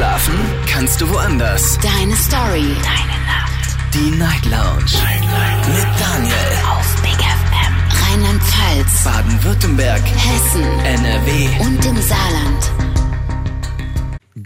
Schlafen kannst du woanders. Deine Story. Deine Nacht. Die Night Lounge. Night, Night. Mit Daniel. Auf Big FM. Rheinland-Pfalz. Baden-Württemberg. Hessen. NRW. Und im Saarland.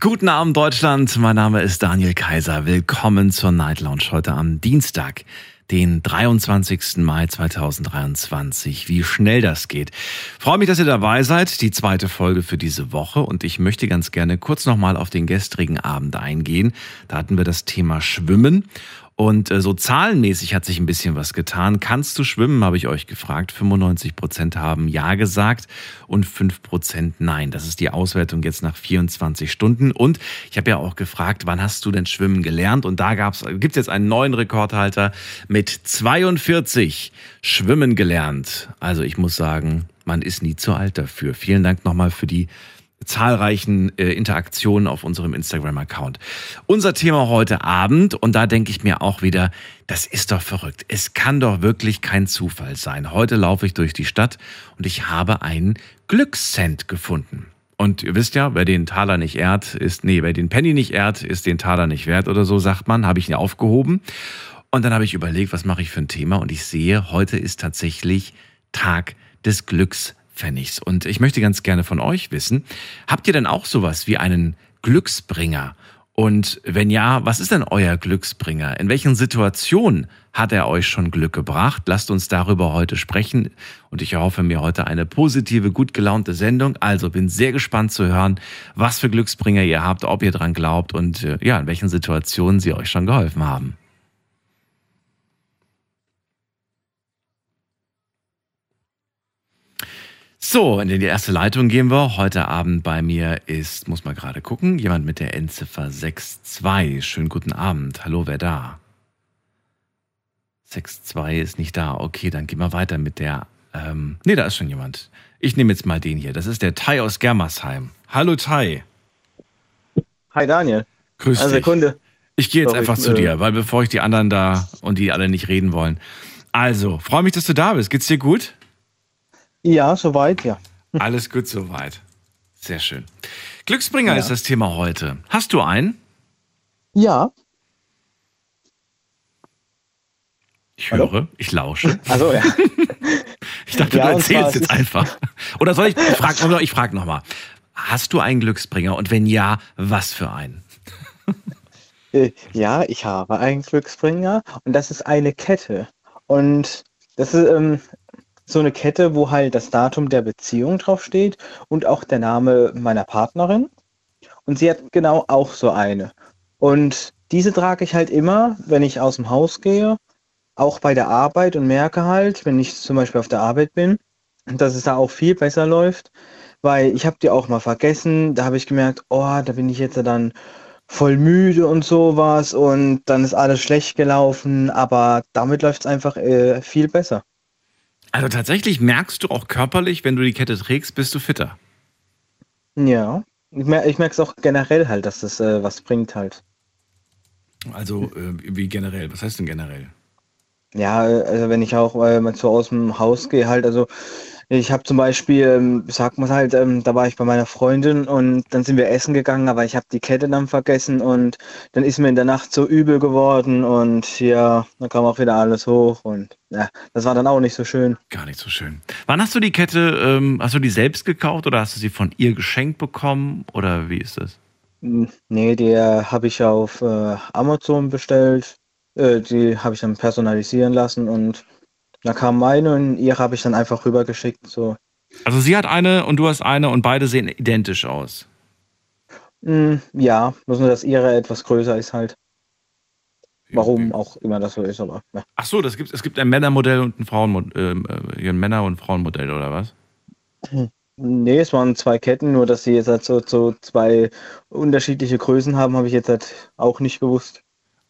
Guten Abend, Deutschland. Mein Name ist Daniel Kaiser. Willkommen zur Night Lounge heute am Dienstag den 23. Mai 2023. Wie schnell das geht. Freue mich, dass ihr dabei seid. Die zweite Folge für diese Woche. Und ich möchte ganz gerne kurz nochmal auf den gestrigen Abend eingehen. Da hatten wir das Thema Schwimmen. Und äh, so zahlenmäßig hat sich ein bisschen was getan. Kannst du schwimmen, habe ich euch gefragt. 95 Prozent haben Ja gesagt und 5 Prozent Nein. Das ist die Auswertung jetzt nach 24 Stunden. Und ich habe ja auch gefragt, wann hast du denn Schwimmen gelernt? Und da gibt es jetzt einen neuen Rekordhalter mit 42 Schwimmen gelernt. Also ich muss sagen, man ist nie zu alt dafür. Vielen Dank nochmal für die zahlreichen äh, Interaktionen auf unserem Instagram-Account. Unser Thema heute Abend, und da denke ich mir auch wieder, das ist doch verrückt. Es kann doch wirklich kein Zufall sein. Heute laufe ich durch die Stadt und ich habe einen Glückscent gefunden. Und ihr wisst ja, wer den Taler nicht ehrt, ist, nee, wer den Penny nicht ehrt, ist den Taler nicht wert oder so, sagt man, habe ich ihn aufgehoben. Und dann habe ich überlegt, was mache ich für ein Thema? Und ich sehe, heute ist tatsächlich Tag des Glücks Pfennigs. Und ich möchte ganz gerne von euch wissen, habt ihr denn auch sowas wie einen Glücksbringer? Und wenn ja, was ist denn euer Glücksbringer? In welchen Situationen hat er euch schon Glück gebracht? Lasst uns darüber heute sprechen. Und ich erhoffe mir heute eine positive, gut gelaunte Sendung. Also bin sehr gespannt zu hören, was für Glücksbringer ihr habt, ob ihr dran glaubt und äh, ja, in welchen Situationen sie euch schon geholfen haben. So, in die erste Leitung gehen wir. Heute Abend bei mir ist, muss man gerade gucken, jemand mit der Endziffer 62. Schönen guten Abend. Hallo, wer da? 62 ist nicht da. Okay, dann gehen wir weiter mit der. Ähm, nee, da ist schon jemand. Ich nehme jetzt mal den hier. Das ist der Tai aus Germersheim. Hallo Tai. Hi Daniel. Grüß Eine dich. Sekunde. Ich gehe jetzt Sorry, einfach zu äh, dir, weil bevor ich die anderen da und die alle nicht reden wollen. Also, freue mich, dass du da bist. Geht's dir gut? Ja, soweit, ja. Alles gut soweit. Sehr schön. Glücksbringer Ja. ist das Thema heute. Hast du einen? Ja. Ich Hallo? höre, ich lausche. Also ja. Ich dachte, Ja, du erzählst jetzt einfach. Oder soll ich, ich frage ich frag nochmal. Hast du einen Glücksbringer? Und wenn ja, was für einen? Äh, Ja, ich habe einen Glücksbringer und das ist eine Kette. Und das ist ähm, so eine Kette, wo halt das Datum der Beziehung draufsteht und auch der Name meiner Partnerin. Und sie hat genau auch so eine. Und diese trage ich halt immer, wenn ich aus dem Haus gehe, auch bei der Arbeit und merke halt, wenn ich zum Beispiel auf der Arbeit bin, dass es da auch viel besser läuft, weil ich habe die auch mal vergessen. Da habe ich gemerkt, oh, da bin ich jetzt dann voll müde und sowas und dann ist alles schlecht gelaufen, aber damit läuft es einfach äh, viel besser. Also tatsächlich merkst du auch körperlich, wenn du die Kette trägst, bist du fitter. Ja, ich, mer ich merke es auch generell halt, dass das äh, was bringt halt. Also äh, wie generell? Was heißt denn generell? Ja, äh, also wenn ich auch äh, mal so aus dem Haus gehe, halt, also ich habe zum Beispiel, ähm, sag mal halt, ähm, da war ich bei meiner Freundin und dann sind wir essen gegangen, aber ich habe die Kette dann vergessen und dann ist mir in der Nacht so übel geworden und ja, dann kam auch wieder alles hoch und ja, das war dann auch nicht so schön. Gar nicht so schön. Wann hast du die Kette, ähm, hast du die selbst gekauft oder hast du sie von ihr geschenkt bekommen? Oder wie ist das? Hm, Nee, die habe ich auf äh, Amazon bestellt. Äh, die habe ich dann personalisieren lassen und da kam meine und ihre habe ich dann einfach rübergeschickt. So. Also sie hat eine und du hast eine und beide sehen identisch aus. Hm, ja, bloß nur, dass ihre etwas größer ist halt. Warum auch immer das so ist, aber ja. Ach so, das gibt, es gibt ein Männermodell und ein Frauenmodell, ähm, äh, ein Männer- und Frauenmodell oder was? Nee, es waren zwei Ketten, nur dass sie jetzt halt so, so zwei unterschiedliche Größen haben, habe ich jetzt halt auch nicht gewusst.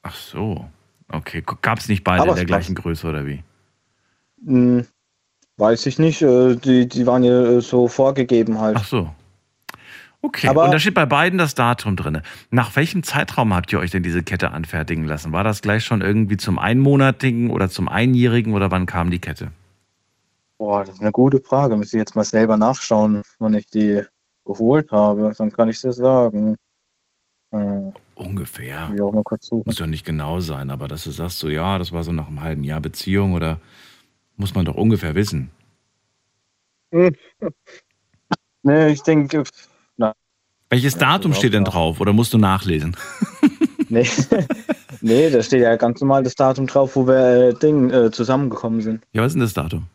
Ach so. Okay, gab es nicht beide Aber in der gleichen Größe oder wie? Hm, weiß ich nicht, äh, die, die waren ja äh, so vorgegeben halt. Ach so. Okay, Aber- und da steht bei beiden das Datum drin. Nach welchem Zeitraum habt ihr euch denn diese Kette anfertigen lassen? War das gleich schon irgendwie zum einmonatigen oder zum einjährigen oder wann kam die Kette? Boah, das ist eine gute Frage. Müsste ich jetzt mal selber nachschauen, wann ich die geholt habe. Dann kann ich dir sagen. Äh, Ungefähr. Muss doch nicht genau sein, aber dass du sagst, so ja, das war so nach einem halben Jahr Beziehung oder muss man doch ungefähr wissen. Nee, ich denke, Welches Ja, Datum steht denn drauf oder musst du nachlesen? nee. nee, da steht ja ganz normal das Datum drauf, wo wir äh, Ding, äh, zusammengekommen sind. Ja, was ist denn das Datum?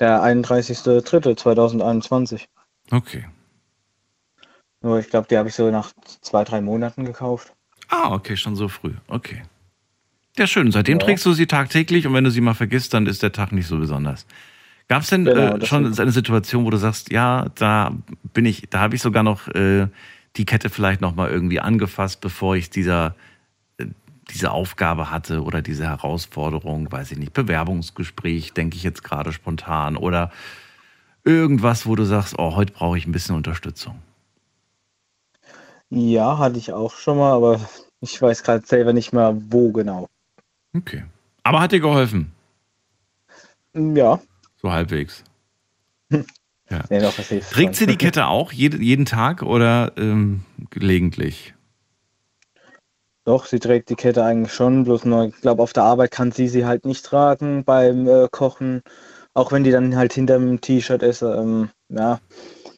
Der 31.03.2021. Okay. Nur ich glaube, die habe ich so nach zwei, drei Monaten gekauft. Ah, okay, schon so früh. Okay. Ja, schön. Seitdem Ja. trägst du sie tagtäglich und wenn du sie mal vergisst, dann ist der Tag nicht so besonders. Gab es denn Genau, äh, schon eine Situation, wo du sagst, ja, da bin ich, da habe ich sogar noch äh, die Kette vielleicht noch mal irgendwie angefasst, bevor ich dieser äh, diese Aufgabe hatte oder diese Herausforderung, weiß ich nicht, Bewerbungsgespräch, denke ich jetzt gerade spontan oder irgendwas, wo du sagst, oh, heute brauche ich ein bisschen Unterstützung. Ja, hatte ich auch schon mal, aber ich weiß gerade selber nicht mehr, wo genau. Okay. Aber hat dir geholfen, Ja, so halbwegs. nee, doch, das hilft Trägt sie die Kette auch jede, jeden Tag oder ähm, gelegentlich? Doch, sie trägt die Kette eigentlich schon, bloß nur, ich glaube, auf der Arbeit kann sie sie halt nicht tragen beim äh, Kochen. Auch wenn die dann halt hinter dem T-Shirt ist, ähm, ja,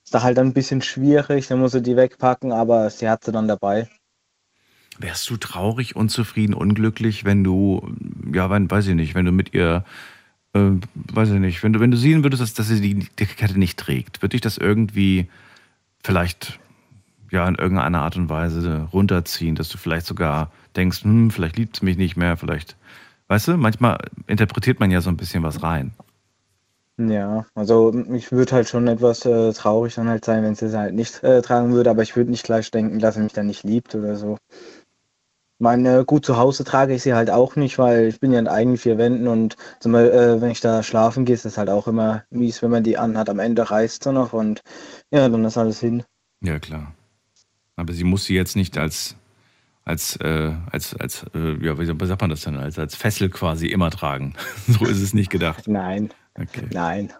ist da halt ein bisschen schwierig, dann muss sie die wegpacken, aber sie hat sie dann dabei. Wärst du traurig, unzufrieden, unglücklich, wenn du, ja, wenn, weiß ich nicht, wenn du mit ihr, äh, weiß ich nicht, wenn du, wenn du sehen würdest, dass, dass sie die, die Kette nicht trägt, würde dich das irgendwie vielleicht, ja, in irgendeiner Art und Weise runterziehen, dass du vielleicht sogar denkst, hm, vielleicht liebt sie mich nicht mehr, vielleicht, weißt du, manchmal interpretiert man ja so ein bisschen was rein. Ja, also ich würde halt schon etwas äh, traurig dann halt sein, wenn sie sie halt nicht äh, tragen würde, aber ich würde nicht gleich denken, dass sie mich dann nicht liebt oder so. Meine, gut, zu Hause trage ich sie halt auch nicht, weil ich bin ja in eigenen vier Wänden und zum Beispiel, äh, wenn ich da schlafen gehe, ist das halt auch immer mies, wenn man die anhat. Am Ende reißt sie noch und ja, dann ist alles hin. Ja, klar. Aber sie muss sie jetzt nicht als, als, äh, als, als, äh, ja, wie sagt man das denn, als, als Fessel quasi immer tragen. so ist es nicht gedacht. Nein, Okay. nein.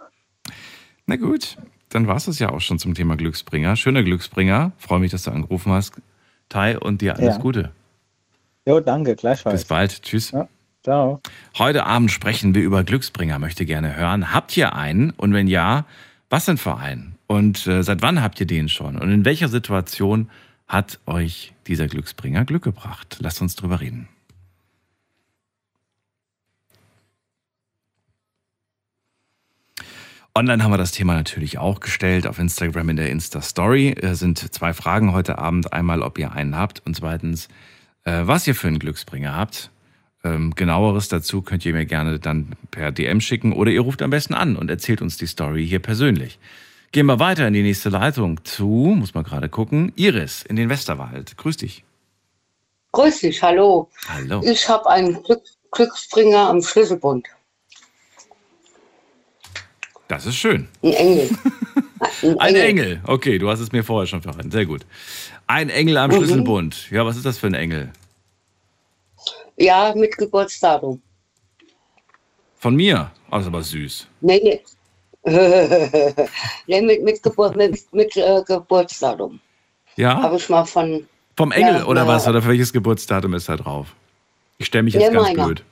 Na gut, dann war es das ja auch schon zum Thema Glücksbringer. Schöner Glücksbringer. Freue mich, dass du angerufen hast. Tai und dir alles Ja. Gute. Jo, danke, Bis gleichfalls. bald. Tschüss. Ja, ciao. Heute Abend sprechen wir über Glücksbringer, möchte gerne hören. Habt ihr einen? Und wenn ja, was denn für einen? Und äh, seit wann habt ihr den schon? Und in welcher Situation hat euch dieser Glücksbringer Glück gebracht? Lasst uns drüber reden. Online haben wir das Thema natürlich auch gestellt auf Instagram in der Insta-Story. Es sind zwei Fragen heute Abend. Einmal, ob ihr einen habt und zweitens, äh, was ihr für einen Glücksbringer habt. Ähm, genaueres dazu könnt ihr mir gerne dann per DM schicken oder ihr ruft am besten an und erzählt uns die Story hier persönlich. Gehen wir weiter in die nächste Leitung zu, muss man gerade gucken, Iris in den Westerwald. Grüß dich. Grüß dich, hallo. Hallo. Ich habe einen Glück Glücksbringer am Schlüsselbund. Das ist schön. Ein Engel. Ein Engel. Okay, du hast es mir vorher schon verraten. Sehr gut. Ein Engel am Mhm. Schlüsselbund. Ja, was ist das für ein Engel? Ja, mit Geburtsdatum. Von mir. Oh, das ist aber süß. Nee, nee. nee, mit, mit, Geburt, mit, mit äh, Geburtsdatum. Ja? Habe ich mal von. Vom Engel Ja, oder was? Oder für welches Geburtsdatum ist da drauf? Ich stelle mich jetzt Ja, ganz meiner. blöd.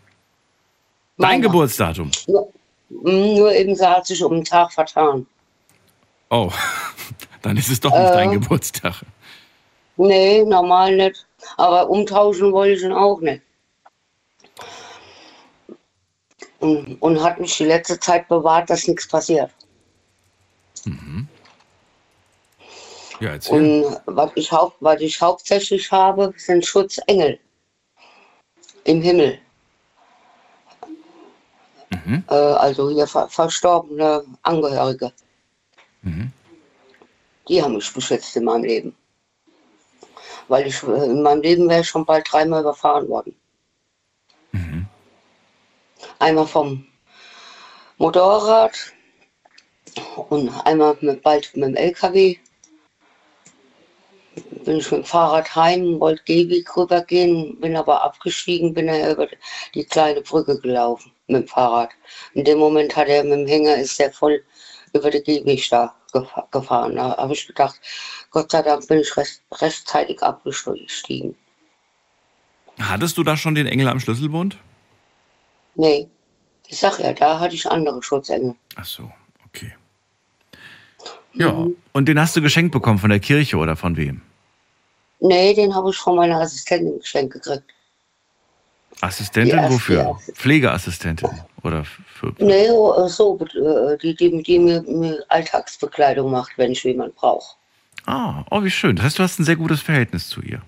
Dein Meiner. Geburtsdatum. Nur, nur eben, sie hat sich um einen Tag vertan. Oh, dann ist es doch nicht Äh. dein Geburtstag. Nee, normal nicht. Aber umtauschen wollte ich ihn auch nicht. Und, und hat mich die letzte Zeit bewahrt, dass nichts passiert. Ja, erzähl. Und was ich, haupt, was ich hauptsächlich habe, sind Schutzengel im Himmel. Mhm. Äh, also hier ver verstorbene Angehörige. Mhm. Die haben mich beschützt in meinem Leben. Weil ich äh, in meinem Leben wäre ich schon bald dreimal überfahren worden. Mhm. Einmal vom Motorrad und einmal mit, bald mit dem LKW. Bin ich mit dem Fahrrad heim, wollte Gehweg rübergehen, bin aber abgestiegen, bin er über die kleine Brücke gelaufen mit dem Fahrrad. In dem Moment hat er mit dem Hänger, ist er voll über den Gehweg da gefa- gefahren. Da habe ich gedacht, Gott sei Dank bin ich recht, rechtzeitig abgestiegen. Hattest du da schon den Engel am Schlüsselbund? Nee, ich sag ja, da hatte ich andere Schutzengel. Ach so, okay. Ja, und den hast du geschenkt bekommen von der Kirche oder von wem? Nee, den habe ich von meiner Assistentin geschenkt gekriegt. Assistentin Ja, wofür? ja. Pflegeassistentin oder für, Nee, oh, so, äh, die, die, die mir, Alltagsbekleidung macht, wenn ich jemand brauche. Ah, oh wie schön. Das heißt, du hast ein sehr gutes Verhältnis zu ihr.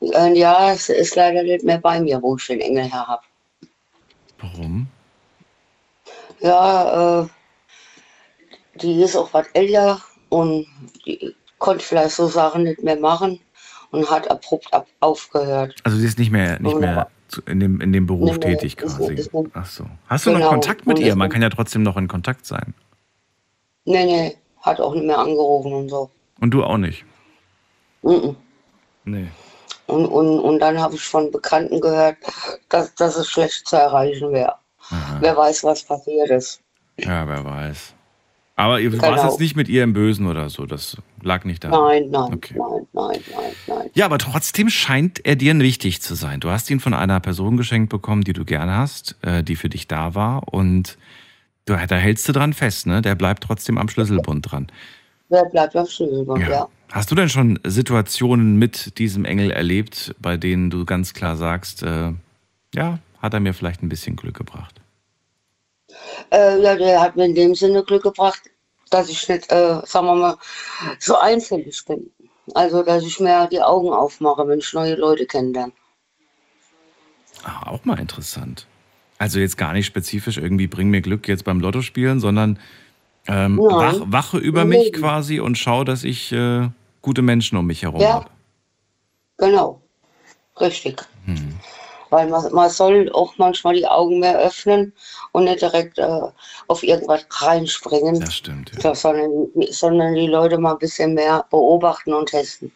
Äh, ja, es ist leider nicht mehr bei mir, wo ich den Engel her habe. Warum? Ja, äh, die ist auch was älter und die konnte vielleicht so Sachen nicht mehr machen und hat abrupt ab aufgehört. Also sie ist nicht mehr, nicht mehr zu- in dem, in dem Beruf Nee, tätig ist- quasi. ist- Ach so. Hast du noch Genau. Kontakt mit ihr? ist- Man kann ja trotzdem noch in Kontakt sein. Nee, nee, hat auch nicht mehr angerufen und so. Und du auch nicht. Mhm. Nee. Und, und, und dann habe ich von Bekannten gehört, dass, dass es schlecht zu erreichen wäre. Wer weiß, was passiert ist. Ja, wer weiß. Aber ihr warst Genau. jetzt nicht mit ihr im Bösen oder so. Das lag nicht da. Nein, nein, Okay. nein, nein, nein, nein. Ja, aber trotzdem scheint er dir wichtig zu sein. Du hast ihn von einer Person geschenkt bekommen, die du gerne hast, äh, die für dich da war und du, da hältst du dran fest, ne? Der bleibt trotzdem am Schlüsselbund dran. Wer bleibt auf Schlüsselbund, ja. ja. Hast du denn schon Situationen mit diesem Engel erlebt, bei denen du ganz klar sagst, äh, ja, hat er mir vielleicht ein bisschen Glück gebracht? Äh, ja, der hat mir in dem Sinne Glück gebracht, dass ich nicht, äh, sagen wir mal, so einfällig bin. Also, dass ich mir die Augen aufmache, wenn ich neue Leute kennenlerne. Ah, auch mal interessant. Also jetzt gar nicht spezifisch irgendwie bring mir Glück jetzt beim Lotto spielen, sondern ähm, Nein. wach, wache über Im mich Leben. quasi und schau, dass ich äh, gute Menschen um mich herum Ja. habe. Genau. Richtig. Hm. Weil man, man soll auch manchmal die Augen mehr öffnen und nicht direkt äh, auf irgendwas reinspringen, Das stimmt. Ja. so, sondern, sondern die Leute mal ein bisschen mehr beobachten und testen.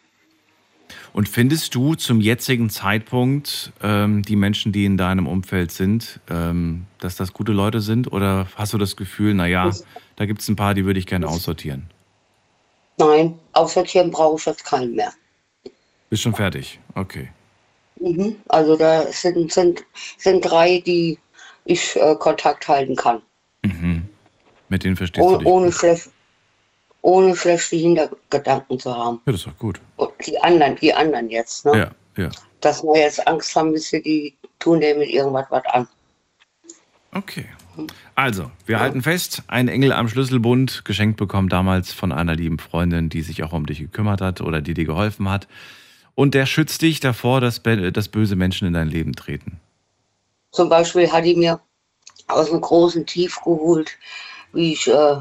Und findest du zum jetzigen Zeitpunkt ähm, die Menschen, die in deinem Umfeld sind, ähm, dass das gute Leute sind? Oder hast du das Gefühl, naja, da gibt es ein paar, die würde ich gerne aussortieren? Nein, aussortieren brauche ich jetzt keinen mehr. Bist schon fertig? Okay. Mhm. Also da sind, sind, sind drei, die ich äh, Kontakt halten kann. Mhm. Mit denen verstehst du Oh, dich. ohne, schlecht, ohne schlechte Hintergedanken zu haben. Ja, das ist doch gut. Und die anderen, die anderen jetzt, ne? Ja, ja. Dass wir jetzt Angst haben müssen, die tun dem mit irgendwas was an. Okay. Also, wir halten fest, ein Engel am Schlüsselbund, geschenkt bekommen damals von einer lieben Freundin, die sich auch um dich gekümmert hat oder die dir geholfen hat. Und der schützt dich davor, dass, dass böse Menschen in dein Leben treten. Zum Beispiel hat die mir aus einem großen Tief geholt, wie ich äh,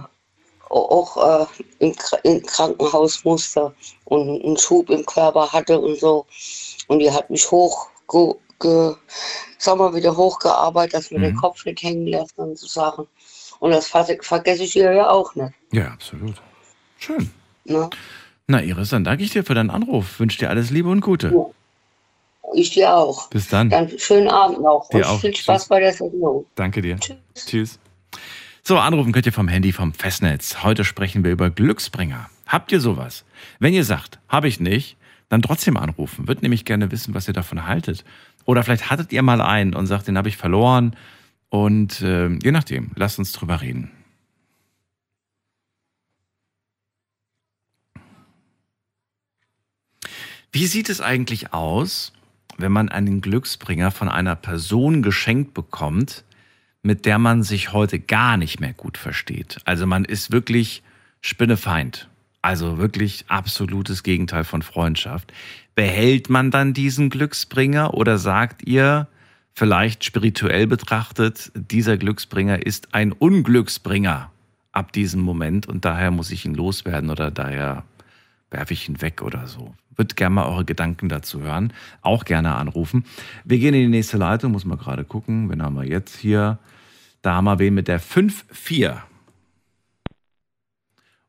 auch äh, im, im Krankenhaus musste und einen Schub im Körper hatte und so. Und die hat mich hoch, ge, ge, sag mal, wieder hochgearbeitet, dass mir Mhm. den Kopf nicht hängen lässt und so Sachen. Und das ver vergesse ich ihr ja auch nicht. Ja, absolut. Schön. Ne? Na, Iris, dann danke ich dir für deinen Anruf. Wünsche dir alles Liebe und Gute. Ja. Ich dir auch. Bis dann. Dann schönen Abend noch Dir und auch. viel Spaß Tschüss. bei der Sendung. Danke dir. Tschüss. So, anrufen könnt ihr vom Handy vom Festnetz. Heute sprechen wir über Glücksbringer. Habt ihr sowas? Wenn ihr sagt, habe ich nicht, dann trotzdem anrufen. Wird nämlich gerne wissen, was ihr davon haltet. Oder vielleicht hattet ihr mal einen und sagt, den habe ich verloren. Und äh, je nachdem, lasst uns drüber reden. Wie sieht es eigentlich aus, wenn man einen Glücksbringer von einer Person geschenkt bekommt, mit der man sich heute gar nicht mehr gut versteht? Also man ist wirklich Spinnefeind. Also wirklich absolutes Gegenteil von Freundschaft. Behält man dann diesen Glücksbringer oder sagt ihr, vielleicht spirituell betrachtet, dieser Glücksbringer ist ein Unglücksbringer ab diesem Moment und daher muss ich ihn loswerden oder daher werfe ich ihn weg oder so. Würde gerne mal eure Gedanken dazu hören. Auch gerne anrufen. Wir gehen in die nächste Leitung, muss mal gerade gucken. Wen haben wir jetzt hier? Da haben wir wen mit der 5-4.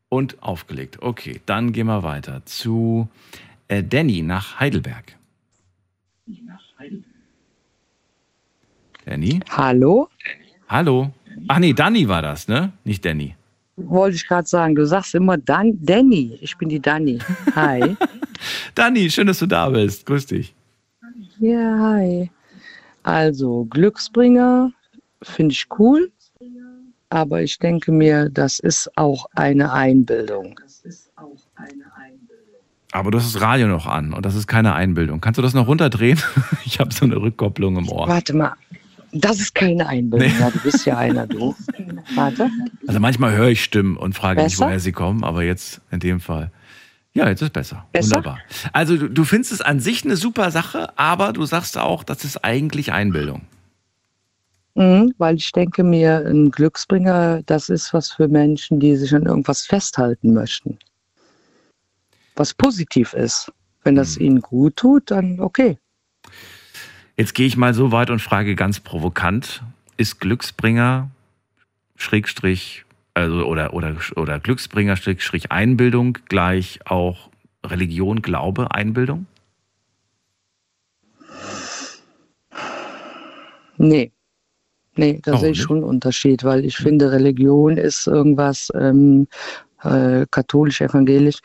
Und aufgelegt. Okay, dann gehen wir weiter zu äh, Danny nach Heidelberg. Danny? Hallo? Hallo? Ach nee, Danny war das, ne? Nicht Danny. wollte ich gerade sagen. Du sagst immer Dan Danny. Ich bin die Danny. Hi. Dani, schön, dass du da bist. Grüß dich. Ja, hi. Also, Glücksbringer finde ich cool, aber ich denke mir, das ist auch eine Einbildung. Aber du hast das Radio noch an und das ist keine Einbildung. Kannst du das noch runterdrehen? Ich habe so eine Rückkopplung im Ohr. Warte mal. Das ist keine Einbildung. Nee. Ja, du bist ja einer, du. Warte. Also manchmal höre ich Stimmen und frage mich, Besser? woher sie kommen, aber jetzt in dem Fall. Ja, jetzt ist besser. Besser? Wunderbar. Also du, du findest es an sich eine super Sache, aber du sagst auch, das ist eigentlich Einbildung. Mhm, weil ich denke mir, ein Glücksbringer, das ist was für Menschen, die sich an irgendwas festhalten möchten. Was positiv ist. Wenn das Mhm. ihnen gut tut, dann okay. Jetzt gehe ich mal so weit und frage ganz provokant, ist Glücksbringer Schrägstrich, also oder, oder, oder Glücksbringer Schrägstrich Einbildung gleich auch Religion, Glaube, Einbildung? Nee. Nee, da Warum sehe ich nicht? schon einen Unterschied, weil ich finde, Religion ist irgendwas ähm, äh, katholisch, evangelisch.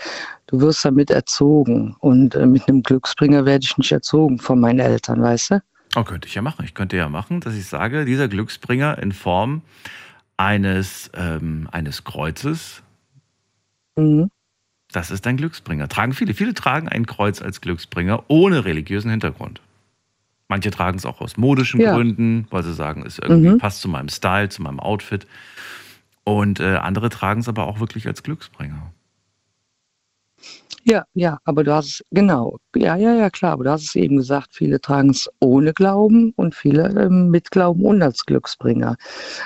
Du wirst damit erzogen. Und äh, mit einem Glücksbringer werde ich nicht erzogen von meinen Eltern, weißt du? Oh, könnte ich ja machen. Ich könnte ja machen, dass ich sage, dieser Glücksbringer in Form eines, ähm, eines Kreuzes, Mhm. das ist ein Glücksbringer. Tragen viele. Viele tragen ein Kreuz als Glücksbringer ohne religiösen Hintergrund. Manche tragen es auch aus modischen Ja. Gründen, weil sie sagen, es irgendwie Mhm. passt zu meinem Style, zu meinem Outfit. Und äh, andere tragen es aber auch wirklich als Glücksbringer. Ja, ja, aber du hast es, genau, ja, ja, ja, klar, aber du hast es eben gesagt, viele tragen es ohne Glauben und viele ähm, mit Glauben und als Glücksbringer.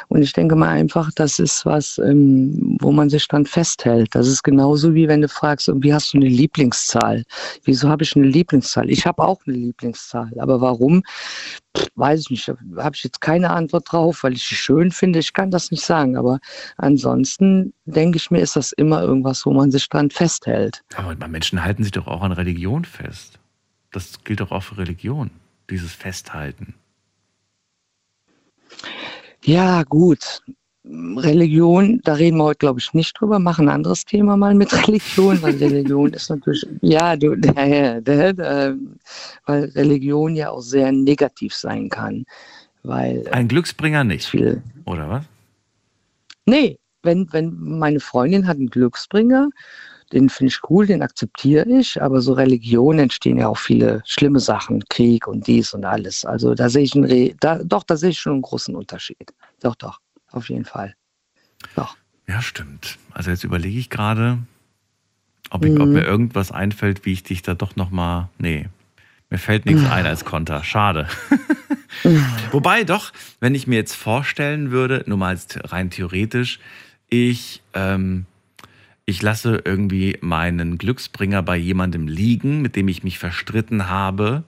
Und ich denke mal einfach, das ist was, ähm, wo man sich dann festhält. Das ist genauso wie wenn du fragst, wie hast du eine Lieblingszahl? Wieso habe ich eine Lieblingszahl? Ich habe auch eine Lieblingszahl, aber warum? Weiß ich nicht, habe ich jetzt keine Antwort drauf, weil ich sie schön finde. Ich kann das nicht sagen, aber ansonsten denke ich mir, ist das immer irgendwas, wo man sich dran festhält. Aber Menschen halten sich doch auch an Religion fest. Das gilt doch auch für Religion, dieses Festhalten. Ja, gut. Religion, da reden wir heute, glaube ich, nicht drüber. Machen ein anderes Thema mal mit Religion, weil Religion ist natürlich, ja, du, der, der, weil Religion ja auch sehr negativ sein kann. Weil äh, Ein Glücksbringer nicht, viel. oder was? Nee, wenn, wenn meine Freundin hat einen Glücksbringer, den finde ich cool, den akzeptiere ich, aber so Religion entstehen ja auch viele schlimme Sachen, Krieg und dies und alles. Also da sehe ich einen, Re da, doch, da sehe ich schon einen großen Unterschied. Doch, doch, auf jeden Fall. Doch. Ja, stimmt. Also jetzt überlege ich gerade, ob, ich, ob Mhm. mir irgendwas einfällt, wie ich dich da doch noch mal. Nee, mir fällt nichts ein als Konter. Schade. Wobei doch, wenn ich mir jetzt vorstellen würde, nur mal rein theoretisch, ich, ähm, ich lasse irgendwie meinen Glücksbringer bei jemandem liegen, mit dem ich mich verstritten habe,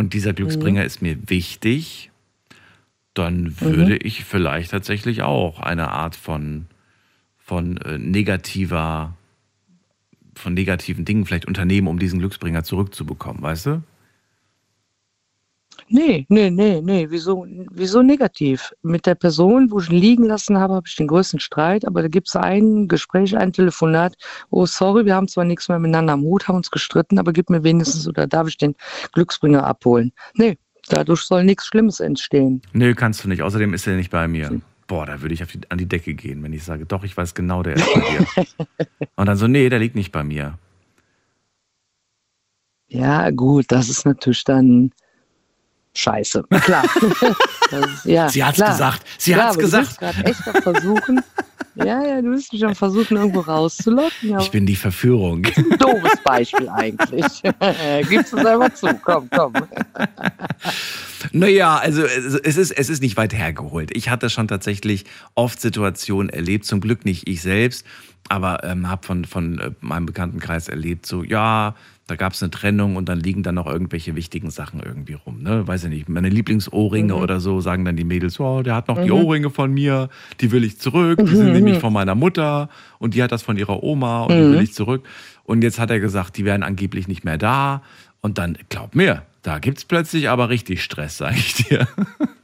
und dieser Glücksbringer ist mir wichtig, dann würde ich vielleicht tatsächlich auch eine Art von, von äh, negativer, von negativen Dingen vielleicht unternehmen, um diesen Glücksbringer zurückzubekommen, weißt du? Nee, nee, nee, nee. Wieso, wieso negativ? Mit der Person, wo ich ihn liegen lassen habe, habe ich den größten Streit, aber da gibt es ein Gespräch, ein Telefonat. Oh, sorry, wir haben zwar nichts mehr miteinander am Hut, haben uns gestritten, aber gib mir wenigstens oder darf ich den Glücksbringer abholen? Nee, dadurch soll nichts Schlimmes entstehen. Nö, kannst du nicht. Außerdem ist er nicht bei mir. Boah, da würde ich die, an die Decke gehen, wenn ich sage, doch, ich weiß genau, der ist bei dir. Und dann so, nee, der liegt nicht bei mir. Ja, gut, das ist natürlich dann scheiße. Klar. das ja, Sie hat's klar. gesagt. Sie hat's aber gesagt. Du bist gerade echt am Versuchen. ja, ja, du bist mich am Versuchen, irgendwo rauszulocken. Ich bin die Verführung. ein doofes Beispiel eigentlich. Gibst du selber zu. Komm, komm. Naja, also es es ist, es ist nicht weit hergeholt. Ich hatte schon tatsächlich oft Situationen erlebt, zum Glück nicht ich selbst, aber ähm, habe von, von äh, meinem Bekanntenkreis erlebt, so ja, da gab es eine Trennung und dann liegen dann noch irgendwelche wichtigen Sachen irgendwie rum. Ne? Weiß ich nicht, meine Lieblingsohrringe oder so, sagen dann die Mädels, oh, der hat noch die Ohrringe von mir, die will ich zurück, die sind nämlich von meiner Mutter und die hat das von ihrer Oma und die will ich zurück. Und jetzt hat er gesagt, die wären angeblich nicht mehr da. Und dann, glaub mir, da gibt's plötzlich aber richtig Stress, sag ich dir.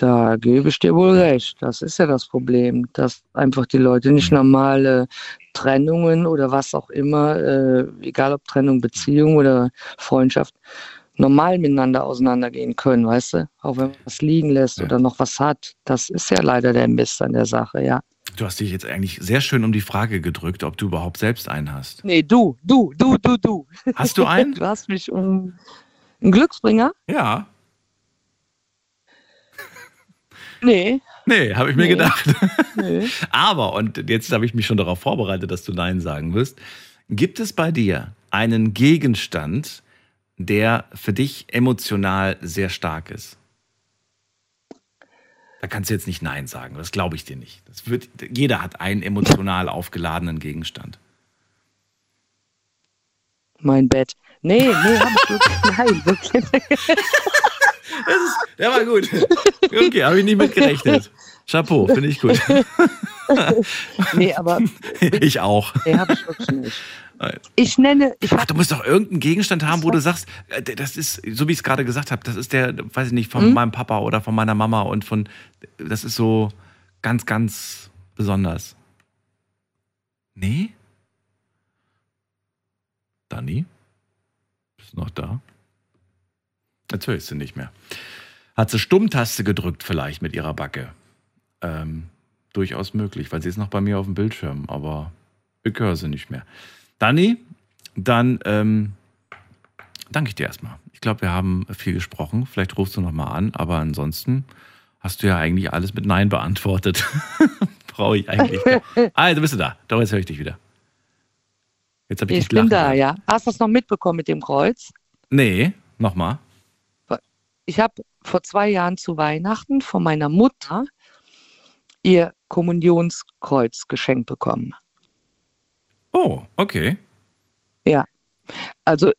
Da gebe ich dir wohl recht. Das ist ja das Problem, dass einfach die Leute nicht normale Trennungen oder was auch immer, äh, egal ob Trennung, Beziehung oder Freundschaft, normal miteinander auseinandergehen können, weißt du? Auch wenn man was liegen lässt Ja. oder noch was hat. Das ist ja leider der Mist an der Sache, ja. Du hast dich jetzt eigentlich sehr schön um die Frage gedrückt, ob du überhaupt selbst einen hast. Nee, du, du, du, du, du. Hast du einen? Du hast mich um einen Glücksbringer? Ja. Nee, Nee, habe ich mir Nee. gedacht. nee. Aber, und jetzt habe ich mich schon darauf vorbereitet, dass du Nein sagen wirst. Gibt es bei dir einen Gegenstand, der für dich emotional sehr stark ist? Da kannst du jetzt nicht Nein sagen, das glaube ich dir nicht. Das wird, jeder hat einen emotional aufgeladenen Gegenstand. Mein Bett. Nee, nee, hab ich wirklich. Nein, wirklich. Das ist, der war gut. Okay, habe ich nicht mit gerechnet. Chapeau, finde ich gut. Nee, aber Ich auch. nee, hab ich wirklich nicht. Ich nenne, ich Ach, du musst doch irgendeinen Gegenstand haben, wo du sagst, äh, das ist, so wie ich es gerade gesagt habe, das ist der, weiß ich nicht, von Hm? meinem Papa oder von meiner Mama und von, das ist so ganz, ganz besonders. Nee? Dani? Bist du noch da? Jetzt höre ich sie nicht mehr. Hat sie Stummtaste gedrückt vielleicht mit ihrer Backe? Ähm, durchaus möglich, weil sie ist noch bei mir auf dem Bildschirm, aber ich höre sie nicht mehr. Dani, dann ähm, danke ich dir erstmal. Ich glaube, wir haben viel gesprochen. Vielleicht rufst du nochmal an, aber ansonsten hast du ja eigentlich alles mit Nein beantwortet. Brauche ich eigentlich. du bist du da. Doch, jetzt höre ich dich wieder. Jetzt habe ich ich bin da, ja. Hast du das noch mitbekommen mit dem Kreuz? Nee, nochmal. Ich habe vor zwei Jahren zu Weihnachten von meiner Mutter ihr Kommunionskreuz geschenkt bekommen. Oh, okay. Also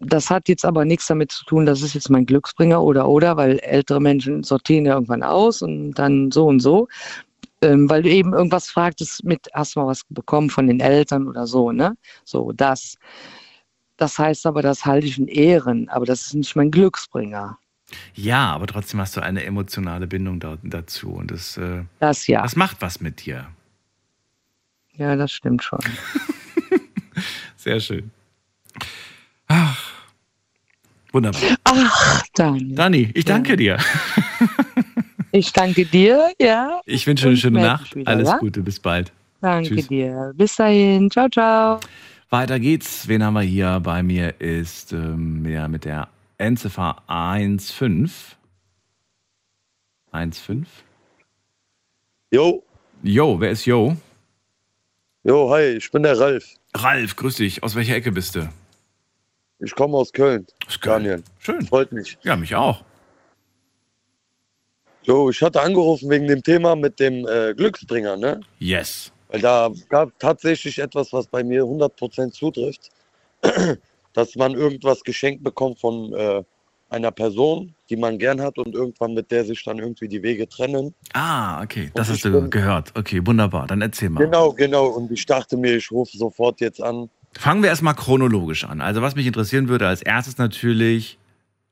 das hat jetzt aber nichts damit zu tun, das ist jetzt mein Glücksbringer oder oder, weil ältere Menschen sortieren ja irgendwann aus und dann so und so. Ähm, weil du eben irgendwas fragtest mit, hast du mal was bekommen von den Eltern oder so, ne? So, das. Das heißt aber, das halte ich in Ehren, aber das ist nicht mein Glücksbringer. Ja, aber trotzdem hast du eine emotionale Bindung da, dazu und das, äh, Das ja. das macht was mit dir. Ja, das stimmt schon. Sehr schön. Ach, wunderbar. Ach, Daniel. Dani, ich danke dir. Ich danke dir, ja. Ich wünsche eine schöne Nacht. wieder, Alles ja? Gute, bis bald. Danke Tschüss. dir. Bis dahin. Ciao, ciao. Weiter geht's. Wen haben wir hier? Bei mir ist ähm, ja, mit der Endziffer 1,5. 1,5. Jo, Jo, wer ist Jo? jo, hi, ich bin der Ralf. Ralf, grüß dich. Aus welcher Ecke bist du? Ich komme aus Köln. Aus Köln. Daniel. Schön. Freut mich. Ja, mich auch. Jo, ich hatte angerufen wegen dem Thema mit dem äh, Glücksbringer, ne? Yes. Weil da gab tatsächlich etwas, was bei mir 100% zutrifft. Dass man irgendwas geschenkt bekommt von äh, einer Person, die man gern hat und irgendwann mit der sich dann irgendwie die Wege trennen. Ah, okay. Das Und hast du bin- gehört. Okay, wunderbar. Dann erzähl mal. Genau, genau. Und ich dachte mir, ich rufe sofort jetzt an. Fangen wir erstmal chronologisch an. Also, was mich interessieren würde, als erstes natürlich,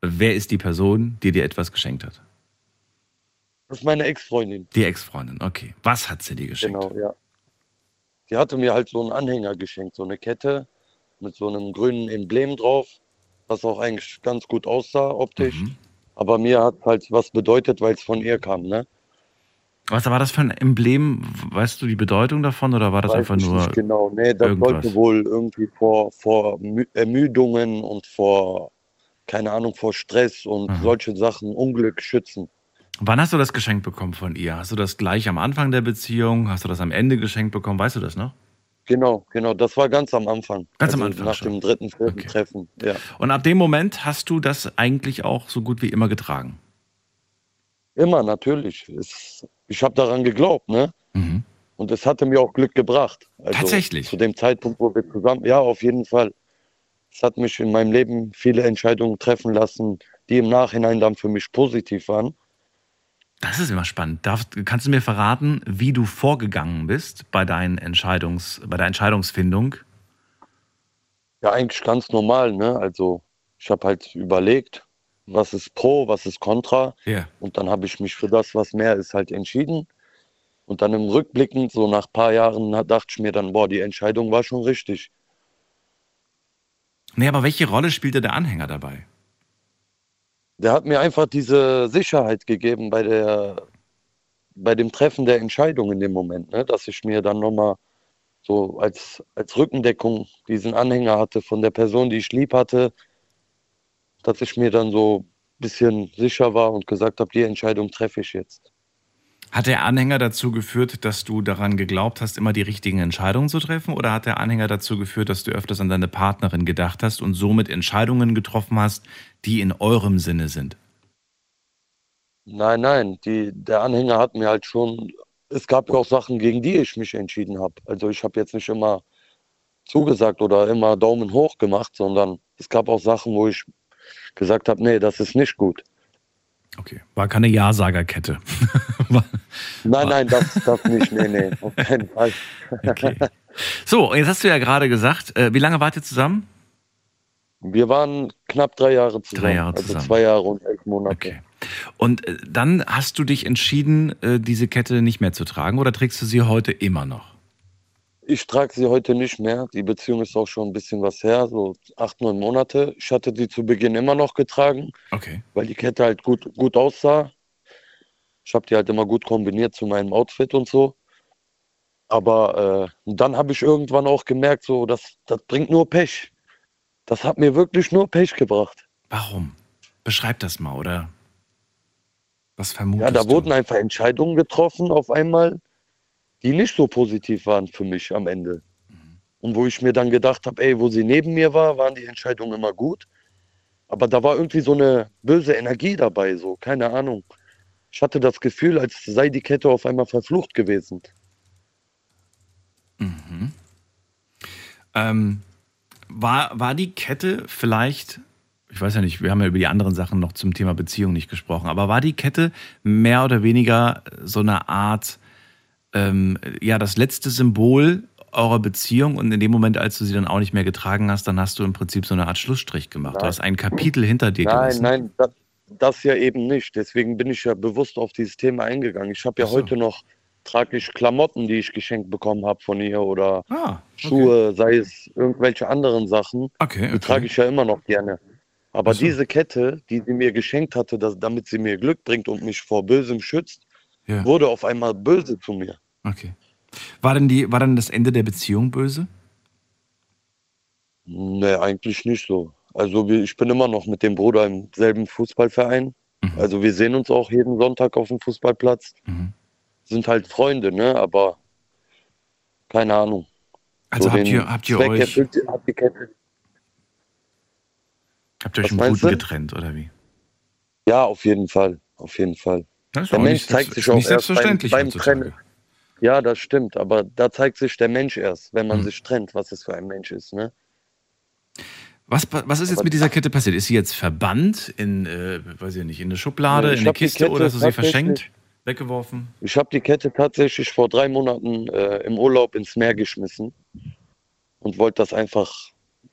wer ist die Person, die dir etwas geschenkt hat? Das ist meine Ex-Freundin. Die Ex-Freundin, okay. Was hat sie dir geschenkt? Genau, ja. Die hatte mir halt so einen Anhänger geschenkt, so eine Kette mit so einem grünen Emblem drauf, was auch eigentlich ganz gut aussah optisch. Mhm. Aber mir hat halt was bedeutet, weil es von ihr kam, ne? Was war das für ein Emblem? Weißt du die Bedeutung davon oder war das Weiß einfach nur. nicht genau. Nee, das irgendwas? sollte wohl irgendwie vor, vor Mü- Ermüdungen und vor, keine Ahnung, vor Stress und Mhm. solche Sachen, Unglück schützen. Wann hast du das geschenkt bekommen von ihr? Hast du das gleich am Anfang der Beziehung? Hast du das am Ende geschenkt bekommen? Weißt du das noch? Genau, genau. Das war ganz am Anfang. Ganz am Also Anfang Nach schon. dem dritten, vierten Okay. Treffen, ja. Und ab dem Moment hast du das eigentlich auch so gut wie immer getragen. Immer, natürlich. Es, ich habe daran geglaubt, ne? Mhm. Und es hatte mir auch Glück gebracht. Also Tatsächlich? Zu dem Zeitpunkt, wo wir zusammen, ja, auf jeden Fall. Es hat mich in meinem Leben viele Entscheidungen treffen lassen, die im Nachhinein dann für mich positiv waren. Das ist immer spannend. Darf, kannst du mir verraten, wie du vorgegangen bist bei, deinen Entscheidungs, bei der Entscheidungsfindung? Ja, eigentlich ganz normal, ne? Also ich habe halt überlegt, was ist pro, was ist contra. Ja. Und dann habe ich mich für das, was mehr ist, halt entschieden. Und dann im Rückblickend, so nach ein paar Jahren, dachte ich mir dann, boah, die Entscheidung war schon richtig. Nee, aber welche Rolle spielte der Anhänger dabei? Der hat mir einfach diese Sicherheit gegeben bei der, bei dem Treffen der Entscheidung in dem Moment, ne? dass ich mir dann nochmal so als, als Rückendeckung diesen Anhänger hatte von der Person, die ich lieb hatte, dass ich mir dann so ein bisschen sicher war und gesagt habe, die Entscheidung treffe ich jetzt. Hat der Anhänger dazu geführt, dass du daran geglaubt hast, immer die richtigen Entscheidungen zu treffen? Oder hat der Anhänger dazu geführt, dass du öfters an deine Partnerin gedacht hast und somit Entscheidungen getroffen hast, die in eurem Sinne sind? Nein, nein, die, der Anhänger hat mir halt schon, es gab ja auch Sachen, gegen die ich mich entschieden habe. Also ich habe jetzt nicht immer zugesagt oder immer Daumen hoch gemacht, sondern es gab auch Sachen, wo ich gesagt habe, nee, das ist nicht gut. Okay. War keine Ja-Sagerkette. Nein, nein, das, das nicht, nee, nee, auf keinen Fall. okay. So, jetzt hast du ja gerade gesagt, äh, wie lange wart ihr zusammen? Wir waren knapp drei Jahre zusammen. Jahre zusammen. Also zwei Jahre und elf Monate. Okay. Und äh, dann hast du dich entschieden, äh, diese Kette nicht mehr zu tragen oder trägst du sie heute immer noch? Ich trage sie heute nicht mehr. Die Beziehung ist auch schon ein bisschen was her, so acht, neun Monate. Ich hatte die zu Beginn immer noch getragen, Okay. weil die Kette halt gut, gut aussah. Ich habe die halt immer gut kombiniert zu meinem Outfit und so. Aber äh, dann habe ich irgendwann auch gemerkt, so, das, das bringt nur Pech. Das hat mir wirklich nur Pech gebracht. Warum? Beschreib das mal, oder? Was vermutest Ja, da du? wurden einfach Entscheidungen getroffen auf einmal, die nicht so positiv waren für mich am Ende. Und wo ich mir dann gedacht habe, ey, wo sie neben mir war, waren die Entscheidungen immer gut. Aber da war irgendwie so eine böse Energie dabei, so, keine Ahnung. Ich hatte das Gefühl, als sei die Kette auf einmal verflucht gewesen. Ähm, war, war die Kette vielleicht, ich weiß ja nicht, wir haben ja über die anderen Sachen noch zum Thema Beziehung nicht gesprochen, aber war die Kette mehr oder weniger so eine Art, ähm, ja, das letzte Symbol eurer Beziehung und in dem Moment, als du sie dann auch nicht mehr getragen hast, dann hast du im Prinzip so eine Art Schlussstrich gemacht. Du Nein. hast ein Kapitel hinter dir Nein, gelassen. nein, das, das ja eben nicht. Deswegen bin ich ja bewusst auf dieses Thema eingegangen. Ich habe ja so. heute noch, trage ich Klamotten, die ich geschenkt bekommen habe von ihr oder Ah, okay. Schuhe, sei es irgendwelche anderen Sachen. Okay, Die okay. trage ich ja immer noch gerne. Aber so. diese Kette, die sie mir geschenkt hatte, dass, damit sie mir Glück bringt und mich vor Bösem schützt, Ja. wurde auf einmal böse zu mir. Okay. War denn, die, war denn das Ende der Beziehung böse? Nee, eigentlich nicht so. Also ich bin immer noch mit dem Bruder im selben Fußballverein. Mhm. Also wir sehen uns auch jeden Sonntag auf dem Fußballplatz. Mhm. Sind halt Freunde, ne? Aber keine Ahnung. Also So habt ihr, habt ihr Zweck euch, erfüllt die Kette. habt ihr euch im Guten getrennt, oder wie? Ja, auf jeden Fall. Auf jeden Fall. Der Mensch nicht zeigt sich auch nicht erst beim- selbstverständlich beim. Trennen. Ja, das stimmt. Aber da zeigt sich der Mensch erst, wenn man Mhm. sich trennt, was es für ein Mensch ist, ne? Was, was ist jetzt mit dieser Kette passiert? Ist sie jetzt verbannt in, äh, weiß ich nicht, in eine Schublade, Nee, in eine Kiste oder hast du sie verschenkt? Weggeworfen? Ich habe die Kette tatsächlich vor drei Monaten äh, im Urlaub ins Meer geschmissen und wollte das einfach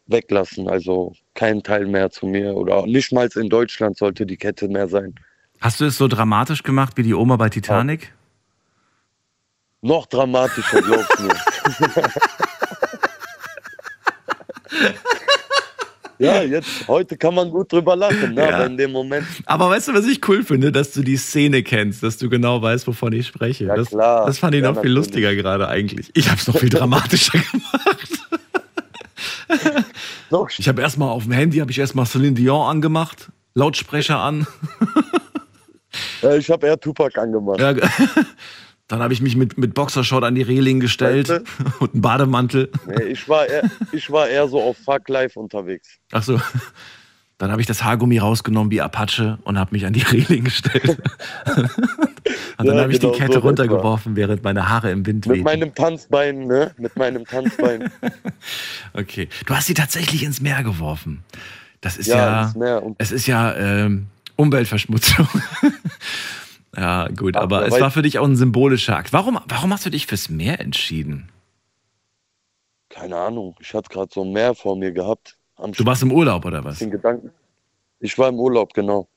weglassen. Also kein Teil mehr zu mir oder nicht mal in Deutschland sollte die Kette mehr sein. Hast du es so dramatisch gemacht wie die Oma bei Titanic? Noch dramatischer, glaubst mir. ja, jetzt, heute kann man gut drüber lachen, ne? Ja. aber in dem Moment, Aber weißt du, was ich cool finde, dass du die Szene kennst, dass du genau weißt, wovon ich spreche. Ja, das, klar. das fand ich Ja, noch viel natürlich. lustiger gerade eigentlich. Ich habe es noch viel dramatischer gemacht. noch Ich habe erstmal auf dem Handy habe ich erstmal Celine Dion angemacht, Lautsprecher an. ich habe eher Tupac angemacht. Ja, dann habe ich mich mit, mit Boxershort an die Reling gestellt Weißt und einen Bademantel. Nee, ich, war eher, ich war eher so auf Fuck Life unterwegs. Ach so. Dann habe ich das Haargummi rausgenommen wie Apache und habe mich an die Reling gestellt. und dann Ja, habe ich genau die Kette so runtergeworfen, während meine Haare im Wind Mit wehten. meinem Tanzbein, ne? Mit meinem Tanzbein. Okay. Du hast sie tatsächlich ins Meer geworfen. Das ist ja, ja, ins Meer. Und es ist ja ähm, Umweltverschmutzung. Ja, gut, Ach, aber es war für dich auch ein symbolischer Akt. Warum, warum hast du dich fürs Meer entschieden? keine Ahnung, ich hatte gerade so ein Meer vor mir gehabt. Du warst im Urlaub oder was? den Gedanken. Ich war im Urlaub, genau.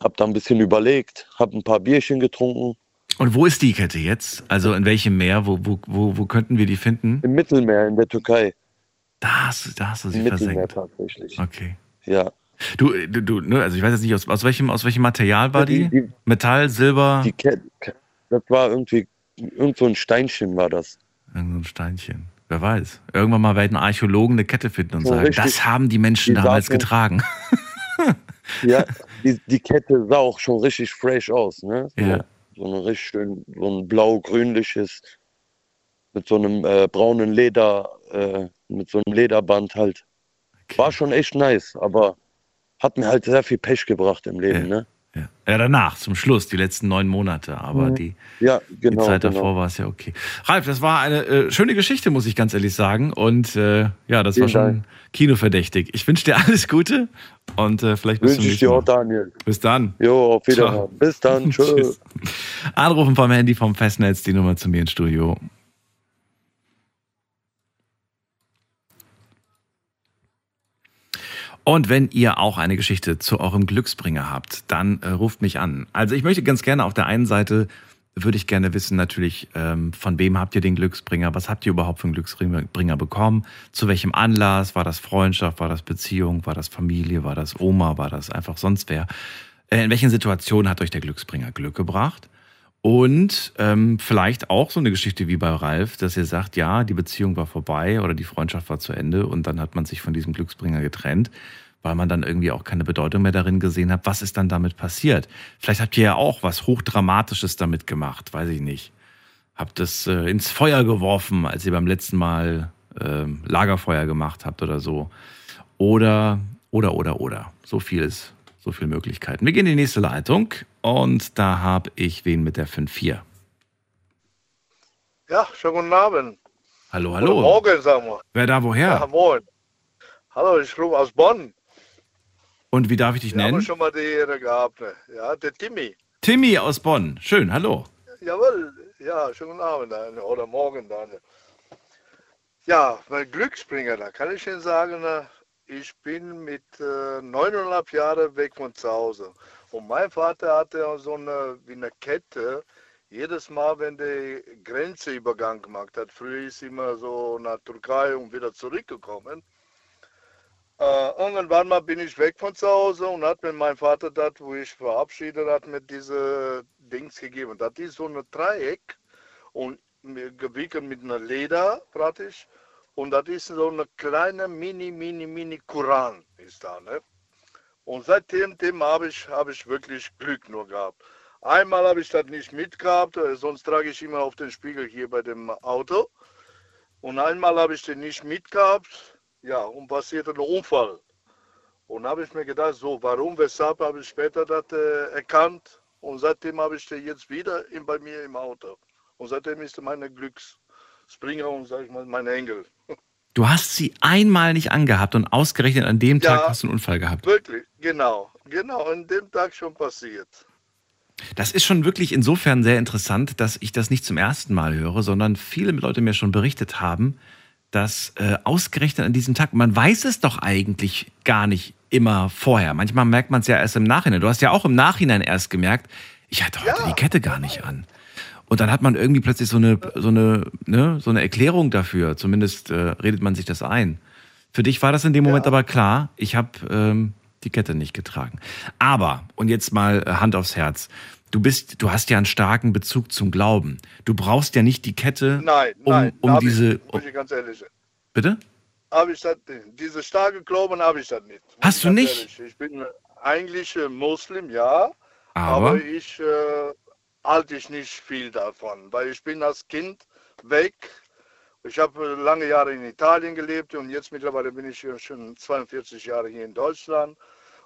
Hab da ein bisschen überlegt, hab ein paar Bierchen getrunken. Und wo ist die Kette jetzt? Also in welchem Meer? Wo, wo, wo, wo könnten wir die finden? Im Mittelmeer, in der Türkei. Da hast, du- da hast du sie Im Mittelmeer versenkt. tatsächlich. Okay. Ja. Du, du, du ne, also ich weiß jetzt nicht, aus, aus, welchem, aus welchem Material war die? Die, die, Metall, Silber, die Kette, das war irgendwie, irgend so ein Steinchen war das. irgend so ein Steinchen. Wer weiß. Irgendwann mal werden Archäologen eine Kette finden und So sagen, richtig. das haben die Menschen Die damals getragen. Ja, die, die Kette sah auch schon richtig fresh aus, ne? So, Ja. so ein richtig schön, so ein blau-grünliches, mit so einem äh, braunen Leder, äh, mit so einem Lederband halt. War schon echt nice, aber hat mir halt sehr viel Pech gebracht im Leben, Ja. ne? Ja. ja, danach, zum Schluss, die letzten neun Monate. Aber Mhm. die, Ja, genau. die Zeit genau. davor war es ja okay. Ralf, das war eine äh, schöne Geschichte, muss ich ganz ehrlich sagen. Und äh, ja, das war Vielen schon Dank. kinoverdächtig. Ich wünsche dir alles Gute und äh, vielleicht bis zum Wünsche ich nächsten dir auch, Daniel. Bis dann. Jo, auf. Wiedersehen. Bis dann. Tschüss. Anrufen vom Handy vom Festnetz, die Nummer zu mir ins Studio. Und wenn ihr auch eine Geschichte zu eurem Glücksbringer habt, dann äh, ruft mich an. Also ich möchte ganz gerne auf der einen Seite würde ich gerne wissen natürlich, ähm, von wem habt ihr den Glücksbringer? Was habt ihr überhaupt für einen Glücksbringer bekommen? Zu welchem Anlass? War das Freundschaft? War das Beziehung? War das Familie? War das Oma? War das einfach sonst wer? Äh, in welchen Situationen hat euch der Glücksbringer Glück gebracht? Und ähm, vielleicht auch so eine Geschichte wie bei Ralf, dass ihr sagt, ja, die Beziehung war vorbei oder die Freundschaft war zu Ende und dann hat man sich von diesem Glücksbringer getrennt, weil man dann irgendwie auch keine Bedeutung mehr darin gesehen hat. Was ist dann damit passiert? Vielleicht habt ihr ja auch was Hochdramatisches damit gemacht, weiß ich nicht. Habt es äh, ins Feuer geworfen, als ihr beim letzten Mal ähm, Lagerfeuer gemacht habt oder so. Oder, oder, oder, oder. So viel ist, so viele Möglichkeiten. Wir gehen in die nächste Leitung und da habe ich wen mit der 5-4. Ja, schönen guten Abend. Hallo, hallo. morgen, sagen wir. Wer da Ja, woher? moin. Hallo, ich rufe aus Bonn. Und wie darf ich dich Wir nennen? schon mal die Ehre gehabt. Ne? Ja, der Timmy. Timmy aus Bonn. Schön, hallo. Jawohl, ja, schönen guten Abend Daniel. oder morgen Daniel. Ja, mein Glücksbringer, da kann ich Ihnen sagen, ich bin mit äh, neuneinhalb Jahren weg von zu Hause. Und mein Vater hatte so eine, wie eine Kette, jedes Mal, wenn der Grenzübergang gemacht hat, früher ist immer so nach Türkei und wieder zurückgekommen. Äh, irgendwann mal bin ich weg von zu Hause und hat mir mein Vater das, wo ich verabschiedet hat, mit diese Dings gegeben. Das ist so ein Dreieck und gewickelt mit einer Leder praktisch. Und das ist so eine kleine Mini, Mini, Mini Koran ist da, ne? Und seitdem dem habe ich, habe ich wirklich Glück nur gehabt. Einmal habe ich das nicht mitgehabt, äh, sonst trage ich immer auf den Spiegel hier bei dem Auto. Und einmal habe ich den nicht mitgehabt, ja, und passierte ein Unfall. Und habe ich mir gedacht, so, warum, weshalb habe ich später das äh, erkannt. Und seitdem habe ich den jetzt wieder in, bei mir im Auto. Und seitdem ist er meine Glücksspringer und, sag ich mal, mein Engel. Du hast sie einmal nicht angehabt und ausgerechnet an dem Ja. Tag hast du einen Unfall gehabt. Wirklich, genau, genau, an dem Tag schon passiert. Das ist schon wirklich insofern sehr interessant, dass ich das nicht zum ersten Mal höre, sondern viele Leute mir schon berichtet haben, dass äh, ausgerechnet an diesem Tag, man weiß es doch eigentlich gar nicht immer vorher. Manchmal merkt man es ja erst im Nachhinein. Du hast ja auch im Nachhinein erst gemerkt, ich hatte heute Ja. die Kette gar nicht an. Und dann hat man irgendwie plötzlich so eine, so eine, ne, so eine Erklärung dafür. Zumindest äh, redet man sich das ein. Für dich war das in dem Moment aber klar, ich habe ähm, die Kette nicht getragen. Aber, und jetzt mal äh, Hand aufs Herz, du bist, du hast ja einen starken Bezug zum Glauben. Du brauchst ja nicht die Kette, Nein, um, nein, um diese. ich, muss ich ganz ehrlich sein. bitte? Habe ich das nicht. Diese starke Glauben habe ich das nicht. Muss Hast du nicht? ehrlich. Ich bin eigentlich äh, Muslim, ja, Aber, aber ich äh, halte ich nicht viel davon, weil ich bin als Kind weg. Ich habe lange Jahre in Italien gelebt und jetzt mittlerweile bin ich schon 42 Jahre hier in Deutschland.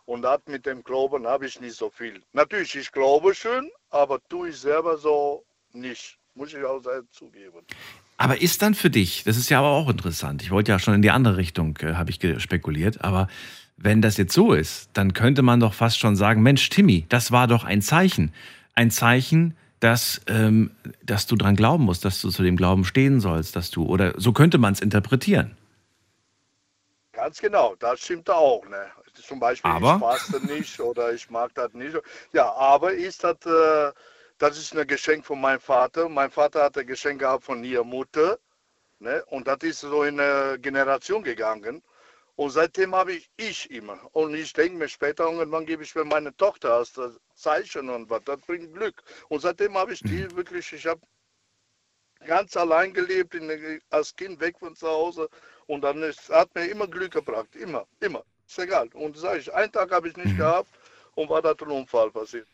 Und das mit dem Glauben habe ich nicht so viel. Natürlich, ich glaube schon, aber tue ich selber so nicht. Muss ich auch zugeben. aber ist dann für dich, das ist ja aber auch interessant. Ich wollte ja schon in die andere Richtung, äh, habe ich spekuliert, aber wenn das jetzt so ist, dann könnte man doch fast schon sagen, Mensch, Timmy, das war doch ein Zeichen. Ein Zeichen, dass, ähm, dass du dran glauben musst, dass du zu dem Glauben stehen sollst, dass du, oder so könnte man es interpretieren. Ganz genau, das stimmt auch. Ne? Zum Beispiel, Aber? ich faste nicht oder ich mag das nicht. Ja, aber ist das, äh, das ist ein Geschenk von meinem Vater. Mein Vater hat ein Geschenk gehabt von ihrer Mutter. Ne? Und das ist so in eine Generation gegangen. Und seitdem habe ich ich immer. Und ich denke mir später, irgendwann gebe ich mir meine Tochter als das Zeichen und was. Das bringt Glück. Und seitdem habe ich die wirklich, ich habe ganz allein gelebt, in, als Kind weg von zu Hause. Und dann ist, hat mir immer Glück gebracht. Immer, immer. Ist egal. Und sage ich, einen Tag habe ich nicht gehabt und war da ein Unfall passiert.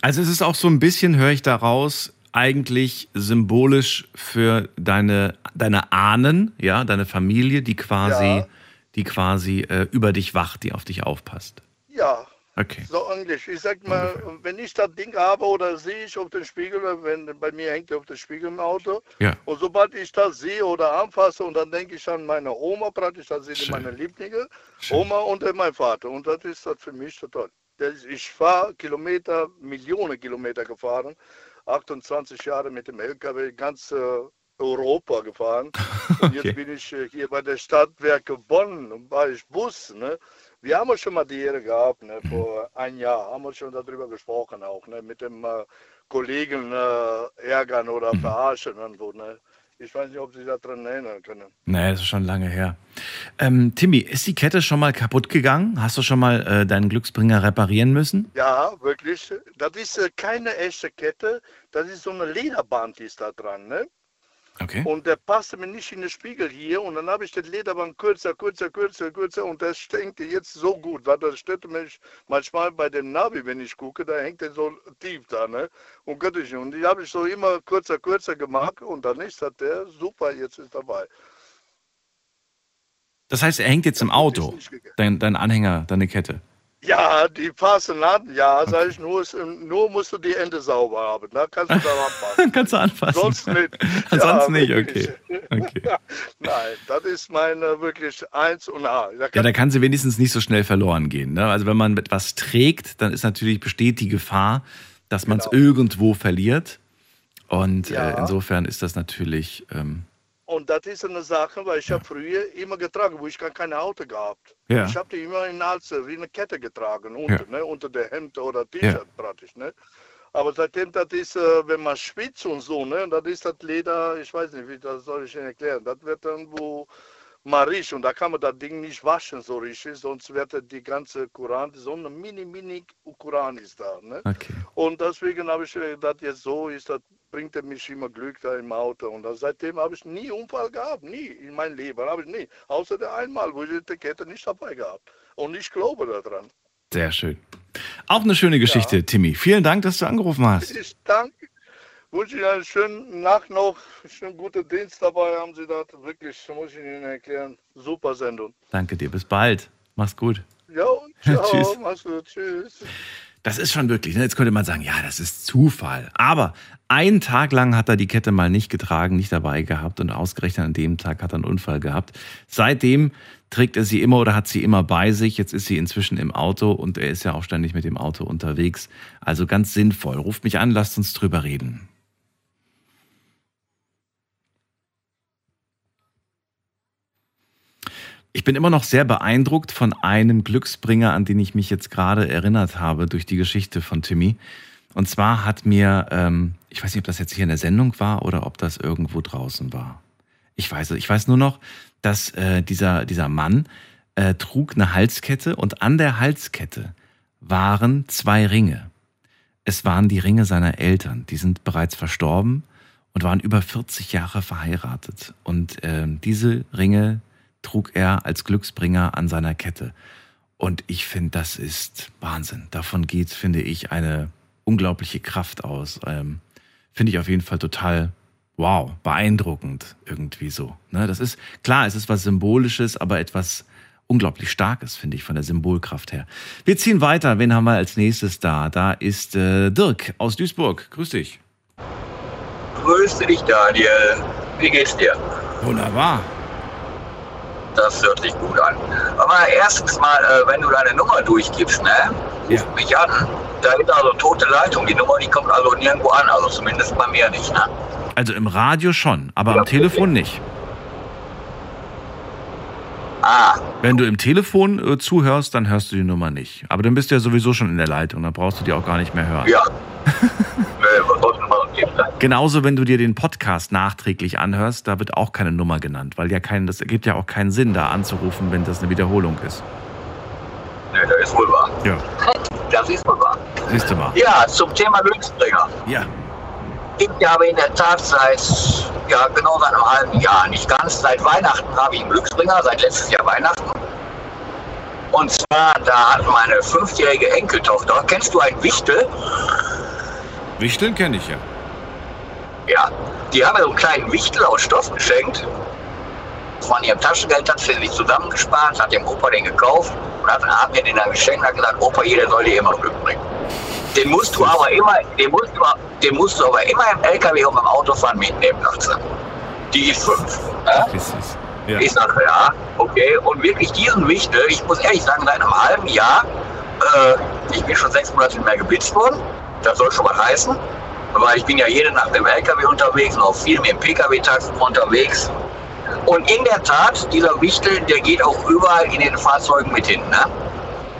Also es ist auch so ein bisschen, höre ich daraus, eigentlich symbolisch für deine, deine Ahnen, ja, deine Familie, die quasi, Ja. Die quasi äh, über dich wacht, die auf dich aufpasst. Ja, Okay. so Englisch. Ich sag mal, wenn ich das Ding habe oder sehe ich auf den Spiegel, wenn bei mir hängt auf dem Spiegel im Auto, Ja. und sobald ich das sehe oder anfasse, und dann denke ich an meine Oma praktisch, das sind Schön. meine Lieblinge, Schön. Oma und äh, mein Vater. Und das ist das für mich total. Das- Ich fahre Kilometer, Millionen Kilometer gefahren, 28 Jahre mit dem LKW ganz äh, Europa gefahren. Und jetzt Okay. bin ich äh, hier bei der Stadtwerke Bonn, und war ich Bus. Ne? Wir haben schon mal die Ehre gehabt, ne? vor ein Jahr haben wir schon darüber gesprochen auch, ne? mit dem äh, Kollegen äh, ärgern oder verarschen und so. Ne? Ich weiß nicht, ob Sie sich daran erinnern können. Nee, das ist schon lange her. Ähm, Timmy, ist die Kette schon mal kaputt gegangen? Hast du schon mal äh, deinen Glücksbringer reparieren müssen? Ja, wirklich. Das ist äh, keine echte Kette, das ist so eine Lederband, die ist da dran. Ne? Okay. Und der passte mir nicht in den Spiegel hier und dann habe ich den Lederband kürzer, kürzer, kürzer, kürzer und das stinkte jetzt so gut, weil das stört mich manchmal bei dem Navi, wenn ich gucke, da hängt der so tief da, ne? Und Göttchen. Und die habe ich so immer kürzer, kürzer gemacht und dann ist das der super, jetzt ist dabei. Das heißt, er hängt jetzt im Auto, dein, dein Anhänger, deine Kette. Ja, die passen an, ja, sag ich, nur, ist, nur musst du die Ende sauber haben, da kannst du da anpassen. Kannst du anfassen. Sonst nicht. Sonst nicht, wirklich. okay. okay. Nein, das ist meine wirklich eins und A. Da Ja, da kann sie wenigstens nicht so schnell verloren gehen. Ne? Also wenn man etwas trägt, dann ist natürlich besteht die Gefahr, dass man es Genau. irgendwo verliert. Und äh, Ja. insofern ist das natürlich ähm, Und das ist eine Sache, weil ich habe früher immer getragen, wo ich gar keine Auto gehabt. Ja. Ich habe die immer in Hals wie eine Kette getragen, unter, ne, unter der Hemd oder T-Shirt Ja. praktisch. Ne. Aber seitdem das ist, äh, wenn man schwitzt und so, ne, das ist das Leder, ich weiß nicht, wie das soll ich Ihnen erklären. Das wird irgendwo mal riecht und da kann man das Ding nicht waschen so richtig, sonst wird die ganze Kuran, so eine mini, mini Kuran ist da. Ne. okay. Und deswegen habe ich äh, das jetzt so ist, das bringt er mich immer Glück da im Auto. Und dann, seitdem habe ich nie Unfall gehabt, nie in meinem Leben, habe ich nie. Außer der einmal, wo ich die Kette nicht dabei gehabt. Und ich glaube daran. Sehr schön. Auch eine schöne Geschichte, Timmy. Vielen Dank, dass du angerufen hast. Ich danke, wünsche Ihnen einen schönen Nacht noch, schönen guten Dienst dabei haben Sie das. Wirklich, muss ich Ihnen erklären, super Sendung. Danke dir. Bis bald. Mach's gut. Ja, ciao, Tschüss. mach's gut, tschüss. Das ist schon wirklich, ne? jetzt könnte man sagen, ja, das ist Zufall. Aber einen Tag lang hat er die Kette mal nicht getragen, nicht dabei gehabt und ausgerechnet an dem Tag hat er einen Unfall gehabt. Seitdem trägt er sie immer oder hat sie immer bei sich. Jetzt ist sie inzwischen im Auto und er ist ja auch ständig mit dem Auto unterwegs. Also ganz sinnvoll. Ruft mich an, lasst uns drüber reden. Ich bin immer noch sehr beeindruckt von einem Glücksbringer, an den ich mich jetzt gerade erinnert habe durch die Geschichte von Timmy. Und zwar hat mir, ähm, ich weiß nicht, ob das jetzt hier in der Sendung war oder ob das irgendwo draußen war. Ich weiß es. Ich weiß nur noch, dass äh, dieser, dieser Mann äh, trug eine Halskette und an der Halskette waren zwei Ringe. Es waren die Ringe seiner Eltern. Die sind bereits verstorben und waren über 40 Jahre verheiratet. Und ähm, diese Ringe trug er als Glücksbringer an seiner Kette. Und ich finde, das ist Wahnsinn. Davon geht, finde ich, eine unglaubliche Kraft aus. Ähm, finde ich auf jeden Fall total, wow, beeindruckend irgendwie so. Ne? Das ist, klar, es ist was Symbolisches, aber etwas unglaublich Starkes, finde ich, von der Symbolkraft her. Wir ziehen weiter. Wen haben wir als nächstes da? Da ist äh, Dirk aus Duisburg. Grüß dich. Grüße dich, Daniel. Wie geht's dir? Wunderbar. Das hört sich gut an. Aber erstens mal, äh, wenn du deine Nummer durchgibst, ne? Ruf Ja. mich an. Da ist also tote Leitung. Die Nummer, die kommt also nirgendwo an. Also zumindest bei mir nicht, ne? Also im Radio schon, aber Ja, am Telefon nicht. Ah, Wenn du im Telefon äh, zuhörst, dann hörst du die Nummer nicht. Aber dann bist du ja sowieso schon in der Leitung, dann brauchst du die auch gar nicht mehr hören. ja. Nö, was soll's denn machen geben, ne? Genauso, wenn du dir den Podcast nachträglich anhörst, da wird auch keine Nummer genannt, weil ja kein, das ergibt ja auch keinen Sinn, da anzurufen, wenn das eine Wiederholung ist. Nö, das ist wohl wahr. Ja, Das ist wohl wahr. siehst du mal. Ja, zum Thema Glücksbringer. Ja, Ich habe in der Tat seit, ja, genau seit einem halben Jahr, nicht ganz, seit Weihnachten habe ich einen Glücksbringer, seit letztes Jahr Weihnachten. Und zwar, da hat meine fünfjährige Enkeltochter, kennst du ein Wichtel? Wichteln kenne ich ja. Ja, die haben mir so einen kleinen Wichtel aus Stoff geschenkt. Von ihrem Taschengeld hat sie sich zusammengespart, hat dem Opa den gekauft und hat, hat mir den dann geschenkt und hat gesagt, Opa, jeder soll dir immer Glück bringen. Den musst du aber immer, den musst du, den musst du aber immer im LKW und im Autofahren mitnehmen, sagt sie. Die ist fünf. Ja? Ja. Ich sage, ja, okay. Und wirklich diesen Wichtel, ich muss ehrlich sagen, seit einem halben Jahr, äh, ich bin schon sechs Monate mehr geblitzt worden. Das soll schon mal heißen. Weil ich bin ja jede Nacht im LKW unterwegs und auch viel mit dem PKW-Taxi unterwegs. Und in der Tat, dieser Wichtel, der geht auch überall in den Fahrzeugen mit hin. Ne?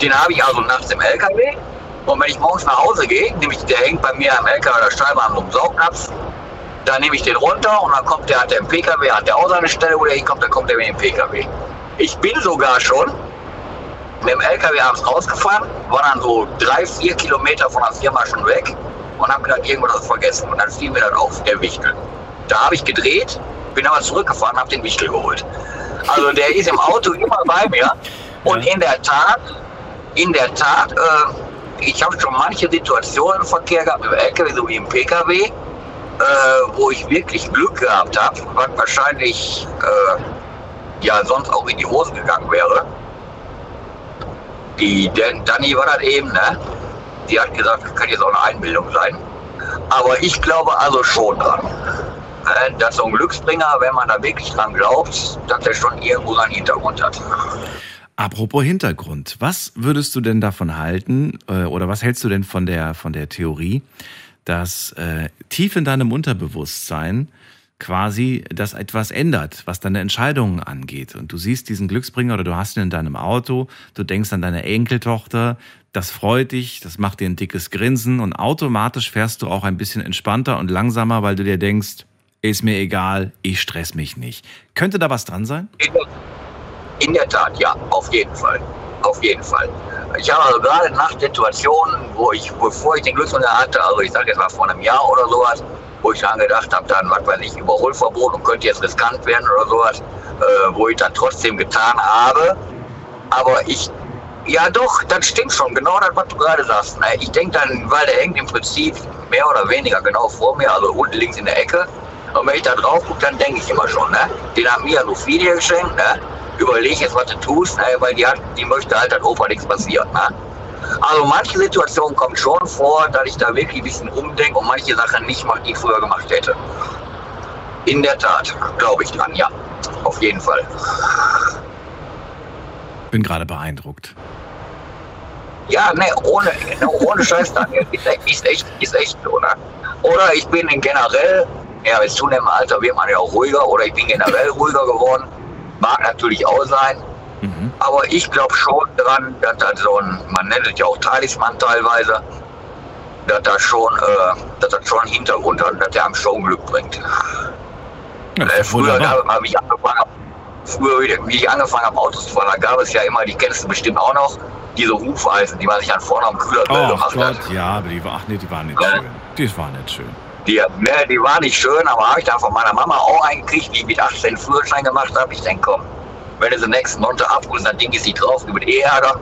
Den habe ich also nachts im LKW. Und wenn ich morgens nach Hause gehe, nämlich der hängt bei mir am LKW oder so einem Saugnapf, dann nehme ich den runter und dann kommt der, hat der im PKW, hat der auch seine Stelle, wo der hinkommt, dann kommt der mit dem PKW. Ich bin sogar schon mit dem LKW abends rausgefahren, war dann so drei, vier Kilometer von der Firma schon weg und habe mir dann irgendwas vergessen. Und dann fiel mir dann auf der Wichtel. Da habe ich gedreht, bin aber zurückgefahren, habe den Wichtel geholt. Also der ist im Auto immer bei mir. Und in der Tat, in der Tat, äh, ich habe schon manche Situationen im Verkehr gehabt, im LKW sowie im PKW, äh, wo ich wirklich Glück gehabt habe, was wahrscheinlich äh, ja sonst auch in die Hose gegangen wäre. Die Dan- Dani war das eben, ne? Die hat gesagt, das kann jetzt auch eine Einbildung sein. Aber ich glaube also schon dran. Dass so ein Glücksbringer, wenn man da wirklich dran glaubt, dass er schon irgendwo seinen Hintergrund hat. Apropos Hintergrund, was würdest du denn davon halten äh, oder was hältst du denn von der, von der Theorie, dass äh, tief in deinem Unterbewusstsein quasi das etwas ändert, was deine Entscheidungen angeht. Und du siehst diesen Glücksbringer oder du hast ihn in deinem Auto, du denkst an deine Enkeltochter, das freut dich, das macht dir ein dickes Grinsen und automatisch fährst du auch ein bisschen entspannter und langsamer, weil du dir denkst, ist mir egal, ich stress mich nicht. Könnte da was dran sein? In der, in der Tat, ja, auf jeden Fall. Auf jeden Fall. Ich habe also gerade nach Situationen, wo ich, bevor ich den Glücksbringer hatte, also ich sage jetzt mal vor einem Jahr oder sowas, wo ich dann gedacht habe, dann, was weiß ich, Überholverbot und könnte jetzt riskant werden oder sowas, äh, wo ich dann trotzdem getan habe. Aber ich, ja doch, das stimmt schon, genau das, was du gerade sagst. Ne? Ich denke dann, weil der hängt im Prinzip mehr oder weniger genau vor mir, also unten links in der Ecke. Und wenn ich da drauf gucke, dann denke ich immer schon, ne? Den hat mir ja so viele geschenkt, ne? Überleg jetzt, was du tust, ne? weil die, hat, die möchte halt, dass Opa nichts passiert, ne? Also manche Situationen kommen schon vor, dass ich da wirklich ein bisschen umdenke und manche Sachen nicht mache, die ich früher gemacht hätte. In der Tat, glaube ich dran, ja. Auf jeden Fall. Bin gerade beeindruckt. Ja, ne, ohne, ne, ohne Scheiß, Daniel. Ist, echt- ist echt, so, ne? Oder ich bin in generell, ja, mit zunehmendem Alter wird man ja auch ruhiger, oder ich bin generell ruhiger geworden. Mag natürlich auch sein. Mhm. Aber ich glaube schon dran, dass das so ein, man nennt es ja auch Talisman teilweise, dass das schon, äh, dass das schon einen Hintergrund hat, dass der einem schon Glück bringt. Ja, Äh, früher wunderbar. gab, hab ich angefangen, früher, wie ich angefangen habe, Autos zu fahren, da gab es ja immer, die kennst du bestimmt auch noch, diese Hufeisen, die man sich an vorne am Oh gemacht Gott, hat. ja, aber die war, ach nee, die waren nicht Ja. schön. Die waren nicht schön. Die, ne, die war nicht schön, aber habe ich dann von meiner Mama auch eingekriegt, wie ich mit 18 Führerschein gemacht habe. Ich denke, komm, wenn du sie nächsten Montag abholst, dann Ding ist die drauf, über die Ärger.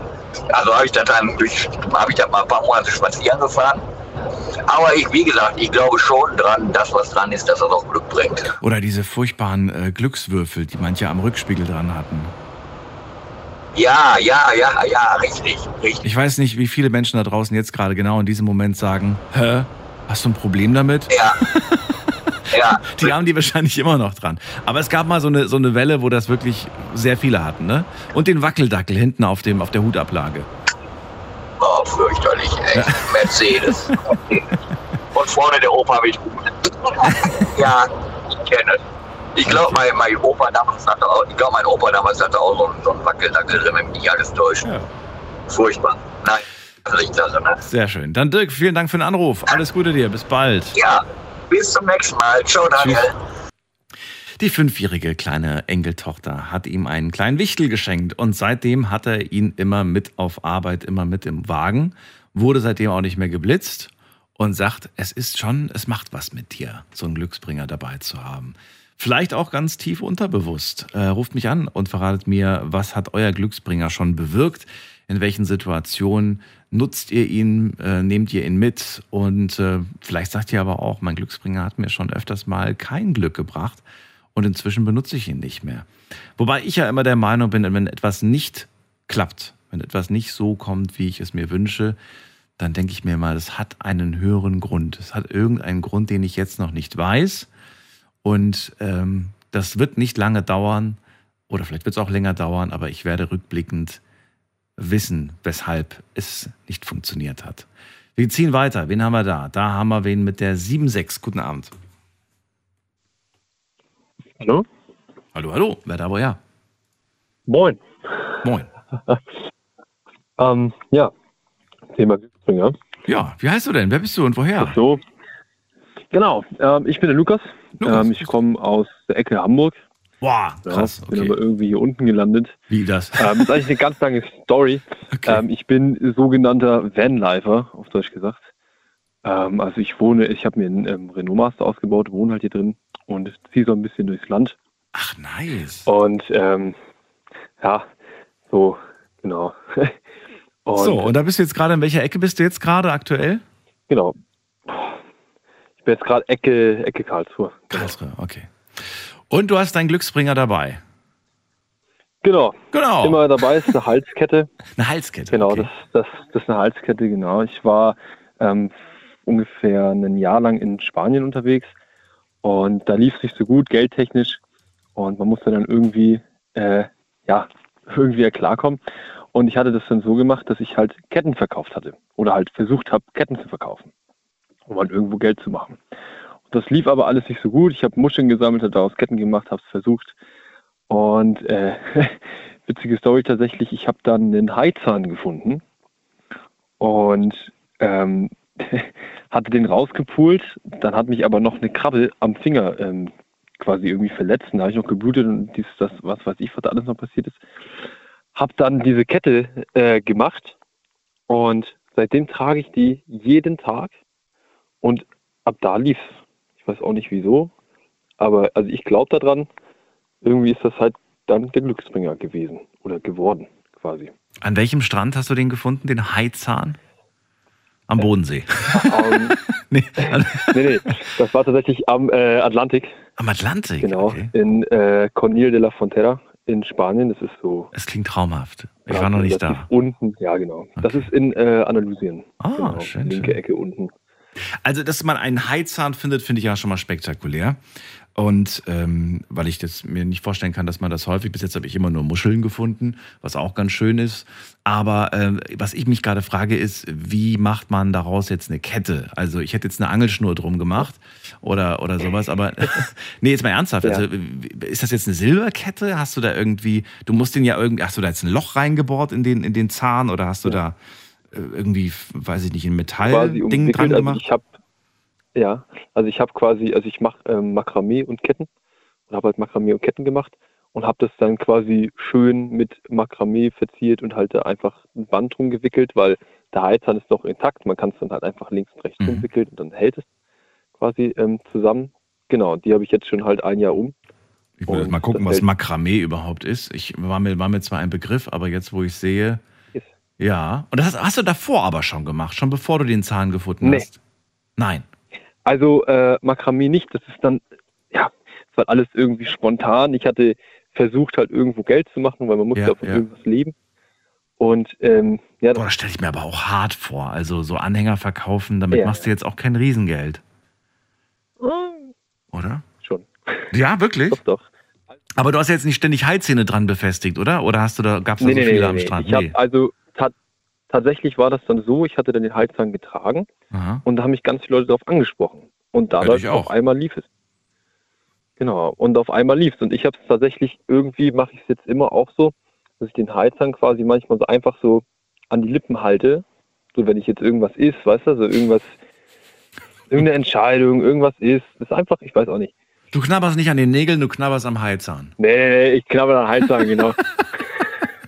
Also habe ich das dann durch, habe ich das mal ein paar Monate spazieren gefahren. Aber ich, wie gesagt, ich glaube schon dran, dass was dran ist, dass das auch Glück bringt. Oder diese furchtbaren äh, Glückswürfel, die manche am Rückspiegel dran hatten. Ja, ja, ja, ja, richtig, richtig. Ich weiß nicht, wie viele Menschen da draußen jetzt gerade genau in diesem Moment sagen, hä, hast du ein Problem damit? Ja. ja. Die haben die wahrscheinlich immer noch dran. Aber es gab mal so eine, so eine Welle, wo das wirklich sehr viele hatten, ne? Und den Wackeldackel hinten auf, dem, auf der Hutablage. Oh, fürchterlich, ey. Mercedes. Und vorne der Opa mit Hut. ja, ich kenne es. Ich glaube, mein, mein Opa damals hatte auch, ich glaube, mein Opa damals hatte auch so, einen- so einen Wackeldackel drin, wenn mich nicht alles täuscht. Ja. Furchtbar. Nein, ne? Sehr schön. Dann Dirk, vielen Dank für den Anruf. Alles Gute dir. Bis bald. Ja, bis zum nächsten Mal. Ciao, Daniel. Die fünfjährige kleine Enkeltochter hat ihm einen kleinen Wichtel geschenkt und seitdem hat er ihn immer mit auf Arbeit, immer mit im Wagen, wurde seitdem auch nicht mehr geblitzt und sagt, es ist schon, es macht was mit dir, so einen Glücksbringer dabei zu haben. Vielleicht auch ganz tief unterbewusst. Äh, ruft mich an und verratet mir, was hat euer Glücksbringer schon bewirkt? In welchen Situationen nutzt ihr ihn, äh, nehmt ihr ihn mit? Und äh, vielleicht sagt ihr aber auch, mein Glücksbringer hat mir schon öfters mal kein Glück gebracht und inzwischen benutze ich ihn nicht mehr. Wobei ich ja immer der Meinung bin, wenn etwas nicht klappt, wenn etwas nicht so kommt, wie ich es mir wünsche, dann denke ich mir mal, das hat einen höheren Grund. Es hat irgendeinen Grund, den ich jetzt noch nicht weiß. Und ähm, das wird nicht lange dauern, oder vielleicht wird es auch länger dauern, aber ich werde rückblickend wissen, weshalb es nicht funktioniert hat. Wir ziehen weiter. Wen haben wir da? Da haben wir wen mit der 7.6. Guten Abend. Hallo? Hallo, hallo. Wer da woher? Moin. Moin. Ähm, ja, Thema Glücksbringer. Ja, wie heißt du denn? Wer bist du und woher? So. Genau, ähm, ich bin der Lukas. Lukas. Ähm, ich komme aus der Ecke Hamburg. Boah, Ja, krass. Bin Okay. aber irgendwie hier unten gelandet. Wie das? Ähm, das ist eigentlich eine ganz lange Story. Okay. Ähm, ich bin sogenannter Vanlifer, auf Deutsch gesagt. Ähm, also ich wohne, ich habe mir einen ähm, Renault Master ausgebaut, wohne halt hier drin und ziehe so ein bisschen durchs Land. Ach, nice. Und ähm, ja, so, genau. und, so, und da bist du jetzt gerade, in welcher Ecke bist du jetzt gerade aktuell? Genau. Ich bin jetzt gerade Ecke, Ecke Karlsruhe. Karlsruhe, okay. Und du hast deinen Glücksbringer dabei. Genau. Genau. Immer dabei ist eine Halskette. Eine Halskette. Genau, okay. das, das, das ist eine Halskette, genau. Ich war ähm, ungefähr ein Jahr lang in Spanien unterwegs und da lief es nicht so gut, geldtechnisch. Und man musste dann irgendwie, äh, ja, irgendwie klarkommen. Und ich hatte das dann so gemacht, dass ich halt Ketten verkauft hatte. Oder halt versucht habe, Ketten zu verkaufen, um halt irgendwo Geld zu machen. Das lief aber alles nicht so gut. Ich habe Muscheln gesammelt, habe daraus Ketten gemacht, habe es versucht. Und äh, witzige Story tatsächlich, ich habe dann einen Haizahn gefunden und ähm, hatte den rausgepult. Dann hat mich aber noch eine Krabbe am Finger ähm, quasi irgendwie verletzt. Da habe ich noch geblutet und dies, das, was weiß ich, was da alles noch passiert ist. Hab dann diese Kette äh, gemacht und seitdem trage ich die jeden Tag und ab da lief's. Ich weiß auch nicht wieso, aber also ich glaube daran, irgendwie ist das halt dann der Glücksbringer gewesen oder geworden quasi. An welchem Strand hast du den gefunden, den Haizahn? Am Bodensee. Ähm, nee, nee, nee, das war tatsächlich am äh, Atlantik, am Atlantik. genau, Okay. in äh, Cornil de la Frontera in Spanien. Das ist so. Es klingt traumhaft. Ich war noch nicht da. Unten, ja genau. Das ist in äh, Andalusien. Ah, genau, schön, Linke schön. Ecke unten. Also, dass man einen Haizahn findet, finde ich ja schon mal spektakulär. Und ähm, weil ich das mir nicht vorstellen kann, dass man das häufig, bis jetzt habe ich immer nur Muscheln gefunden, was auch ganz schön ist. Aber ähm, was ich mich gerade frage, ist, wie macht man daraus jetzt eine Kette? Also ich hätte jetzt eine Angelschnur drum gemacht oder, oder sowas, aber nee, jetzt mal ernsthaft. Ja. Also, ist das jetzt eine Silberkette? Hast du da irgendwie, du musst den ja irgendwie, hast du da jetzt ein Loch reingebohrt in den, in den Zahn oder hast du da äh, irgendwie, weiß ich nicht, ein quasi Metallding dran Also gemacht? ich habe ja, also ich habe quasi, also ich mache ähm, Makramee und Ketten und habe halt Makramee und Ketten gemacht und habe das dann quasi schön mit Makramee verziert und halt da einfach ein Band drum gewickelt, weil der Heizhahn ist noch intakt. Man kann es dann halt einfach links und rechts Mhm. umwickeln und dann hält es quasi ähm, zusammen. Genau, die habe ich jetzt schon halt ein Jahr um. Ich will mal gucken, was Makramee überhaupt ist. Ich war mir, war mir zwar ein Begriff, aber jetzt, wo ich sehe, ja. Und das hast, hast du davor aber schon gemacht, schon bevor du den Zahn gefunden Nee. hast? Nein. Also äh, Makramee nicht, das ist dann, ja, es war alles irgendwie spontan. Ich hatte versucht halt irgendwo Geld zu machen, weil man muss Ja, von ja. irgendwas leben. Und ähm, ja, Boah, das stelle ich mir aber auch hart vor. Also so Anhänger verkaufen, damit Ja. machst du jetzt auch kein Riesengeld. Oder? schon. Ja, wirklich? Doch, doch. Aber du hast jetzt nicht ständig Heizähne dran befestigt, oder? Oder hast du da, gab es da so viele am Strand? Ich hab, also tatsächlich war das dann so, ich hatte dann den Heizhahn getragen Aha. und da haben mich ganz viele Leute darauf angesprochen. Und dadurch auf einmal lief es. Genau, und auf einmal lief's. Und ich habe es tatsächlich, irgendwie mache ich es jetzt immer auch so, dass ich den Heizern quasi manchmal so einfach so an die Lippen halte. So, wenn ich jetzt irgendwas isst, weißt du, so irgendwas, irgendeine Entscheidung, irgendwas ist. Das ist einfach, ich weiß auch nicht. Du knabberst nicht an den Nägeln, du knabberst am Heizahn. Nee, nee, nee, ich knabber an Heizahn, genau.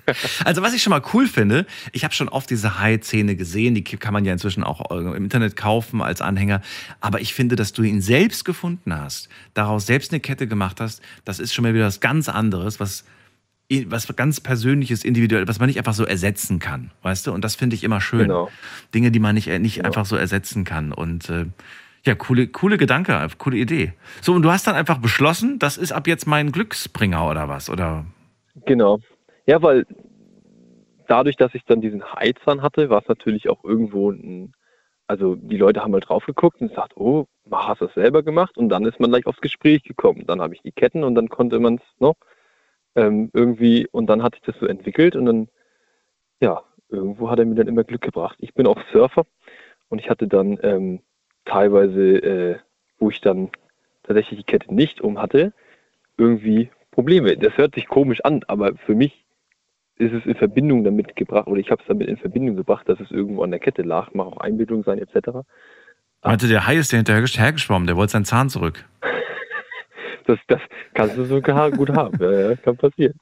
Also was ich schon mal cool finde, ich habe schon oft diese Hai-Zähne gesehen, die kann man ja inzwischen auch äh, im Internet kaufen als Anhänger. Aber ich finde, dass du ihn selbst gefunden hast, daraus selbst eine Kette gemacht hast, das ist schon mal wieder was ganz anderes, was was ganz Persönliches, individuell, was man nicht einfach so ersetzen kann, weißt du? Und das finde ich immer schön. Genau. Dinge, die man nicht, äh, nicht Genau. einfach so ersetzen kann. Und äh, ja, coole, coole Gedanke, coole Idee. So, und du hast dann einfach beschlossen, das ist ab jetzt mein Glücksbringer oder was? Oder Genau. Ja, weil dadurch, dass ich dann diesen Heizern hatte, war es natürlich auch irgendwo ein, also die Leute haben halt drauf geguckt und gesagt, oh, hast du das selber gemacht? Und dann ist man gleich aufs Gespräch gekommen. Dann habe ich die Ketten und dann konnte man es noch ähm, irgendwie, und dann hat sich das so entwickelt und dann, ja, irgendwo hat er mir dann immer Glück gebracht. Ich bin auch Surfer und ich hatte dann ähm, teilweise, äh, wo ich dann tatsächlich die Kette nicht um hatte, irgendwie Probleme. Das hört sich komisch an, aber für mich ist es in Verbindung damit gebracht, oder ich habe es damit in Verbindung gebracht, dass es irgendwo an der Kette lag, mag auch Einbildung sein, etc. meinte der Hai ist der hinterher hergeschwommen, der wollte seinen Zahn zurück. Das, das kannst du sogar gut haben, ja, ja, kann passieren.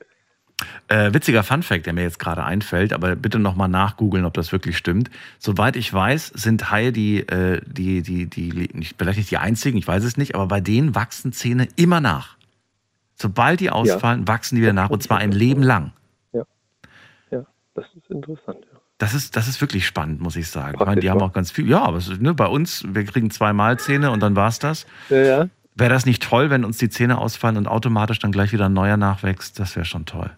Äh, witziger Funfact, der mir jetzt gerade einfällt, aber bitte nochmal nachgoogeln, ob das wirklich stimmt. Soweit ich weiß, sind Haie die, äh, die, die, die, nicht, vielleicht nicht die einzigen, ich weiß es nicht, aber bei denen wachsen Zähne immer nach. Sobald die ausfallen, wachsen die wieder nach und zwar ein Leben lang. Das ist interessant. Ja. Das ist, das ist wirklich spannend, muss ich sagen. Ich meine, die haben wa? auch ganz viel. Ja, aber es ne, bei uns, wir kriegen zweimal Zähne und dann war's das. Ja, ja. Wäre das nicht toll, wenn uns die Zähne ausfallen und automatisch dann gleich wieder ein neuer nachwächst? Das wäre schon toll.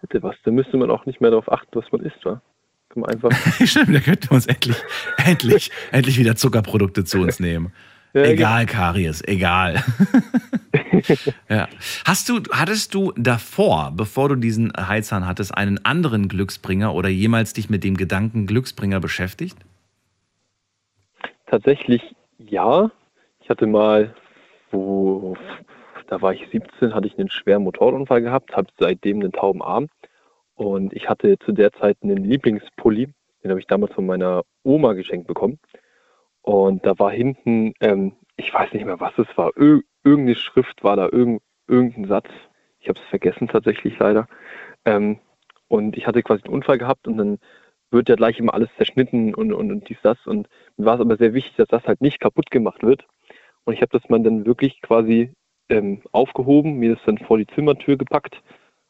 Hätte was, da müsste man auch nicht mehr darauf achten, was man isst, wa? Kann man einfach. Stimmt, da könnten wir uns endlich, endlich, endlich wieder Zuckerprodukte zu uns nehmen. Egal, Karies, egal. ja. Hast du, hattest du davor, bevor du diesen Heizhahn hattest, einen anderen Glücksbringer oder jemals dich mit dem Gedanken Glücksbringer beschäftigt? Tatsächlich ja. Ich hatte mal, wo, da war ich 17, hatte ich einen schweren Motorradunfall gehabt, habe seitdem einen tauben Arm. Und ich hatte zu der Zeit einen Lieblingspulli, den habe ich damals von meiner Oma geschenkt bekommen. Und da war hinten, ähm, ich weiß nicht mehr, was es war, Ir irgendeine Schrift war da, irgend, irgendein Satz. Ich habe es vergessen tatsächlich leider. Ähm, und ich hatte quasi einen Unfall gehabt und dann wird ja gleich immer alles zerschnitten und, und, und dies, das. Und mir war es aber sehr wichtig, dass das halt nicht kaputt gemacht wird. Und ich habe das mal dann wirklich quasi ähm, aufgehoben, mir das dann vor die Zimmertür gepackt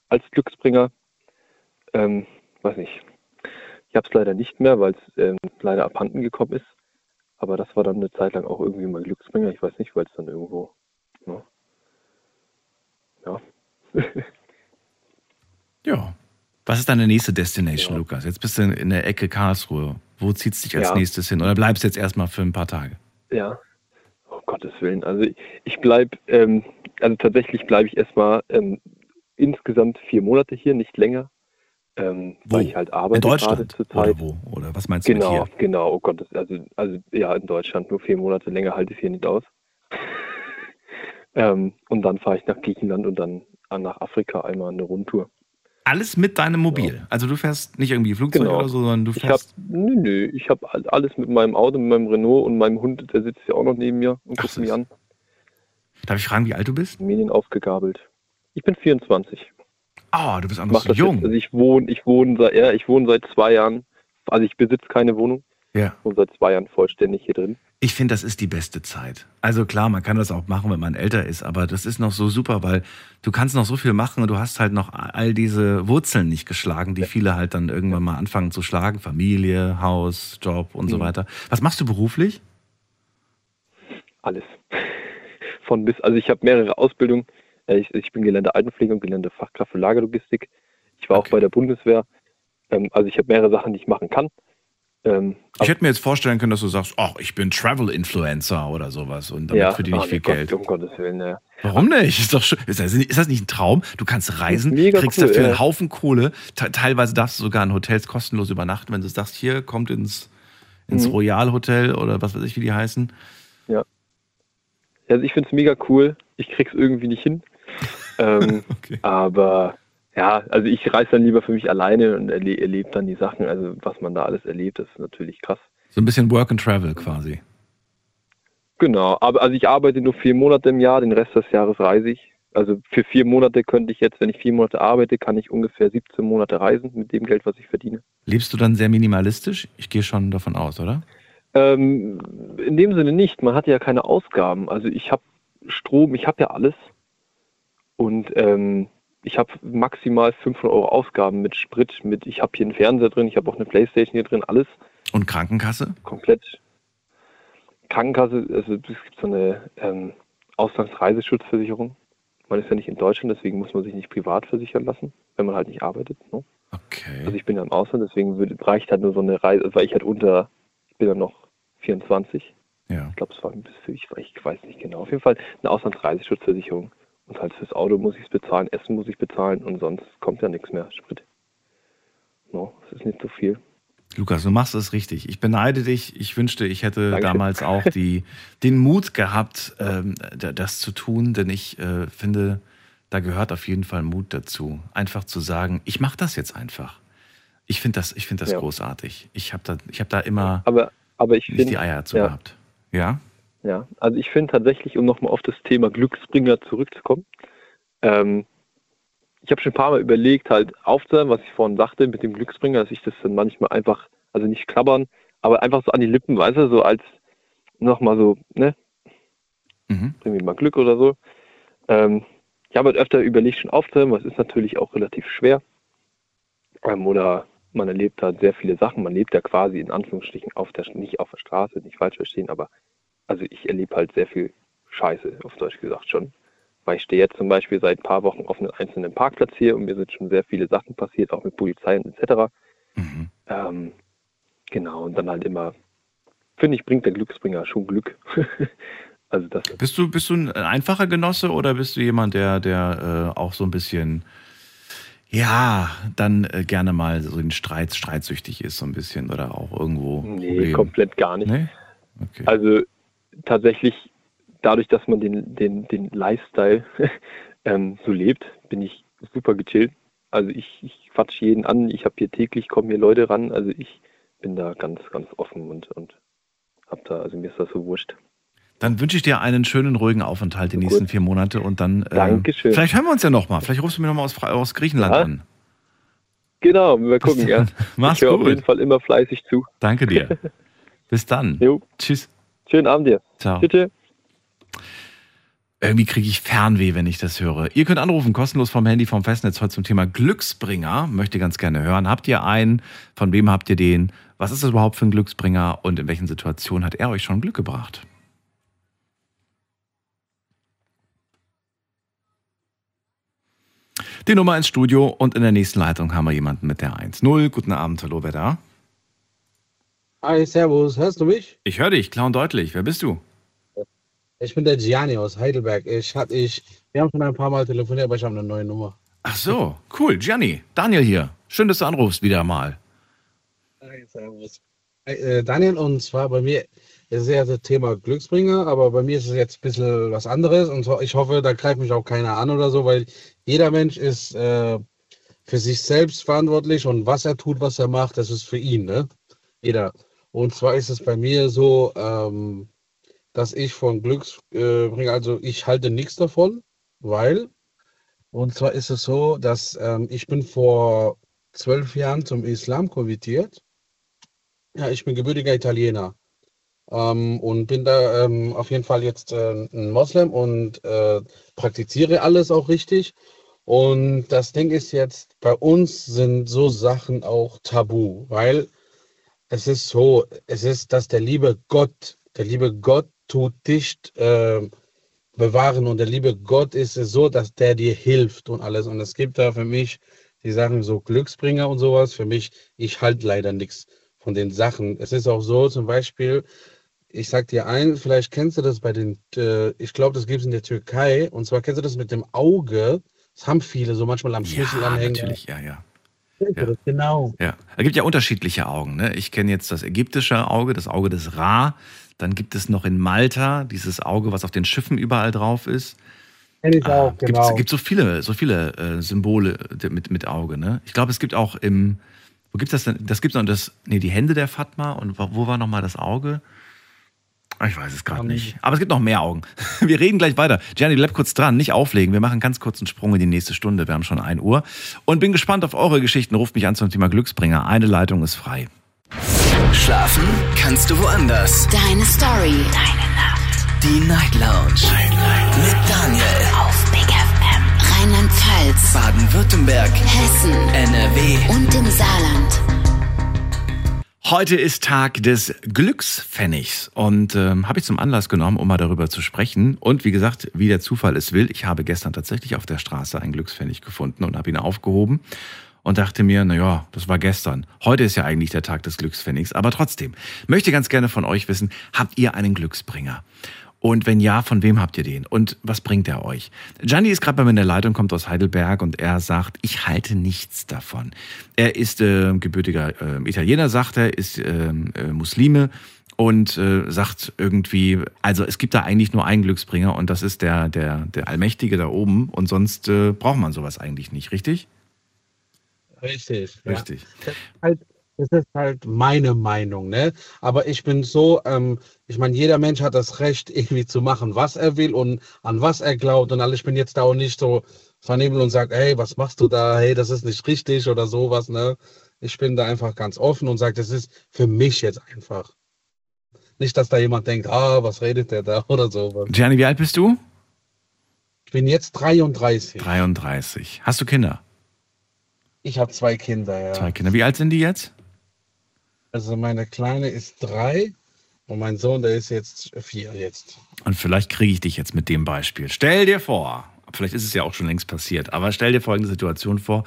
als Glücksbringer. Ähm, weiß nicht. Ich habe es leider nicht mehr, weil es ähm, leider abhanden gekommen ist. Aber das war dann eine Zeit lang auch irgendwie mein Glücksbringer. Ich weiß nicht, weil es dann irgendwo. Ne? Ja. Ja. Was ist deine nächste Destination, Lukas? Jetzt bist du in der Ecke Karlsruhe. Wo zieht's dich als Ja. nächstes hin? Oder bleibst du jetzt erstmal für ein paar Tage? Ja. Oh Gottes Willen. Also ich, ich bleibe, ähm, also tatsächlich bleibe ich erstmal ähm, insgesamt vier Monate hier, nicht länger. Ähm, Wo? Weil ich halt arbeite In Deutschland? Oder wo? Oder was meinst du Genau, hier? genau. Oh Gott, das, also, also ja, in Deutschland nur vier Monate länger halte ich hier nicht aus. ähm, und dann fahre ich nach Griechenland und dann nach Afrika einmal eine Rundtour. Alles mit deinem Mobil. Also du fährst nicht irgendwie Flugzeug Genau. oder so, sondern du Ich habe, fährst. nö, nö, ich habe alles mit meinem Auto, mit meinem Renault und meinem Hund, der sitzt ja auch noch neben mir und guckt mich an. Darf ich fragen, wie alt du bist? Medien aufgegabelt. Ich bin 24. Ah, du bist auch noch so jung. Jetzt, also ich wohne, ich wohne seit, ja, ich wohne seit zwei Jahren. Also ich besitze keine Wohnung. Ja. Ich wohne seit zwei Jahren vollständig hier drin. Ich finde, das ist die beste Zeit. Also klar, man kann das auch machen, wenn man älter ist, aber das ist noch so super, weil du kannst noch so viel machen und du hast halt noch all diese Wurzeln nicht geschlagen, die viele halt dann irgendwann mal anfangen zu schlagen. Familie, Haus, Job und so Mhm. weiter. Was machst du beruflich? Alles. Von bis, also ich habe mehrere Ausbildungen. Äh, Ich, ich bin gelernte Altenpflege und gelernte Fachkraft für Lagerlogistik. Ich war auch bei der Bundeswehr. Ähm, Also ich habe mehrere Sachen, die ich machen kann. Ähm, Ich hätte mir jetzt vorstellen können, dass du sagst, ach, ich bin Travel-Influencer oder sowas und damit ja, verdiene ich ah, viel Gott, Geld. Um Gottes Willen, ja. Warum nicht? Ist, doch schön. ist, das, ist das nicht ein Traum? Du kannst reisen, kriegst cool, dafür ja. einen Haufen Kohle. Te teilweise darfst du sogar in Hotels kostenlos übernachten, wenn du sagst, hier kommt ins, ins Mhm. Royal Hotel oder was weiß ich, wie die heißen. Ja. Also ich finde es mega cool. ich krieg's irgendwie nicht hin. Ähm, okay. Aber ja, also ich reise dann lieber für mich alleine und erle erlebe dann die Sachen. Also was man da alles erlebt, das ist natürlich krass. So ein bisschen Work and Travel quasi. Genau, aber also ich arbeite nur vier Monate im Jahr, den Rest des Jahres reise ich. Also für vier Monate könnte ich jetzt, wenn ich vier Monate arbeite, kann ich ungefähr 17 Monate reisen mit dem Geld, was ich verdiene. Lebst du dann sehr minimalistisch? Ich gehe schon davon aus, oder? Ähm, in dem Sinne nicht. Man hat ja keine Ausgaben. Also ich habe Strom, ich habe ja alles. Und ähm, ich habe maximal 500 Euro Ausgaben mit Sprit, mit ich habe hier einen Fernseher drin, ich habe auch eine Playstation hier drin, alles. Und Krankenkasse? Komplett. Krankenkasse, also es gibt so eine ähm, Auslandsreiseschutzversicherung. Man ist ja nicht in Deutschland, deswegen muss man sich nicht privat versichern lassen, wenn man halt nicht arbeitet. Ne? Okay. Also ich bin ja im Ausland, deswegen reicht halt nur so eine Reise, weil ich halt unter, ich bin ja noch 24. Ja. Ich glaube, es war ein bisschen, ich, ich weiß nicht genau. Auf jeden Fall eine Auslandsreiseschutzversicherung. Und halt fürs Auto muss ich es bezahlen, Essen muss ich bezahlen und sonst kommt ja nichts mehr, Sprit. No, das ist nicht so viel. Lukas, du machst es richtig. Ich beneide dich. Ich wünschte, ich hätte Danke. damals auch die, den Mut gehabt, ähm, das zu tun, denn ich äh, finde, da gehört auf jeden Fall Mut dazu. Einfach zu sagen, ich mache das jetzt einfach. Ich finde das, ich find das ja. großartig. Ich habe da, hab da immer aber, aber ich nicht find, die Eier zu ja. gehabt. Ja? Ja, also ich finde tatsächlich, um nochmal auf das Thema Glücksbringer zurückzukommen, ähm, ich habe schon ein paar Mal überlegt, halt aufzuhören, was ich vorhin sagte mit dem Glücksbringer, dass ich das dann manchmal einfach, also nicht klappern, aber einfach so an die Lippen, weißt du, so als nochmal so, ne? Mhm. Bring mir mal Glück oder so. Ähm, ich habe halt öfter überlegt, schon aufzuhören, was ist natürlich auch relativ schwer. Ähm, oder man erlebt halt sehr viele Sachen. Man lebt ja quasi in Anführungsstrichen auf der, nicht auf der Straße, nicht falsch verstehen, aber also ich erlebe halt sehr viel Scheiße, auf Deutsch gesagt schon. Weil ich stehe jetzt zum Beispiel seit ein paar Wochen auf einem einzelnen Parkplatz hier und mir sind schon sehr viele Sachen passiert, auch mit Polizei und etc. Mhm. Ähm, genau, und dann halt immer, finde ich, bringt der Glücksbringer schon Glück. also das bist du, bist du ein einfacher Genosse oder bist du jemand, der, der äh, auch so ein bisschen, ja, dann äh, gerne mal so in Streit, streitsüchtig ist, so ein bisschen oder auch irgendwo? Nee, Problem. komplett gar nicht. Nee? Okay. Also tatsächlich dadurch, dass man den, den, den Lifestyle ähm, so lebt, bin ich super gechillt. Also ich, ich quatsch jeden an, ich habe hier täglich, kommen hier Leute ran, also ich bin da ganz, ganz offen und, und hab da, also mir ist das so wurscht. Dann wünsche ich dir einen schönen, ruhigen Aufenthalt die so nächsten vier Monate und dann. Äh, Dankeschön. Vielleicht hören wir uns ja nochmal. Vielleicht rufst du mir nochmal aus, aus Griechenland ja. an. Genau, wir gucken, ja. Mach's ich gut. auf jeden Fall immer fleißig zu. Danke dir. Bis dann. Jo. Tschüss. Schönen Abend dir. Ciao. Bitte. Irgendwie kriege ich Fernweh, wenn ich das höre. Ihr könnt anrufen, kostenlos vom Handy, vom Festnetz, heute zum Thema Glücksbringer. Möchte ganz gerne hören. Habt ihr einen? Von wem habt ihr den? Was ist das überhaupt für ein Glücksbringer? Und in welchen Situationen hat er euch schon Glück gebracht? Die Nummer ins Studio und in der nächsten Leitung haben wir jemanden mit der 1-0. Guten Abend, hallo, wer da? Hi, servus, hörst du mich? Ich höre dich, klar und deutlich. Wer bist du? Ich bin der Gianni aus Heidelberg. Ich hatte ich, wir haben schon ein paar Mal telefoniert, aber ich habe eine neue Nummer. Ach so, cool. Gianni, Daniel hier. Schön, dass du anrufst wieder mal. Hi, servus. Äh, Daniel, und zwar bei mir ist es ja das Thema Glücksbringer, aber bei mir ist es jetzt ein bisschen was anderes. Und ich hoffe, da greift mich auch keiner an oder so, weil jeder Mensch ist äh, für sich selbst verantwortlich und was er tut, was er macht, das ist für ihn, ne? Jeder. Und zwar ist es bei mir so, ähm, dass ich von Glücksbringer, äh, also ich halte nichts davon, weil, und zwar ist es so, dass ähm, ich bin vor zwölf Jahren zum Islam konvertiert. Ja, ich bin gebürtiger Italiener ähm, und bin da ähm, auf jeden Fall jetzt äh, ein Moslem und äh, praktiziere alles auch richtig. Und das Ding ist jetzt, bei uns sind so Sachen auch tabu, weil es ist so, es ist, dass der liebe Gott, der liebe Gott tut dich äh, bewahren und der liebe Gott ist es so, dass der dir hilft und alles. Und es gibt da für mich die Sachen so Glücksbringer und sowas. Für mich, ich halte leider nichts von den Sachen. Es ist auch so, zum Beispiel, ich sag dir ein, vielleicht kennst du das bei den, äh, ich glaube, das gibt es in der Türkei. Und zwar kennst du das mit dem Auge. Das haben viele so manchmal am Schlüssel ja, anhängen. Natürlich, ja, ja. Ja. Genau. Ja, es gibt ja unterschiedliche Augen. Ne? Ich kenne jetzt das ägyptische Auge, das Auge des Ra. Dann gibt es noch in Malta dieses Auge, was auf den Schiffen überall drauf ist. Kenn ich auch, Gibt genau. gibt so viele, so viele äh, Symbole de- mit, mit Auge, ne? Ich glaube, es gibt auch im, wo gibt das denn? Das gibt noch das, nee, die Hände der Fatma und wo wo war nochmal das Auge? Ah, Ich weiß es gerade nicht. Aber es gibt noch mehr Augen. Wir reden gleich weiter. Gianni, bleib kurz dran, nicht auflegen. Wir machen ganz kurz einen Sprung in die nächste Stunde. Wir haben schon 1 Uhr. Und bin gespannt auf eure Geschichten. Ruft mich an zum Thema Glücksbringer. Eine Leitung ist frei. Schlafen kannst du woanders. Deine Story. Deine Nacht. Die Night Lounge. Mit Daniel. Auf Big FM. Rheinland-Pfalz. Baden-Württemberg. Hessen. NRW. Und im Saarland. Heute ist Tag des Glückspfennigs und ähm, habe ich zum Anlass genommen, um mal darüber zu sprechen. Und wie gesagt, wie der Zufall es will, ich habe gestern tatsächlich auf der Straße einen Glückspfennig gefunden und habe ihn aufgehoben und dachte mir, na ja, das war gestern. Heute ist ja eigentlich der Tag des Glückspfennigs, aber trotzdem möchte ganz gerne von euch wissen, habt ihr einen Glücksbringer? Und wenn ja, von wem habt ihr den? Und was bringt er euch? Gianni ist gerade bei mir in der Leitung, kommt aus Heidelberg und er sagt, ich halte nichts davon. Er ist äh, gebürtiger äh, Italiener, sagt er, ist ähm, äh, Muslime und äh, sagt irgendwie, also es gibt da eigentlich nur einen Glücksbringer und das ist der, der, der Allmächtige da oben und sonst äh, braucht man sowas eigentlich nicht, richtig? Richtig. ja. Richtig. Ist halt, das ist halt meine Meinung, ne? Aber ich bin so, ähm, ich meine, jeder Mensch hat das Recht, irgendwie zu machen, was er will und an was er glaubt und alles. Ich bin jetzt da auch nicht so vernebelt und sage, hey, was machst du da? Hey, das ist nicht richtig oder sowas, ne? Ich bin da einfach ganz offen und sage, das ist für mich jetzt einfach. Nicht, dass da jemand denkt, ah, was redet der da oder sowas. Gianni, wie alt bist du? Ich bin jetzt 33. 33. Hast du Kinder? Ich habe zwei Kinder, ja. Zwei Kinder. Wie alt sind die jetzt? Also meine Kleine ist drei und mein Sohn, der ist jetzt vier jetzt. Und vielleicht kriege ich dich jetzt mit dem Beispiel. Stell dir vor, vielleicht ist es ja auch schon längst passiert, aber stell dir folgende Situation vor.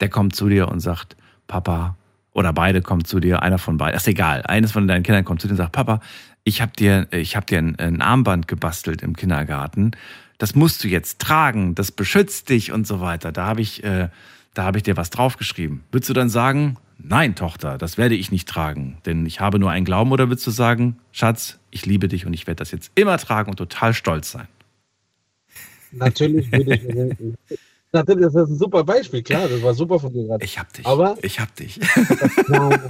Der kommt zu dir und sagt, Papa, oder beide kommen zu dir, einer von beiden, ist egal, eines von deinen Kindern kommt zu dir und sagt, Papa, ich habe dir, ich hab dir ein, ein Armband gebastelt im Kindergarten. Das musst du jetzt tragen, das beschützt dich und so weiter. Da habe ich, äh, da habe ich dir was draufgeschrieben. Würdest du dann sagen, nein, Tochter, das werde ich nicht tragen, denn ich habe nur einen Glauben? Oder würdest du sagen, Schatz, ich liebe dich und ich werde das jetzt immer tragen und total stolz sein? Natürlich würde ich mir denken, das ist ein super Beispiel, klar, das war super von dir gerade. Ich hab dich. Aber Ich hab dich. nein,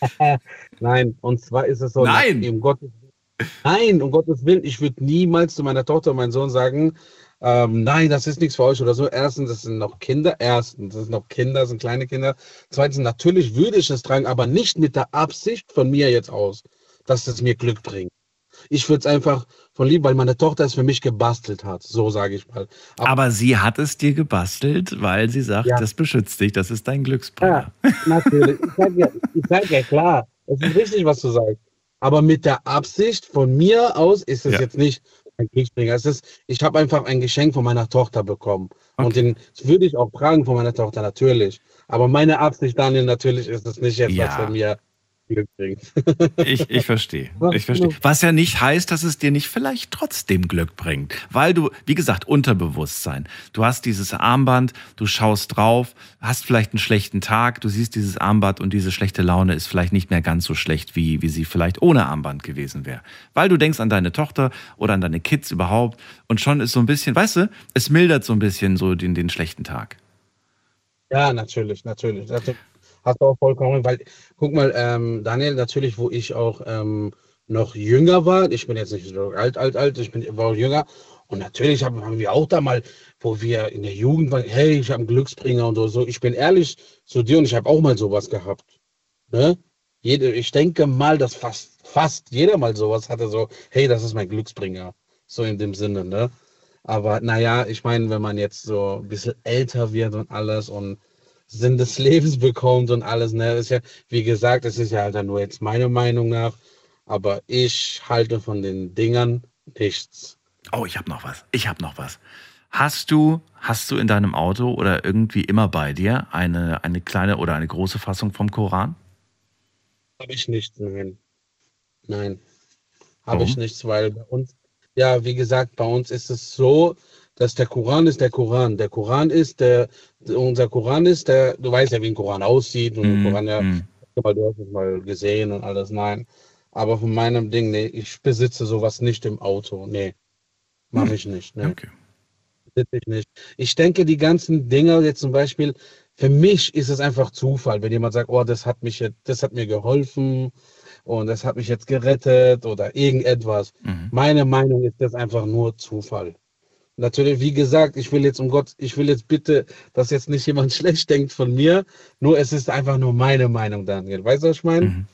nein, und zwar ist es so, Nein! um Gottes, nein, um Gottes Willen, ich würde niemals zu meiner Tochter und meinem Sohn sagen, ähm, nein, das ist nichts für euch oder so. Erstens, das sind noch Kinder. Erstens, das sind noch Kinder, das sind kleine Kinder. Zweitens, natürlich würde ich es tragen, aber nicht mit der Absicht von mir jetzt aus, dass es mir Glück bringt. Ich würde es einfach von lieb, weil meine Tochter es für mich gebastelt hat, so sage ich mal. Aber sie hat es dir gebastelt, weil sie sagt, Ja. das beschützt dich, das ist dein Glücksbringer. Ja, natürlich. Ich sage ja, ich sag ja klar, es ist richtig, was du sagst. Aber mit der Absicht von mir aus ist es Ja. jetzt nicht ein Kriegsbringer. Es ist, ich habe einfach ein Geschenk von meiner Tochter bekommen. Und den würde ich auch tragen von meiner Tochter, natürlich. Aber meine Absicht, Daniel, natürlich ist es nicht jetzt, Ja. was von mir Glück bringt. Ich, ich verstehe. Ich verstehe. Was ja nicht heißt, dass es dir nicht vielleicht trotzdem Glück bringt. Weil du, wie gesagt, Unterbewusstsein. Du hast dieses Armband, du schaust drauf, hast vielleicht einen schlechten Tag, du siehst dieses Armband und diese schlechte Laune ist vielleicht nicht mehr ganz so schlecht, wie, wie sie vielleicht ohne Armband gewesen wäre. Weil du denkst an deine Tochter oder an deine Kids überhaupt und schon ist so ein bisschen, weißt du, es mildert so ein bisschen so den, den schlechten Tag. Ja, natürlich, natürlich. Das hast du auch vollkommen, weil, guck mal, ähm, Daniel, natürlich, wo ich auch ähm, noch jünger war, ich bin jetzt nicht so alt, alt, alt, ich bin, war auch jünger. Und natürlich haben, haben wir auch da mal, wo wir in der Jugend waren, hey, ich habe einen Glücksbringer und so, so. Ich bin ehrlich zu dir und ich habe auch mal sowas gehabt. Ne? Jede, ich denke mal, dass fast, fast jeder mal sowas hatte, so, hey, das ist mein Glücksbringer. So in dem Sinne, ne? Aber naja, ich meine, wenn man jetzt so ein bisschen älter wird und alles und Sinn des Lebens bekommt und alles, ne, ist ja, wie gesagt, es ist ja halt nur jetzt meine Meinung nach, aber ich halte von den Dingern nichts. Oh, ich habe noch was. Ich habe noch was. Hast du, hast du in deinem Auto oder irgendwie immer bei dir eine, eine kleine oder eine große Fassung vom Koran? Habe ich nicht, nein. Nein. Habe ich nichts, weil bei uns, ja, wie gesagt, bei uns ist es so, dass der Koran ist der Koran. Der Koran ist der, unser Koran ist der, du weißt ja, wie ein Koran aussieht und ein Koran ja, weil du hast es mal gesehen und alles, nein. Aber von meinem Ding, nee, ich besitze sowas nicht im Auto, nee. Mache Hm. ich nicht. Ne? Okay. Wirklich nicht. Ich denke, die ganzen Dinge jetzt zum Beispiel, für mich ist es einfach Zufall, wenn jemand sagt, oh, das hat mich jetzt, das hat mir geholfen und das hat mich jetzt gerettet oder irgendetwas. Mhm. Meine Meinung ist das einfach nur Zufall. Natürlich, wie gesagt, ich will jetzt um Gott, ich will jetzt bitte, dass jetzt nicht jemand schlecht denkt von mir, nur es ist einfach nur meine Meinung, Daniel. Weißt du, was ich meine? Mhm.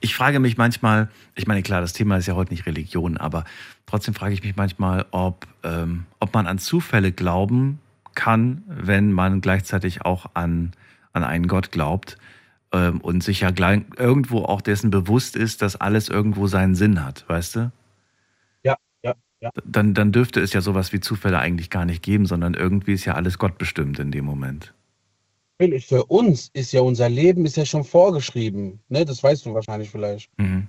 Ich frage mich manchmal, ich meine, klar, das Thema ist ja heute nicht Religion, aber trotzdem frage ich mich manchmal, ob, ähm, ob man an Zufälle glauben kann, wenn man gleichzeitig auch an, an einen Gott glaubt ähm, und sich ja gleich, irgendwo auch dessen bewusst ist, dass alles irgendwo seinen Sinn hat, weißt du? Ja. Dann, dann dürfte es ja sowas wie Zufälle eigentlich gar nicht geben, sondern irgendwie ist ja alles Gott bestimmt in dem Moment. Für uns ist ja unser Leben ist ja schon vorgeschrieben. Ne? Das weißt du wahrscheinlich vielleicht. Mhm.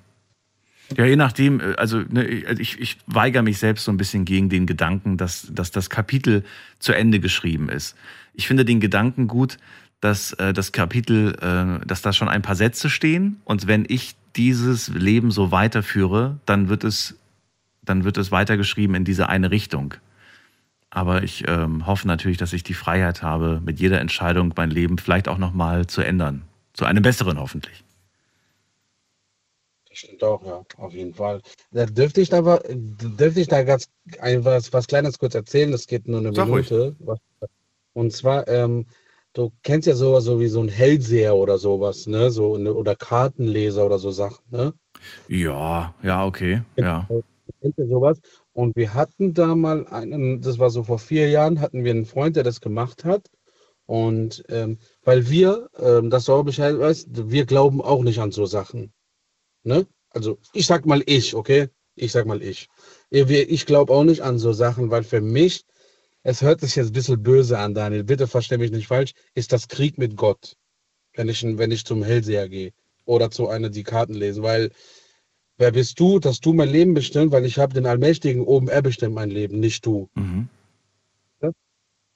Ja, je nachdem, äh, also ne, ich, ich weigere mich selbst so ein bisschen gegen den Gedanken, dass, dass das Kapitel zu Ende geschrieben ist. Ich finde den Gedanken gut, dass äh, das Kapitel, äh, dass da schon ein paar Sätze stehen und wenn ich dieses Leben so weiterführe, dann wird es, dann wird es weitergeschrieben in diese eine Richtung. Aber ich ähm, hoffe natürlich, dass ich die Freiheit habe, mit jeder Entscheidung mein Leben vielleicht auch nochmal zu ändern. Zu einem besseren hoffentlich. Das stimmt auch, ja, auf jeden Fall. Da dürfte ich da, dürfte ich da ganz ein, was, was Kleines kurz erzählen, das geht nur eine Sag ruhig. Minute. Was, und zwar, ähm, du kennst ja sowas so wie so ein Hellseher oder sowas, ne? So, eine, oder Kartenleser oder so Sachen, ne? Ja, ja, okay, ja. Kennt sowas? Und wir hatten da mal einen, das war so vor vier Jahren, hatten wir einen Freund, der das gemacht hat. Und ähm, weil wir, ähm, das soll Bescheid weißt, wir glauben auch nicht an so Sachen. Ne? Also ich sag mal ich, okay? Ich sag mal ich. Ich glaube auch nicht an so Sachen, weil für mich, es hört sich jetzt ein bisschen böse an, Daniel, bitte versteh mich nicht falsch, ist das Krieg mit Gott, wenn ich, wenn ich zum Hellseher gehe oder zu einer, die Karten lesen, weil wer bist du, dass du mein Leben bestimmt, weil ich habe den Allmächtigen oben, er bestimmt mein Leben, nicht du. Mhm.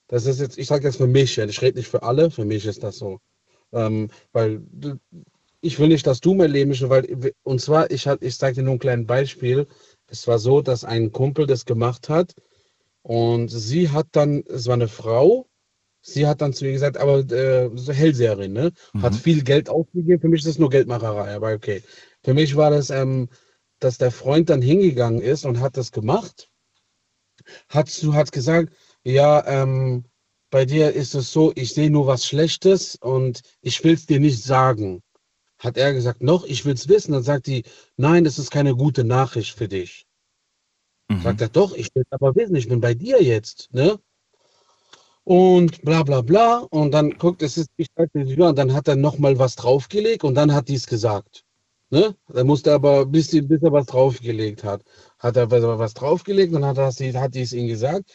Das ist jetzt, ich sage jetzt für mich, ich rede nicht für alle, für mich ist das so. Ähm, weil ich will nicht, dass du mein Leben bestimmst, weil, und zwar, ich, hat- ich sage dir nur ein kleines Beispiel. Es war so, dass ein Kumpel das gemacht hat und sie hat dann, es war eine Frau, sie hat dann zu ihr gesagt, aber äh, so Hellseherin, ne? Hat Mhm. viel Geld ausgegeben. Für mich ist das nur Geldmacherei, aber okay. Für mich war das, ähm, dass der Freund dann hingegangen ist und hat das gemacht. Hat, hat gesagt, ja, ähm, bei dir ist es so, ich sehe nur was Schlechtes und ich will es dir nicht sagen. Hat er gesagt, noch, ich will es wissen. Dann sagt die, nein, das ist keine gute Nachricht für dich. Mhm. Sagt er, doch, ich will aber wissen, ich bin bei dir jetzt, ne? Und bla bla bla. Und dann guckt, es ist, ich sagte, ja, und dann hat er nochmal was draufgelegt und dann hat die es gesagt. Ne? Dann musste aber, bis, die, bis er was draufgelegt hat, hat er was- draufgelegt und hat, er sie, hat die es ihm gesagt.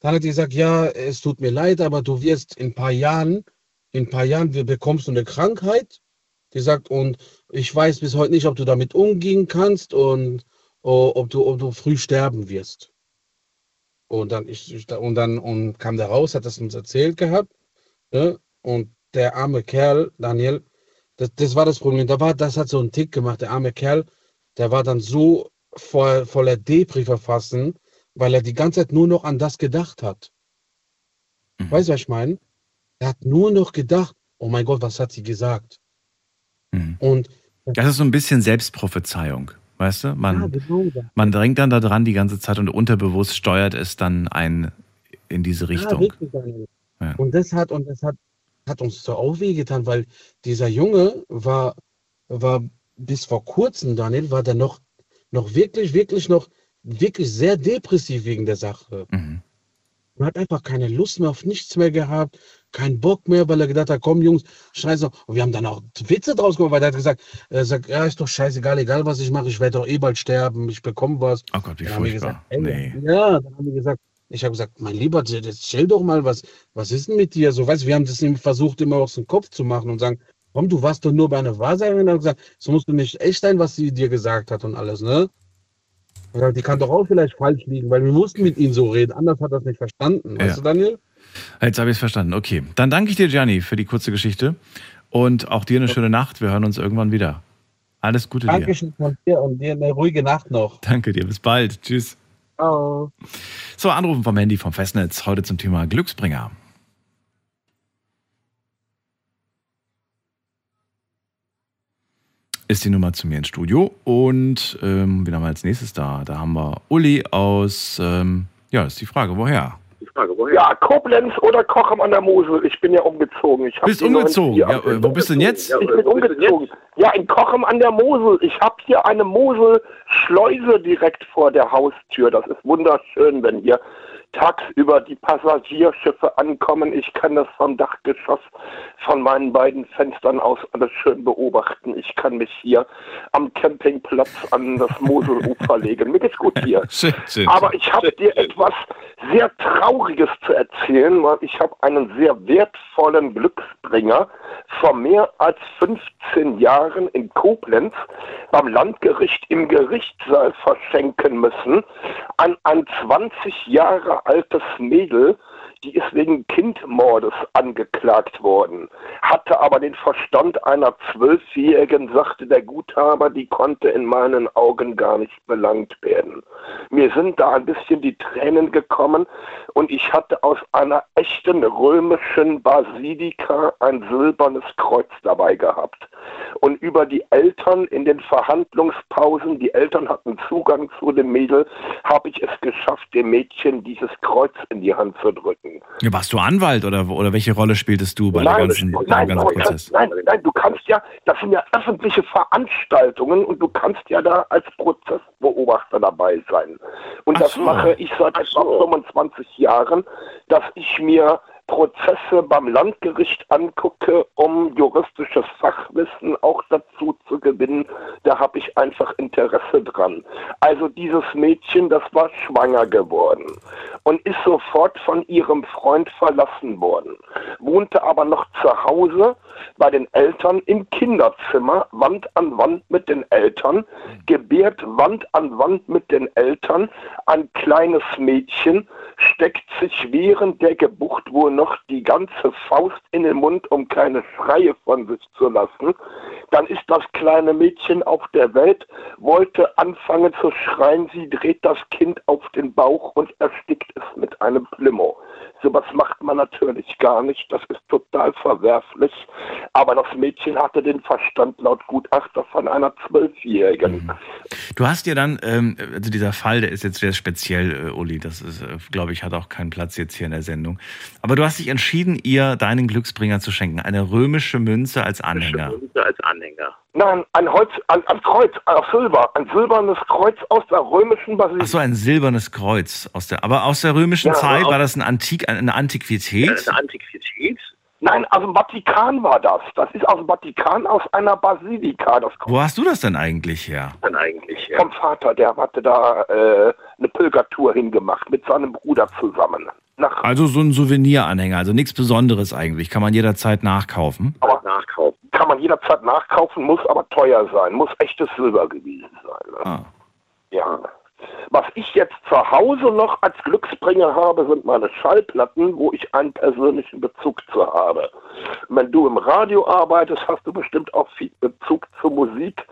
Dann hat die gesagt, ja, es tut mir leid, aber du wirst in ein paar Jahren, in ein paar Jahren bekommst du eine Krankheit. Die sagt, und ich weiß bis heute nicht, ob du damit umgehen kannst und ob, du, ob du früh sterben wirst. Und dann, ich, und dann und kam der raus, hat das uns erzählt gehabt. Ne? Und der arme Kerl, Daniel, das, das war das Problem. Da war, das hat so einen Tick gemacht. Der arme Kerl, der war dann so voll, voller Depri verfassen, weil er die ganze Zeit nur noch an das gedacht hat. Mhm. Weißt du, was ich meine? Er hat nur noch gedacht, oh mein Gott, was hat sie gesagt? Mhm. Und Das ist so ein bisschen Selbstprophezeiung, weißt du? Man, ja, genau, man drängt dann da dran die ganze Zeit und unterbewusst steuert es dann ein in diese Ja, Richtung. Daniel. Ja. Und das hat, und das hat, hat uns so auch wehgetan, weil dieser Junge war, war bis vor kurzem, Daniel, war der noch, noch wirklich, wirklich noch, wirklich sehr depressiv wegen der Sache. Mhm. Man hat einfach keine Lust mehr auf nichts mehr gehabt, keinen Bock mehr, weil er gedacht hat, komm Jungs, scheiße. Und wir haben dann auch Witze draus gemacht, weil er hat gesagt, er sagt, ja, ist doch scheißegal, egal was ich mache, ich werde doch eh bald sterben, ich bekomme was. Oh Gott, wie Dann furchtbar. gesagt, nee. ja, dann haben wir gesagt, ich habe gesagt, mein Lieber, stell doch mal, was, was ist denn mit dir? So, weißt wir haben das versucht, immer aus dem Kopf zu machen und sagen, komm, du warst doch nur bei einer Wahrsagerin und gesagt, so musst du nicht echt sein, was sie dir gesagt hat und alles, ne? Ja, die kann doch auch vielleicht falsch liegen, weil wir mussten mit ihm so reden, anders hat er das nicht verstanden, weißt Ja. du, Daniel? Jetzt habe ich es verstanden. Okay. Dann danke ich dir, Gianni, für die kurze Geschichte. Und auch dir eine schöne Nacht. Wir hören uns irgendwann wieder. Alles Gute dir. Dankeschön von dir und dir eine ruhige Nacht noch. Danke dir. Bis bald. Tschüss. Oh. So, Anrufen vom Handy vom Festnetz. Heute zum Thema Glücksbringer. Ist die Nummer zu mir ins Studio. Und ähm, wen haben als nächstes da? Da haben wir Uli aus, ähm, ja, ist die Frage, woher? Ja, Koblenz oder Kochem an der Mosel. Ich bin ja umgezogen. Ich Bist die umgezogen? Ja, äh, wo bist du denn jetzt? Ich bin umgezogen. Ja, in Kochem an der Mosel. Ich habe hier eine Moselschleuse direkt vor der Haustür. Das ist wunderschön, wenn hier tagsüber die Passagierschiffe ankommen. Ich kann das vom Dachgeschoss von meinen beiden Fenstern aus alles schön beobachten. Ich kann mich hier am Campingplatz an das Moselufer legen. Mir geht's gut hier. Schön, schön. Aber ich habe dir etwas sehr Trauriges zu erzählen, weil ich habe einen sehr wertvollen Glücksbringer vor mehr als 15 Jahren in Koblenz beim Landgericht im Gerichtssaal verschenken müssen an ein 20 Jahre altes Mädel, die ist wegen Kindmordes angeklagt worden, hatte aber den Verstand einer Zwölfjährigen, sagte der Guthaber, die konnte in meinen Augen gar nicht belangt werden. Mir sind da ein bisschen die Tränen gekommen und ich hatte aus einer echten römischen Basilika ein silbernes Kreuz dabei gehabt. Und über die Eltern in den Verhandlungspausen, die Eltern hatten Zugang zu dem Mädel, habe ich es geschafft, dem Mädchen dieses Kreuz in die Hand zu drücken. Ja, warst du Anwalt oder, oder welche Rolle spieltest du bei der ganzen, nein, ganzen nein, Prozess? nein, nein, du kannst ja, das sind ja öffentliche Veranstaltungen und du kannst ja da als Prozessbeobachter dabei sein. Und Ach das so. mache ich seit etwa 25 Jahren, dass ich mir Prozesse beim Landgericht angucke, um juristisches Fachwissen auch dazu zu gewinnen. Da habe ich einfach Interesse dran. Also dieses Mädchen, das war schwanger geworden und ist sofort von ihrem Freund verlassen worden, wohnte aber noch zu Hause bei den Eltern im Kinderzimmer, Wand an Wand mit den Eltern, gebärt Wand an Wand mit den Eltern, ein kleines Mädchen, steckt sich während der Geburt wohl noch die ganze Faust in den Mund, um keine Schreie von sich zu lassen. Dann ist das kleine Mädchen auf der Welt, wollte anfangen zu schreien, sie dreht das Kind auf den Bauch und erstickt es mit einem Plimo. Sowas macht man natürlich gar nicht, das ist total verwerflich. Aber das Mädchen hatte den Verstand laut Gutachter von einer Zwölfjährigen. Du hast ja dann, ähm, also dieser Fall, der ist jetzt sehr speziell, äh, Uli, das ist, äh, glaube ich, hat auch keinen Platz jetzt hier in der Sendung. Aber du hast dich entschieden, ihr deinen Glücksbringer zu schenken, eine römische Münze als Anhänger. als Anhänger. Nein, ein Holz, ein, ein Kreuz, aus Silber, ein silbernes Kreuz aus der römischen Basilika. Ach so, ein silbernes Kreuz aus der, aber aus der römischen Ja, Zeit auch- war das ein Antik, eine Antiquität? Antiquität? Nein, aus dem Vatikan war das. Das ist aus dem Vatikan, aus einer Basilika. Das Wo hast du das denn eigentlich her? dann eigentlich? Vom Vater, der hatte da äh, eine Pilgertour hingemacht mit seinem Bruder zusammen. Nach Also so ein Souveniranhänger, also nichts Besonderes eigentlich, kann man jederzeit nachkaufen. aber nachkaufen. Kann man jederzeit nachkaufen, muss aber teuer sein, muss echtes Silber gewesen sein. Ne? Ah. Ja. Was ich jetzt zu Hause noch als Glücksbringer habe, sind meine Schallplatten, wo ich einen persönlichen Bezug zu habe. Wenn du im Radio arbeitest, hast du bestimmt auch viel Bezug zur Musik.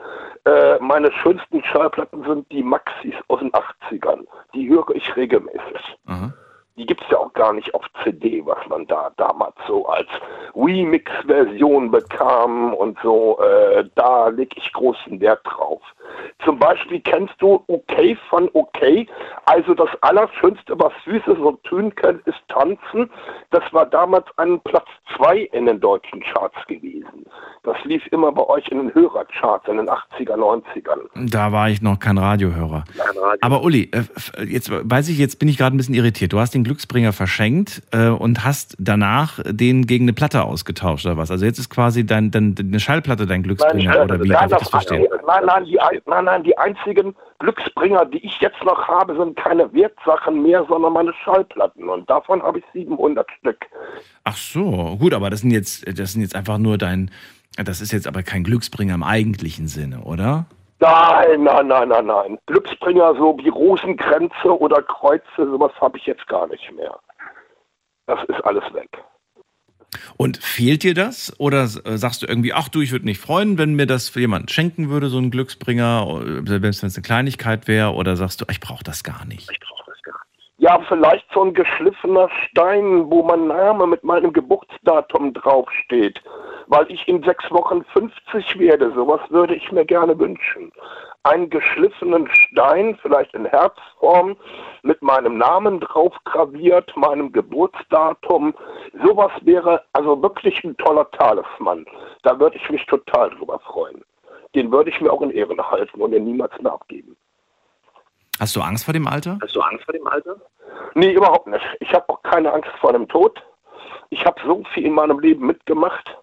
Äh, meine schönsten Schallplatten sind die Maxis aus den 80ern. Die höre ich regelmäßig. Die gibt's ja auch gar nicht auf CD, was man da damals so als Remix-Version bekam und so. Äh, da leg ich großen Wert drauf. Zum Beispiel kennst du Okay von Okay. Also das Allerschönste, was Süßes und tun können, ist tanzen. Das war damals ein Platz zwei in den deutschen Charts gewesen. Das lief immer bei euch in den Hörercharts in den 80er, 90ern. Da war ich noch kein Radiohörer. Aber Uli, äh, jetzt weiß ich, jetzt bin ich gerade ein bisschen irritiert. Du hast den Glücksbringer verschenkt äh, und hast danach den gegen eine Platte ausgetauscht oder was? Also jetzt ist quasi dein, dein, eine Schallplatte dein Glücksbringer oder wie darf ich das verstehen? Nein, nein, die, ein- nein, nein, die einzigen Glücksbringer, die ich jetzt noch habe, sind keine Wertsachen mehr, sondern meine Schallplatten. Und davon habe ich 700 Stück. Ach so, gut, aber das sind jetzt, das sind jetzt einfach nur dein, das ist jetzt aber kein Glücksbringer im eigentlichen Sinne, oder? Nein, nein, nein, nein, nein. Glücksbringer, so wie Rosenkränze oder Kreuze, sowas habe ich jetzt gar nicht mehr. Das ist alles weg. Und fehlt dir das? Oder äh, sagst du irgendwie, ach du, ich würde mich freuen, wenn mir das jemand schenken würde, so ein Glücksbringer, selbst wenn es eine Kleinigkeit wäre? Oder sagst du, ich brauche das gar nicht? Ich brauche das gar nicht. Ja, vielleicht so ein geschliffener Stein, wo mein Name mit meinem Geburtsdatum draufsteht. Weil ich in sechs Wochen 50 werde. Sowas würde ich mir gerne wünschen einen geschliffenen Stein, vielleicht in Herzform, mit meinem Namen drauf graviert, meinem Geburtsdatum. Sowas wäre also wirklich ein toller Talisman. Da würde ich mich total drüber freuen. Den würde ich mir auch in Ehren halten und ihn niemals mehr abgeben. Hast du Angst vor dem Alter? Hast du Angst vor dem Alter? Nee, überhaupt nicht. Ich habe auch keine Angst vor dem Tod. Ich habe so viel in meinem Leben mitgemacht.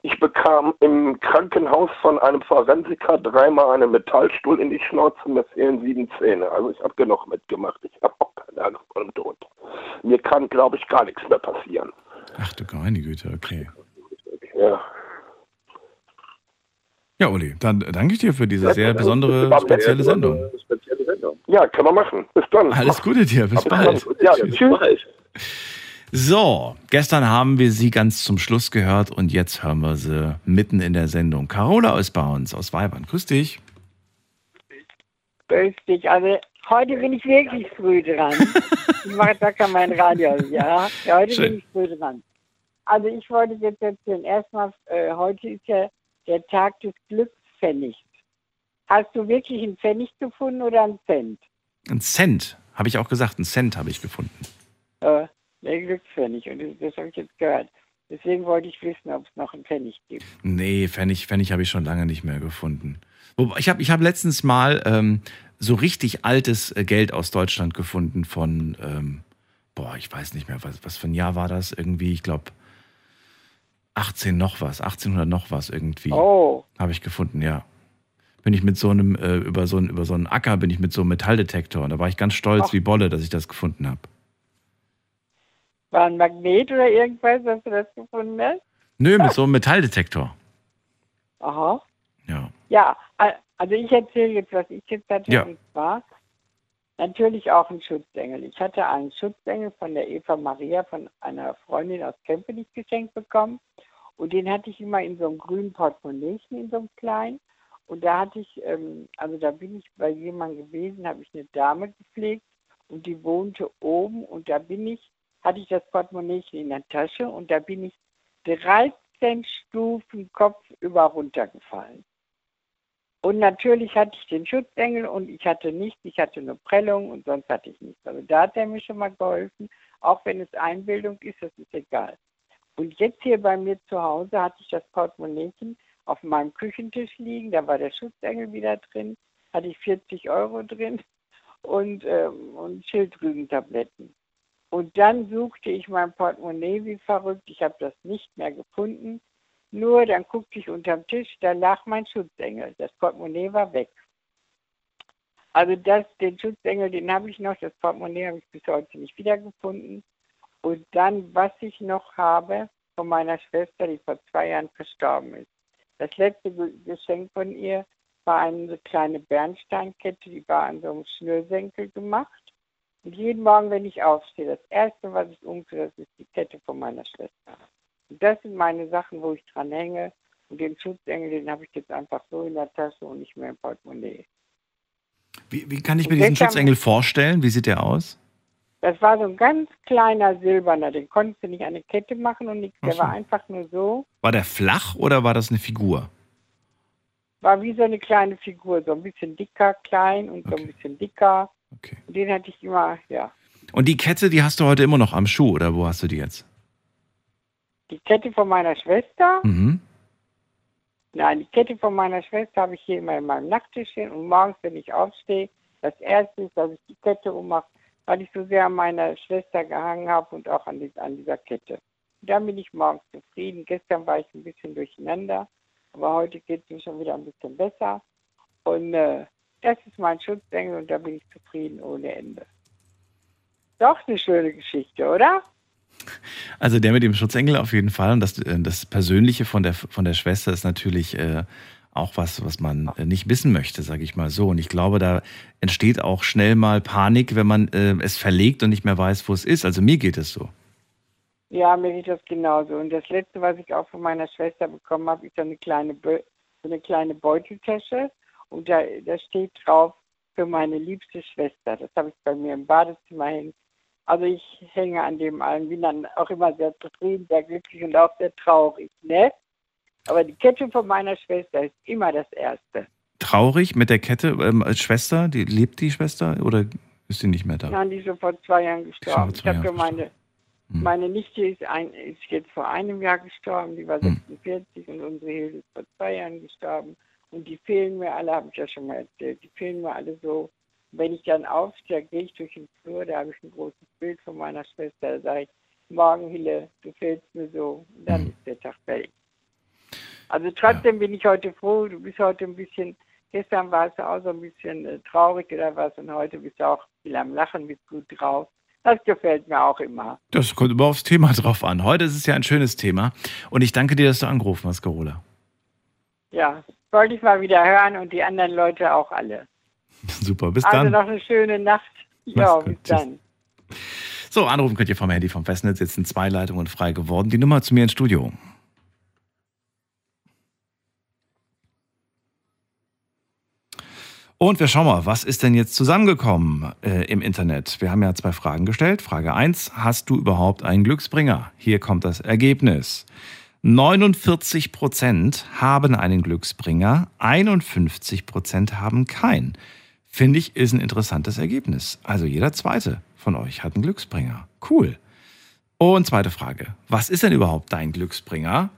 Ich bekam im Krankenhaus von einem Forensiker dreimal einen Metallstuhl in die Schnauze, mir fehlen sieben Zähne. Also ich habe genug mitgemacht. Ich habe auch keine Angst vor dem Tod. Mir kann, glaube ich, gar nichts mehr passieren. Ach du meine Güte, okay. Ja. Ja, Uli, dann danke ich dir für diese sehr besondere, spezielle Sendung. Ja, können wir machen. Bis dann. Alles Gute dir, bis bald. Ja, tschüss. So, gestern haben wir sie ganz zum Schluss gehört und jetzt hören wir sie mitten in der Sendung. Carola ist bei uns aus Weibern. Grüß dich. Grüß dich. Also heute bin ich wirklich früh dran. ich mache da kein mein Radio. Ja, ja heute Schön. bin ich früh dran. Also ich wollte jetzt erzählen. Erstmal, äh, heute ist ja der Tag des Glückspfennigs. Hast du wirklich einen Pfennig gefunden oder einen Cent? Ein Cent, habe ich auch gesagt, ein Cent habe ich gefunden. Äh, der Glückspfennig. Und das, das habe ich jetzt gehört. Deswegen wollte ich wissen, ob es noch einen Pfennig gibt. Nee, Pfennig, Pfennig habe ich schon lange nicht mehr gefunden. Ich habe ich hab letztens mal ähm, so richtig altes äh, Geld aus Deutschland gefunden von, ähm, boah, ich weiß nicht mehr, was, was für ein Jahr war das irgendwie, ich glaube 18 noch was, 1800 noch was irgendwie. Oh. Habe ich gefunden, ja. Bin ich mit so einem, äh, über, so einen, über so einen Acker, bin ich mit so einem Metalldetektor und da war ich ganz stolz Ach. wie Bolle, dass ich das gefunden habe. War ein Magnet oder irgendwas, dass du das gefunden hast? Nö, mit so einem Metalldetektor. Aha. Ja. Ja, also ich erzähle jetzt, was ich jetzt hatte. Ja. Zwar natürlich auch ein Schutzengel. Ich hatte einen Schutzengel von der Eva Maria, von einer Freundin aus Kempenich geschenkt bekommen. Und den hatte ich immer in so einem grünen Portemonnaiechen, in so einem kleinen. Und da hatte ich, ähm, also da bin ich bei jemandem gewesen, habe ich eine Dame gepflegt und die wohnte oben und da bin ich, hatte ich das Portemonnaiechen in der Tasche und da bin ich 13 Stufen kopfüber runtergefallen. Und natürlich hatte ich den Schutzengel und ich hatte nichts, ich hatte eine Prellung und sonst hatte ich nichts. Also da hat er mir schon mal geholfen, auch wenn es Einbildung ist, das ist egal. Und jetzt hier bei mir zu Hause hatte ich das Portemonnaiechen auf meinem Küchentisch liegen, da war der Schutzengel wieder drin, hatte ich 40 Euro drin und, ähm, und Schilddrüsentabletten. Und dann suchte ich mein Portemonnaie wie verrückt, ich habe das nicht mehr gefunden. Nur dann guckte ich unterm Tisch, da lag mein Schutzengel. Das Portemonnaie war weg. Also das, den Schutzengel, den habe ich noch, das Portemonnaie habe ich bis heute nicht wiedergefunden. Und dann, was ich noch habe von meiner Schwester, die vor zwei Jahren verstorben ist. Das letzte Ge- Geschenk von ihr war eine kleine Bernsteinkette, die war an so einem Schnürsenkel gemacht. Und jeden Morgen, wenn ich aufstehe, das Erste, was ich umtue, das ist die Kette von meiner Schwester. Und das sind meine Sachen, wo ich dran hänge. Und den Schutzengel, den habe ich jetzt einfach so in der Tasche und nicht mehr im Portemonnaie. Wie, wie kann ich mir Und diesen Schutzengel vorstellen? Wie sieht der aus? Das war so ein ganz kleiner silberner, den konntest du nicht an eine Kette machen und nichts. Der war einfach nur so, War der flach oder war das eine Figur? war wie so eine kleine Figur, so ein bisschen dicker, klein und so ein bisschen dicker. Und den hatte ich immer, ja. Und die Kette, die hast du heute immer noch am Schuh oder wo hast du die jetzt? Die Kette von meiner Schwester, Mhm. nein, die Kette von meiner Schwester habe ich hier immer in meinem Nachttischchen und morgens, wenn ich aufstehe, das erste ist, dass ich die Kette ummache, weil ich so sehr an meiner Schwester gehangen habe und auch an, die, an dieser Kette. Und dann bin ich morgens zufrieden. Gestern war ich ein bisschen durcheinander, aber heute geht es mir schon wieder ein bisschen besser. Und äh, das ist mein Schutzengel und da bin ich zufrieden ohne Ende. Doch eine schöne Geschichte, oder? Also der mit dem Schutzengel auf jeden Fall. Und das, äh, das Persönliche von der, von der Schwester ist natürlich äh, auch was, was man äh, nicht wissen möchte, sage ich mal so. Und ich glaube, da entsteht auch schnell mal Panik, wenn man äh, es verlegt und nicht mehr weiß, wo es ist. Also mir geht es so. Ja, mir geht das genauso. Und das letzte, was ich auch von meiner Schwester bekommen habe, ist so eine kleine, Bö so eine kleine Beuteltasche. Und da, da steht drauf für meine liebste Schwester. Das habe ich bei mir im Badezimmer hängen. Also ich hänge an dem allen, bin dann auch immer sehr zufrieden, sehr glücklich und auch sehr traurig. Ne? Aber die Kette von meiner Schwester ist immer das Erste. Traurig mit der Kette ähm, als Schwester? Die, lebt die Schwester oder ist sie nicht mehr da? Nein, die ist schon vor zwei Jahren gestorben. Zwei ich habe meine, meine Nichte ist, ein, ist jetzt vor einem Jahr gestorben, die war 46 und unsere Hilde ist vor zwei Jahren gestorben. Und die fehlen mir alle, habe ich ja schon mal erzählt, die fehlen mir alle so. Wenn ich dann aufstehe, gehe ich durch den Flur, da habe ich ein großes Bild von meiner Schwester, da sage ich, morgen Hille, du fehlst mir so. Und dann ist der Tag fertig. Also trotzdem bin ich heute froh, du bist heute ein bisschen, gestern warst du auch so ein bisschen äh, traurig oder was und heute bist du auch viel am Lachen, bist gut drauf. Das gefällt mir auch immer. Das kommt immer aufs Thema drauf an. Heute ist es ja ein schönes Thema. Und ich danke dir, dass du angerufen hast, Carola. Ja, wollte ich mal wieder hören und die anderen Leute auch alle. Super, bis also dann. noch eine schöne Nacht. Ja, bis dann. So, anrufen könnt ihr vom Handy vom Festnetz. Jetzt sind zwei Leitungen frei geworden. Die Nummer zu mir ins Studio. Und wir schauen mal, was ist denn jetzt zusammengekommen äh, im Internet? Wir haben ja zwei Fragen gestellt. Frage 1, hast du überhaupt einen Glücksbringer? Hier kommt das Ergebnis. 49 Prozent haben einen Glücksbringer, 51 Prozent haben keinen. Finde ich, ist ein interessantes Ergebnis. Also jeder zweite von euch hat einen Glücksbringer. Cool. Und zweite Frage. Was ist denn überhaupt dein Glücksbringer?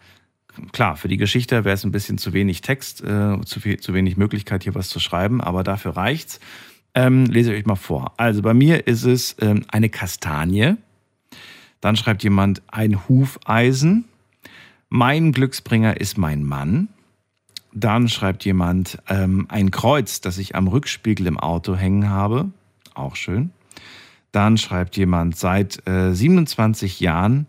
Klar, für die Geschichte wäre es ein bisschen zu wenig Text, äh, zu, viel, zu wenig Möglichkeit, hier was zu schreiben, aber dafür reicht's. Ähm, lese ich euch mal vor. Also bei mir ist es ähm, eine Kastanie. Dann schreibt jemand ein Hufeisen. Mein Glücksbringer ist mein Mann. Dann schreibt jemand ähm, ein Kreuz, das ich am Rückspiegel im Auto hängen habe. Auch schön. Dann schreibt jemand seit äh, 27 Jahren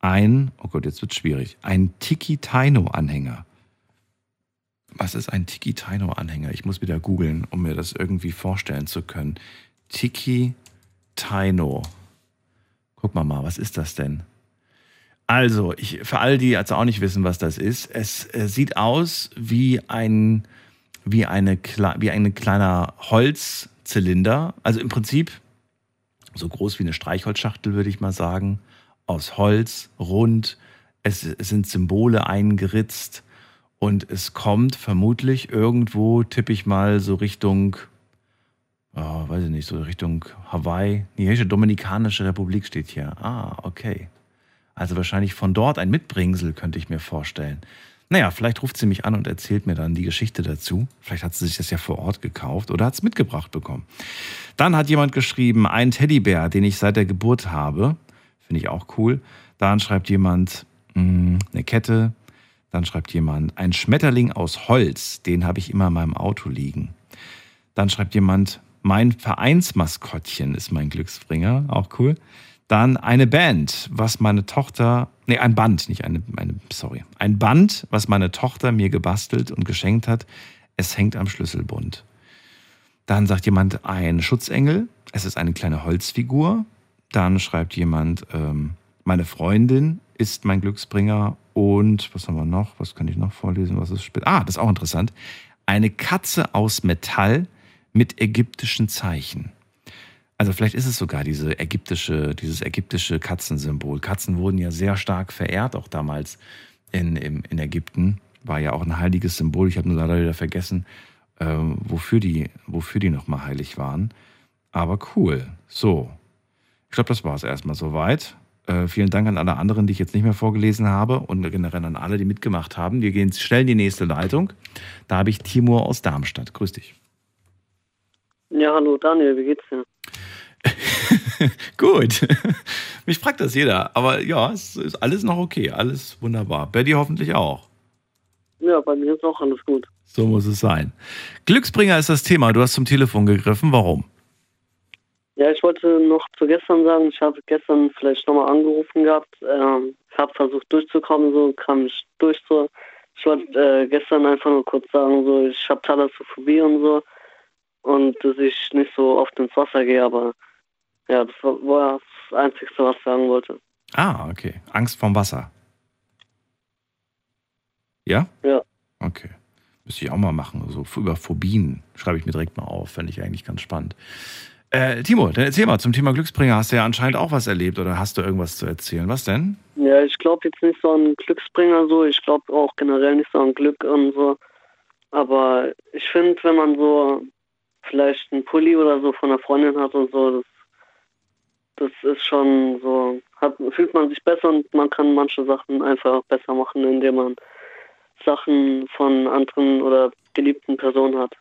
ein, oh Gott, jetzt wird schwierig, ein Tiki-Taino-Anhänger. Was ist ein Tiki-Taino-Anhänger? Ich muss wieder googeln, um mir das irgendwie vorstellen zu können. Tiki-Taino. Guck mal mal, was ist das denn? Also, ich, für all die also auch nicht wissen, was das ist, es äh, sieht aus wie ein, wie eine, wie ein kleiner Holzzylinder. Also im Prinzip so groß wie eine Streichholzschachtel, würde ich mal sagen. Aus Holz, rund. Es, es sind Symbole eingeritzt. Und es kommt vermutlich irgendwo, tippe ich mal, so Richtung, oh, weiß ich nicht, so Richtung Hawaii. Hier Dominikanische Republik steht hier. Ah, okay. Also wahrscheinlich von dort ein Mitbringsel, könnte ich mir vorstellen. Naja, vielleicht ruft sie mich an und erzählt mir dann die Geschichte dazu. Vielleicht hat sie sich das ja vor Ort gekauft oder hat es mitgebracht bekommen. Dann hat jemand geschrieben, ein Teddybär, den ich seit der Geburt habe. Finde ich auch cool. Dann schreibt jemand mh, eine Kette. Dann schreibt jemand ein Schmetterling aus Holz, den habe ich immer in meinem Auto liegen. Dann schreibt jemand, mein Vereinsmaskottchen ist mein Glücksbringer, auch cool. Dann eine Band, was meine Tochter, nee, ein Band, nicht eine, eine, sorry, ein Band, was meine Tochter mir gebastelt und geschenkt hat. Es hängt am Schlüsselbund. Dann sagt jemand ein Schutzengel. Es ist eine kleine Holzfigur. Dann schreibt jemand, ähm, meine Freundin ist mein Glücksbringer. Und was haben wir noch? Was kann ich noch vorlesen? Was ist? Ah, das ist auch interessant. Eine Katze aus Metall mit ägyptischen Zeichen. Also vielleicht ist es sogar diese ägyptische, dieses ägyptische Katzensymbol. Katzen wurden ja sehr stark verehrt, auch damals in, in, in Ägypten. War ja auch ein heiliges Symbol. Ich habe nur leider wieder vergessen, äh, wofür die, wofür die nochmal heilig waren. Aber cool. So. Ich glaube, das war es erstmal soweit. Äh, vielen Dank an alle anderen, die ich jetzt nicht mehr vorgelesen habe und generell an alle, die mitgemacht haben. Wir gehen schnell in die nächste Leitung. Da habe ich Timur aus Darmstadt. Grüß dich. Ja, hallo Daniel, wie geht's dir? Gut. Mich fragt das jeder. Aber ja, es ist alles noch okay. Alles wunderbar. Bei dir hoffentlich auch. Ja, bei mir ist auch alles gut. So muss es sein. Glücksbringer ist das Thema. Du hast zum Telefon gegriffen. Warum? Ja, ich wollte noch zu gestern sagen, ich habe gestern vielleicht nochmal angerufen gehabt. Ähm, ich habe versucht durchzukommen, so kam ich durch so. Ich wollte äh, gestern einfach nur kurz sagen, so ich habe Thalassophobie und so und dass ich nicht so oft ins Wasser gehe, aber ja, das war das Einzige, was ich sagen wollte. Ah, okay. Angst vorm Wasser. Ja? Ja. Okay. Müsste ich auch mal machen. So über Phobien schreibe ich mir direkt mal auf. Fände ich eigentlich ganz spannend. Äh, Timo, dann erzähl mal, zum Thema Glücksbringer hast du ja anscheinend auch was erlebt oder hast du irgendwas zu erzählen? Was denn? Ja, ich glaube jetzt nicht so an Glücksbringer so. Ich glaube auch generell nicht so an Glück und so. Aber ich finde, wenn man so vielleicht einen Pulli oder so von einer Freundin hat und so, das, das ist schon so, hat, fühlt man sich besser und man kann manche Sachen einfach besser machen, indem man Sachen von anderen oder geliebten Personen hat.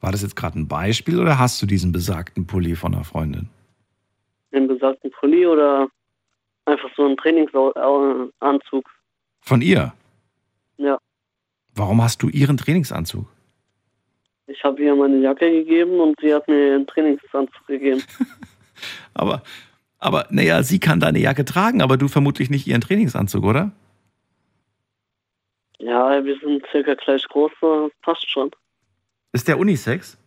War das jetzt gerade ein Beispiel oder hast du diesen besagten Pulli von einer Freundin? Den besagten Pulli oder einfach so einen Trainingsanzug. Von ihr? Ja. Warum hast du ihren Trainingsanzug? Ich habe ihr meine Jacke gegeben und sie hat mir ihren Trainingsanzug gegeben. Aber, aber naja, sie kann deine Jacke tragen, aber du vermutlich nicht ihren Trainingsanzug, oder? Ja, wir sind circa gleich groß, so passt schon. Ist der Unisex?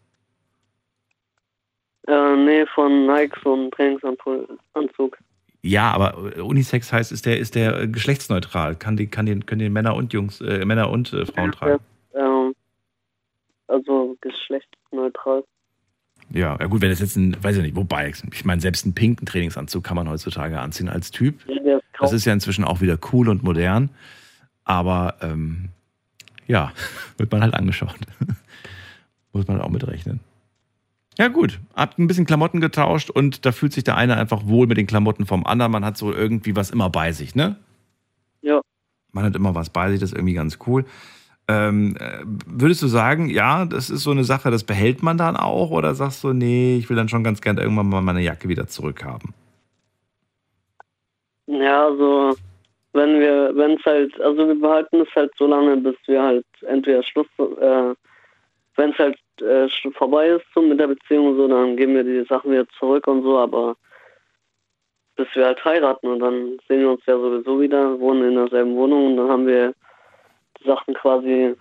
Äh, nee, von Nike so ein Trainingsanzug. Ja, aber Unisex heißt, ist der, ist der äh, geschlechtsneutral? Kann die, kann den, können den Männer und Jungs, äh, Männer und äh, Frauen tragen? Ähm, also geschlechtsneutral. Ja, ja gut, wenn das jetzt ein, weiß ich nicht, wobei, ich meine, selbst einen pinken Trainingsanzug kann man heutzutage anziehen als Typ. Ja, Das ist ja inzwischen auch wieder cool und modern. Aber ähm, ja, wird man halt angeschaut. Muss man auch mitrechnen. Ja, gut. Habt ein bisschen Klamotten getauscht und da fühlt sich der eine einfach wohl mit den Klamotten vom anderen. Man hat so irgendwie was immer bei sich, ne? Ja. Man hat immer was bei sich, das ist irgendwie ganz cool. Ähm, äh, würdest du sagen, ja, das ist so eine Sache, das behält man dann auch? Oder sagst du, nee, ich will dann schon ganz gern irgendwann mal meine Jacke wieder zurückhaben? Ja, also wenn wir, wenn es halt, also wir behalten es halt so lange, bis wir halt entweder Schluss, äh, wenn es halt äh, vorbei ist so mit der Beziehung und so, dann geben wir die Sachen wieder zurück und so, aber bis wir halt heiraten und dann sehen wir uns ja sowieso wieder, wohnen in derselben Wohnung und dann haben wir die Sachen quasi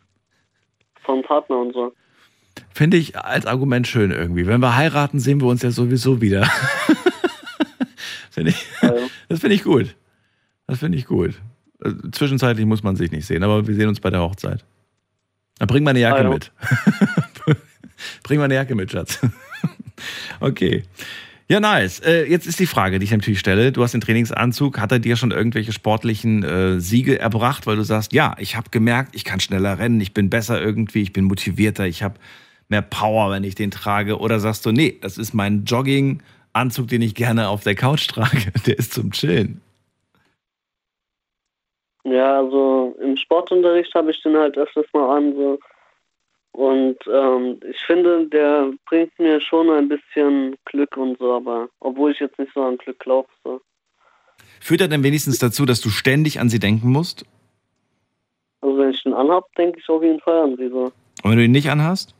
vom Partner und so. Finde ich als Argument schön irgendwie. Wenn wir heiraten, sehen wir uns ja sowieso wieder. Finde ich, Das finde ich gut. Das finde ich gut. Äh, Zwischenzeitlich muss man sich nicht sehen, aber wir sehen uns bei der Hochzeit. Dann bring mal eine Jacke Ah, ja. mit. bring mal eine Jacke mit, Schatz. okay. Ja, nice. Äh, jetzt ist die Frage, die ich natürlich stelle. Du hast den Trainingsanzug. Hat er dir schon irgendwelche sportlichen äh, Siege erbracht, weil du sagst, ja, ich habe gemerkt, ich kann schneller rennen, ich bin besser irgendwie, ich bin motivierter, ich habe mehr Power, wenn ich den trage? Oder sagst du, nee, das ist mein Jogging-Anzug, den ich gerne auf der Couch trage. Der ist zum Chillen. Ja, also im Sportunterricht habe ich den halt öfters mal an so. Und ähm, ich finde, der bringt mir schon ein bisschen Glück und so, aber obwohl ich jetzt nicht so an Glück glaube. So. Führt er denn wenigstens dazu, dass du ständig an sie denken musst? Also wenn ich den anhab, denke ich auf jeden Fall an sie so. Und wenn du ihn nicht anhast?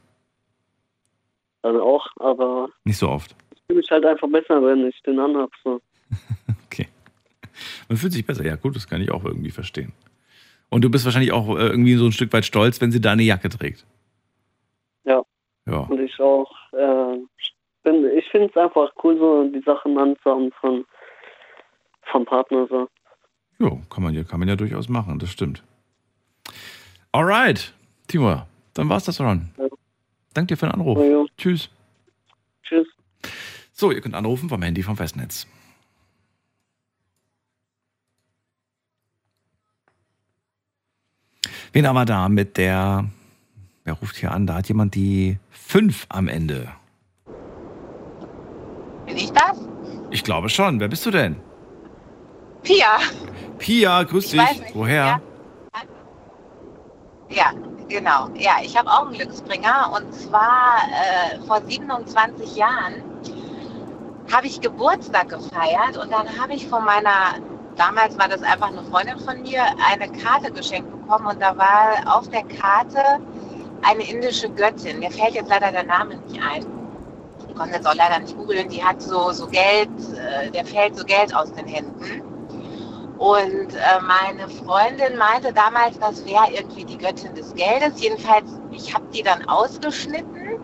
Dann auch, aber Nicht so oft. ich fühle mich halt einfach besser, wenn ich den anhab. So. Man fühlt sich besser. Ja, gut, das kann ich auch irgendwie verstehen. Und du bist wahrscheinlich auch äh, irgendwie so ein Stück weit stolz, wenn sie deine Jacke trägt. Ja. Ja. Und ich auch, äh, bin, ich finde es einfach cool, so die Sachen anzuhaben von, vom Partner. So. Jo, kann man ja, kann man ja durchaus machen, das stimmt. Alright, Timo, dann war's das schon. Danke dir für den Anruf. Ja, ja. Tschüss. Tschüss. So, ihr könnt anrufen vom Handy vom Festnetz. Wen haben wir da mit der, wer ruft hier an? Da hat jemand die 5 am Ende. Bin ich das? Ich glaube schon. Wer bist du denn? Pia. Pia, grüß Ich dich. Woher? Ja, genau. Ja, ich habe auch einen Glücksbringer und zwar äh, vor 27 Jahren habe ich Geburtstag gefeiert und dann habe ich von meiner, damals war das einfach eine Freundin von mir, eine Karte geschenkt bekommen und da war auf der Karte eine indische Göttin. Mir fällt jetzt leider der Name nicht ein. Ich konnte jetzt auch leider nicht googeln. Die hat so, so Geld, äh, der fällt so Geld aus den Händen. Und äh, meine Freundin meinte damals, das wäre irgendwie die Göttin des Geldes. Jedenfalls, ich habe die dann ausgeschnitten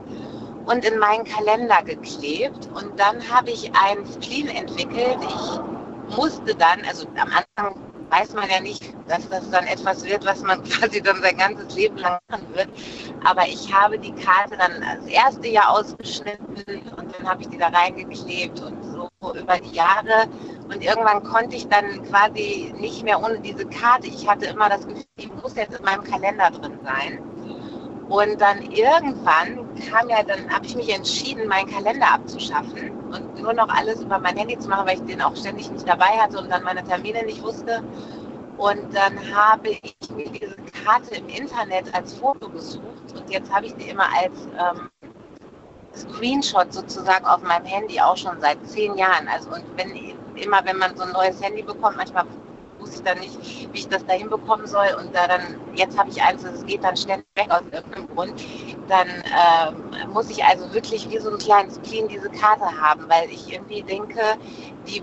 und in meinen Kalender geklebt. Und dann habe ich einen Spleen entwickelt. Ich musste dann, also am Anfang weiß man ja nicht, dass das dann etwas wird, was man quasi dann sein ganzes Leben lang machen wird. Aber ich habe die Karte dann das erste Jahr ausgeschnitten und dann habe ich die da reingeklebt und so über die Jahre. Und irgendwann konnte ich dann quasi nicht mehr ohne diese Karte. Ich hatte immer das Gefühl, die muss jetzt in meinem Kalender drin sein. Und dann irgendwann kam ja, dann habe ich mich entschieden, meinen Kalender abzuschaffen und nur noch alles über mein Handy zu machen, weil ich den auch ständig nicht dabei hatte und dann meine Termine nicht wusste. Und dann habe ich mir diese Karte im Internet als Foto gesucht und jetzt habe ich die immer als ähm, Screenshot sozusagen auf meinem Handy auch schon seit zehn Jahren. Also und wenn immer, wenn man so ein neues Handy bekommt, manchmal wusste ich dann nicht, wie ich das da hinbekommen soll. Und da dann, jetzt habe ich eins, es geht dann schnell weg aus irgendeinem Grund. Dann äh, muss ich also wirklich wie so ein kleines Spleen diese Karte haben, weil ich irgendwie denke, die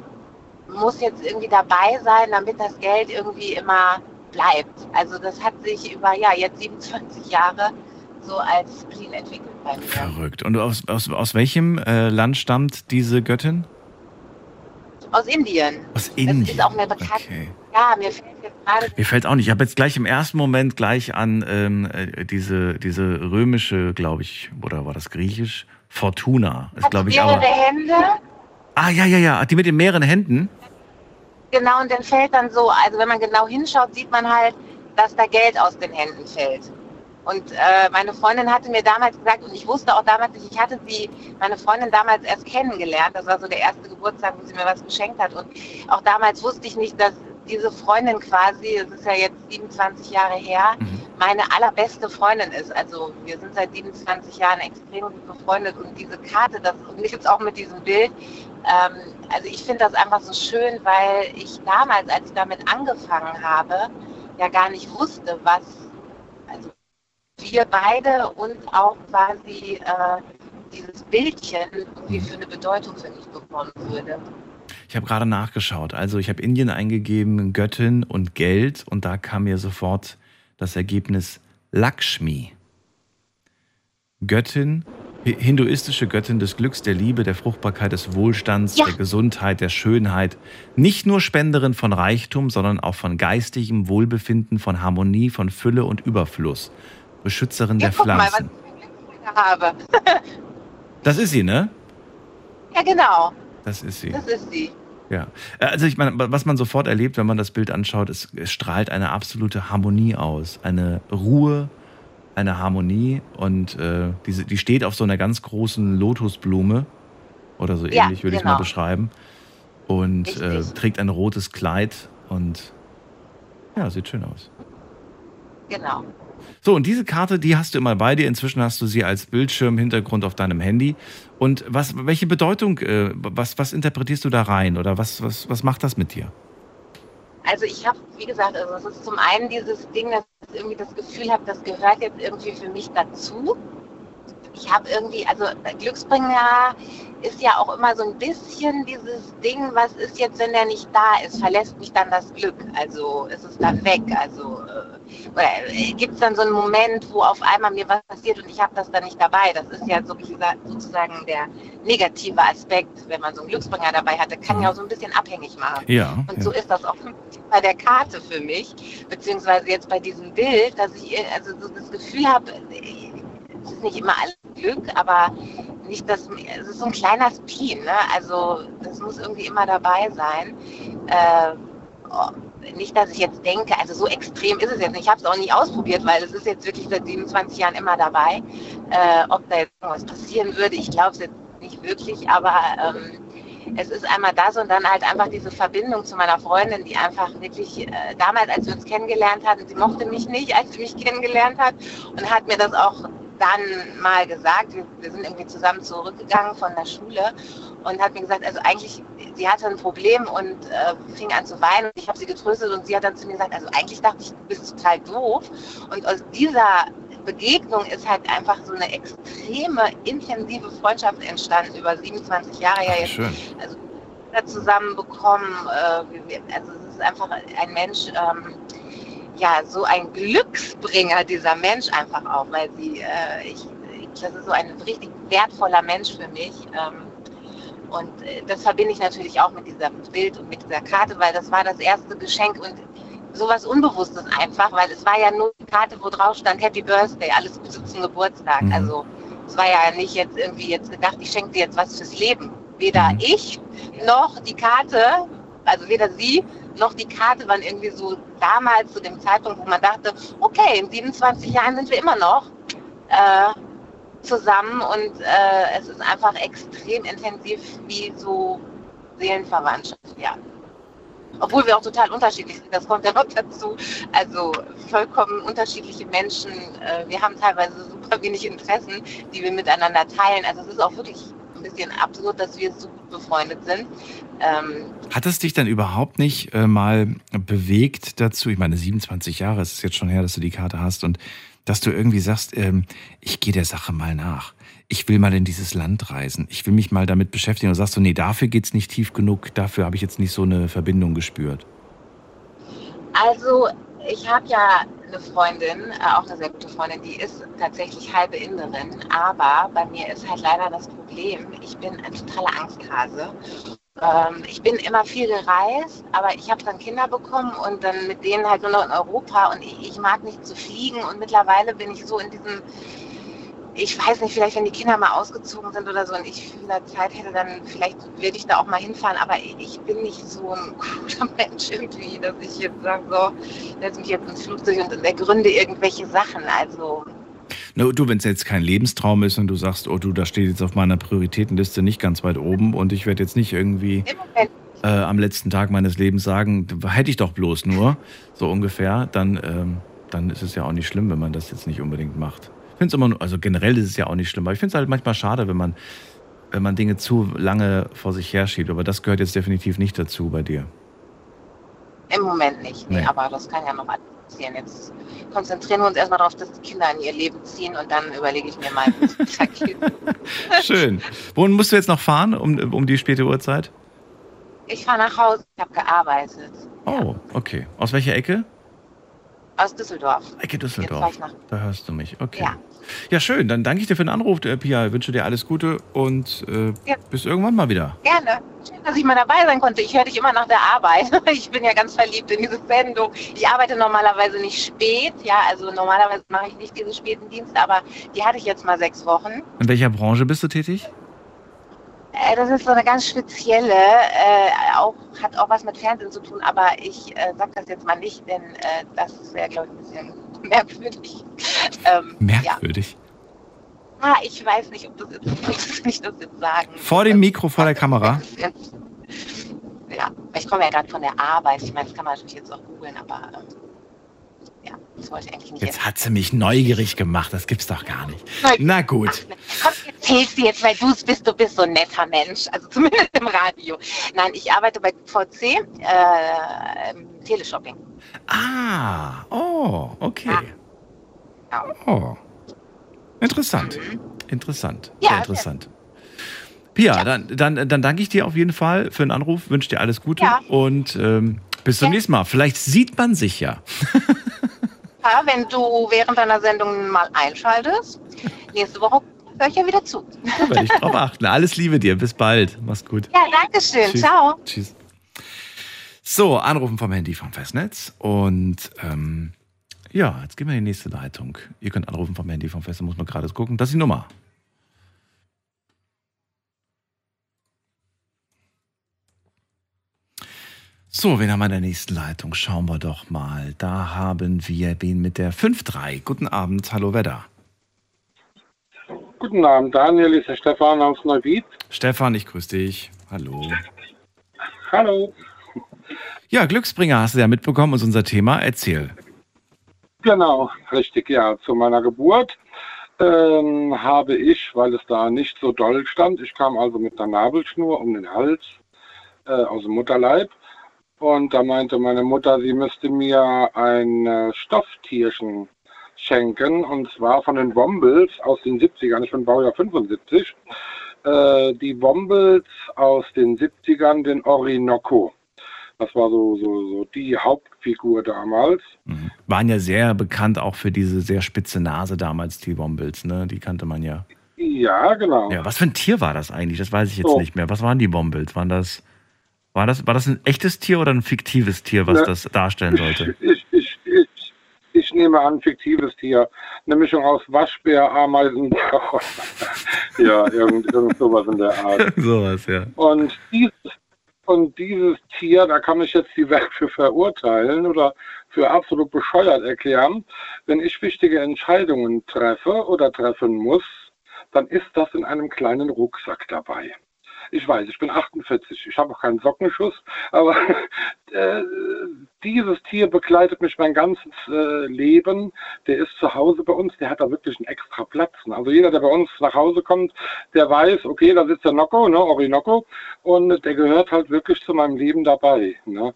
muss jetzt irgendwie dabei sein, damit das Geld irgendwie immer bleibt. Also das hat sich über ja jetzt 27 Jahre so als Spleen entwickelt bei mir. Verrückt. Und aus, aus, aus welchem äh, Land stammt diese Göttin? Aus Indien. Aus Indien. Das ist auch mir bekannt. Okay. Ja, mir fällt jetzt gerade. Mir fällt auch nicht. Ich habe jetzt gleich im ersten Moment gleich an ähm, äh, diese, diese römische, glaube ich, oder war das griechisch? Fortuna. Ist, glaube ich, mehrere aber. Hände. Ah, ja, ja, ja. Die mit den mehreren Händen. Genau, und dann fällt dann so, also wenn man genau hinschaut, sieht man halt, dass da Geld aus den Händen fällt. Und äh, meine Freundin hatte mir damals gesagt, und ich wusste auch damals nicht, ich hatte sie, meine Freundin damals erst kennengelernt. Das war so der erste Geburtstag, wo sie mir was geschenkt hat. Und auch damals wusste ich nicht, dass diese Freundin quasi, es ist ja jetzt 27 Jahre her, Mhm. meine allerbeste Freundin ist. Also wir sind seit 27 Jahren extrem gut befreundet und diese Karte, das und jetzt auch mit diesem Bild, ähm, also ich finde das einfach so schön, weil ich damals, als ich damit angefangen habe, ja gar nicht wusste, was, also wir beide und auch quasi äh, dieses Bildchen irgendwie für eine Bedeutung für mich bekommen würde. Ich habe gerade nachgeschaut. Also ich habe Indien eingegeben, Göttin und Geld und da kam mir sofort das Ergebnis Lakshmi. Göttin, hi- hinduistische Göttin des Glücks, der Liebe, der Fruchtbarkeit, des Wohlstands, Ja. der Gesundheit, der Schönheit. Nicht nur Spenderin von Reichtum, sondern auch von geistigem Wohlbefinden, von Harmonie, von Fülle und Überfluss. Beschützerin Ja, der guck mal, was Pflanzen. ich habe. Das ist sie, ne? ja, genau, Das ist sie. das ist sie. Ja, Äh, also ich meine, was man sofort erlebt, wenn man das Bild anschaut, es, es strahlt eine absolute Harmonie aus, eine Ruhe, eine Harmonie und äh, diese, die steht auf so einer ganz großen Lotusblume oder so Ja, ähnlich würde ich mal genau. beschreiben und äh, trägt ein rotes Kleid und ja, sieht schön aus. Genau. So, und diese Karte, die hast du immer bei dir. Inzwischen hast du sie als Bildschirmhintergrund auf deinem Handy. Und was, welche Bedeutung, äh, was, was interpretierst du da rein? Oder was, was, was macht das mit dir? Also ich habe, wie gesagt, also es ist zum einen dieses Ding, dass ich irgendwie das Gefühl habe, das gehört jetzt irgendwie für mich dazu. Ich habe irgendwie, also Glücksbringer ist ja auch immer so ein bisschen dieses Ding, was ist jetzt, wenn der nicht da ist? Verlässt mich dann das Glück? Also ist es dann weg? Also äh, oder gibt es dann so einen Moment, wo auf einmal mir was passiert und ich habe das dann nicht dabei? Das ist ja so, sozusagen der negative Aspekt, wenn man so einen Glücksbringer dabei hat. Der kann ja auch so ein bisschen abhängig machen. Ja, Und ja. so ist das auch bei der Karte für mich, beziehungsweise jetzt bei diesem Bild, dass ich also so das Gefühl habe, es ist nicht immer alles Glück, aber nicht das, es ist so ein kleiner Spleen, ne? Also das muss irgendwie immer dabei sein. Äh, oh, nicht, dass ich jetzt denke, also so extrem ist es jetzt nicht. Ich habe es auch nicht ausprobiert, weil es ist jetzt wirklich seit 27 Jahren immer dabei. Äh, ob da jetzt irgendwas passieren würde, ich glaube es jetzt nicht wirklich, aber ähm, es ist einmal das und dann halt einfach diese Verbindung zu meiner Freundin, die einfach wirklich äh, damals, als wir uns kennengelernt hatten, sie mochte mich nicht, als sie mich kennengelernt hat und hat mir das auch dann mal gesagt. Wir, wir sind irgendwie zusammen zurückgegangen von der Schule und hat mir gesagt, also eigentlich, sie hatte ein Problem und äh, fing an zu weinen. Ich habe sie getröstet und sie hat dann zu mir gesagt, also eigentlich dachte ich, du bist total doof. Und aus dieser Begegnung ist halt einfach so eine extreme, intensive Freundschaft entstanden über 27 Jahre ja jetzt Schön. also Kinder zusammen bekommen. Äh, also es ist einfach ein Mensch, ähm, ja, so ein Glücksbringer, dieser Mensch einfach auch, weil sie, äh, ich, das ist so ein richtig wertvoller Mensch für mich. Ähm, Und äh, das verbinde ich natürlich auch mit diesem Bild und mit dieser Karte, weil das war das erste Geschenk und sowas Unbewusstes einfach, weil es war ja nur eine Karte, wo drauf stand Happy Birthday, alles Gute zum Geburtstag. Mhm. Also es war ja nicht jetzt irgendwie jetzt gedacht, ich schenke dir jetzt was fürs Leben. Weder Mhm. ich noch die Karte, also weder sie noch die Karte waren irgendwie so damals zu dem Zeitpunkt, wo man dachte, okay, in 27 Jahren sind wir immer noch äh, zusammen und äh, es ist einfach extrem intensiv wie so Seelenverwandtschaft, ja. Obwohl wir auch total unterschiedlich sind, das kommt ja noch dazu. Also vollkommen unterschiedliche Menschen. Äh, wir haben teilweise super wenig Interessen, die wir miteinander teilen. Also es ist auch wirklich ein bisschen absurd, dass wir so gut befreundet sind. Ähm, Hat es dich dann überhaupt nicht äh, mal bewegt dazu, ich meine 27 Jahre, es ist jetzt schon her, dass du die Karte hast und dass du irgendwie sagst, ähm, ich gehe der Sache mal nach. Ich will mal in dieses Land reisen. Ich will mich mal damit beschäftigen. Und sagst du, nee, dafür geht's nicht tief genug. Dafür habe ich jetzt nicht so eine Verbindung gespürt. Also, ich habe ja eine Freundin, äh, auch eine sehr gute Freundin, die ist tatsächlich halbe Inderin, aber bei mir ist halt leider das Problem, ich bin ein totaler Angsthase. Ähm, ich bin immer viel gereist, aber ich habe dann Kinder bekommen und dann mit denen halt nur noch in Europa und ich, ich mag nicht zu fliegen und mittlerweile bin ich so in diesem, ich weiß nicht, vielleicht wenn die Kinder mal ausgezogen sind oder so und ich viel mehr Zeit hätte, dann vielleicht würde ich da auch mal hinfahren, aber ich, bin nicht so ein cooler Mensch irgendwie, dass ich jetzt sage, so, setze mich jetzt ins Flugzeug und ergründe irgendwelche Sachen. Also Na, du, wenn es jetzt kein Lebenstraum ist und du sagst, oh du, da steht jetzt auf meiner Prioritätenliste nicht ganz weit oben und ich werde jetzt nicht irgendwie äh, am letzten Tag meines Lebens sagen, hätte ich doch bloß nur, so ungefähr, dann, ähm, dann ist es ja auch nicht schlimm, wenn man das jetzt nicht unbedingt macht. Ich finde es immer, also generell ist es ja auch nicht schlimm, aber ich finde es halt manchmal schade, wenn man, wenn man Dinge zu lange vor sich herschiebt. Aber das gehört jetzt definitiv nicht dazu bei dir. im Moment nicht, nee, Nee. aber das kann ja noch alles passieren. Jetzt konzentrieren wir uns erstmal darauf, dass die Kinder in ihr Leben ziehen und dann überlege ich mir mal. Schön. Wohin musst du jetzt noch fahren um, um die späte Uhrzeit? Ich fahre nach Hause, ich habe gearbeitet Oh, okay. Aus welcher Ecke? Aus Düsseldorf. Ecke Düsseldorf. Da hörst du mich. Okay. Ja. Ja, schön. Dann danke ich dir für den Anruf, äh, Pia. Ich wünsche dir alles Gute und äh, Ja. bis irgendwann mal wieder. Gerne. Schön, dass ich mal dabei sein konnte. Ich höre dich immer nach der Arbeit. Ich bin ja ganz verliebt in diese Sendung. Ich arbeite normalerweise nicht spät. Ja, also normalerweise mache ich nicht diese späten Dienste, aber die hatte ich jetzt mal sechs Wochen. In welcher Branche bist du tätig? Äh, Das ist so eine ganz spezielle, äh, auch, hat auch was mit Fernsehen zu tun, aber ich äh, sag das jetzt mal nicht, denn äh, das wäre, glaube ich, ein bisschen merkwürdig. Ähm, Merkwürdig. Ja. Ah, ich weiß nicht, ob das jetzt, muss ich das jetzt sagen. Vor dem Mikro, vor der Kamera. Ja, ich komme ja gerade von der Arbeit. Ich meine, das kann man natürlich jetzt auch googeln, aber ähm, ja, das wollte ich eigentlich nicht Jetzt hat sie mich neugierig gemacht. Das gibt's doch gar nicht. Na gut. Komm, erzählst du jetzt, weil du es bist, du bist so ein netter Mensch. Also zumindest im Radio. Nein, ich arbeite bei VC, äh, im Teleshopping. Ah, oh, okay. Ja. Oh. Interessant. Interessant. Ja, Sehr interessant. Pia, dann, dann, dann danke ich dir auf jeden Fall für den Anruf, wünsche dir alles Gute Ja. und ähm, bis zum nächsten Mal. Vielleicht sieht man sich ja. Ja, wenn du während deiner Sendung mal einschaltest, nächste Woche höre ich ja wieder zu. Da werde ich drauf achten. Alles Liebe dir. Bis bald. Mach's gut. Ja, danke schön. Tschüss. Ciao. Tschüss. So, anrufen vom Handy vom Festnetz. Und ähm, ja, jetzt gehen wir in die nächste Leitung. Ihr könnt anrufen vom Handy vom Festnetz, muss man gerade gucken. Das ist die Nummer. So, wen haben wir in der nächsten Leitung? Schauen wir doch mal. Da haben wir wen mit der 5-3. Guten Abend, hallo Wedder. Guten Abend, Daniel, ist der Stefan aus Neuwied. Stefan, ich grüße dich. Hallo. Hallo. Ja, Glücksbringer hast du ja mitbekommen, ist unser Thema. Erzähl. Genau, richtig, ja. Zu meiner Geburt ähm, habe ich, weil es da nicht so doll stand, ich kam also mit einer Nabelschnur um den Hals äh, aus dem Mutterleib. Und da meinte meine Mutter, sie müsste mir ein äh, Stofftierchen schenken. Und zwar von den Wombles aus den 70ern. Ich bin Baujahr 75. Äh, die Wombles aus den 70ern, den Orinoco. Das war so, so, so die Hauptfigur damals. Waren ja sehr bekannt auch für diese sehr spitze Nase damals, die Wombles, ne? Die kannte man ja. Ja, genau. Ja, was für ein Tier war das eigentlich? Das weiß ich jetzt So. nicht mehr. Was waren die Wombils? Waren das, war das, war das ein echtes Tier oder ein fiktives Tier, was Ne. das darstellen sollte? Ich nehme an, fiktives Tier. Eine Mischung aus Waschbär, Ameisen. ja, irgend, irgend sowas in der Art. Sowas, ja. Und dieses, und dieses Tier, da kann ich jetzt die Welt für verurteilen oder für absolut bescheuert erklären. Wenn ich wichtige Entscheidungen treffe oder treffen muss, dann ist das in einem kleinen Rucksack dabei. Ich weiß, ich bin 48, ich habe auch keinen Sockenschuss, aber äh, dieses Tier begleitet mich mein ganzes äh, Leben. Der ist zu Hause bei uns, der hat da wirklich einen extra Platz. Also jeder, der bei uns nach Hause kommt, der weiß, okay, da sitzt der Nocco, ne, Orinoco, und der gehört halt wirklich zu meinem Leben dabei. Ne?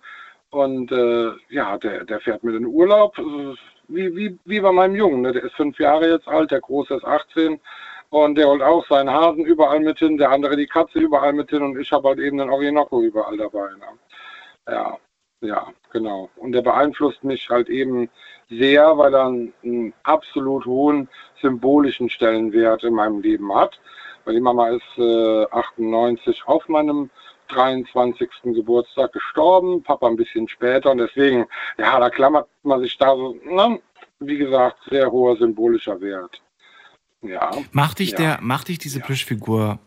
Und äh, ja, der, der fährt mit in den Urlaub, äh, wie, wie, wie bei meinem Jungen. Ne? Der ist fünf Jahre jetzt alt, der Große ist 18. Und der holt auch seinen Hasen überall mit hin, der andere die Katze überall mit hin und ich habe halt eben den Orinoco überall dabei. Ne? Ja, ja, genau. Und der beeinflusst mich halt eben sehr, weil er einen, einen absolut hohen symbolischen Stellenwert in meinem Leben hat. Weil die Mama ist äh, 98 auf meinem 23. Geburtstag gestorben, Papa ein bisschen später und deswegen, ja, da klammert man sich da so, ne? wie gesagt, sehr hoher symbolischer Wert. Ja. Macht dich, ja. der, macht dich diese Plüschfigur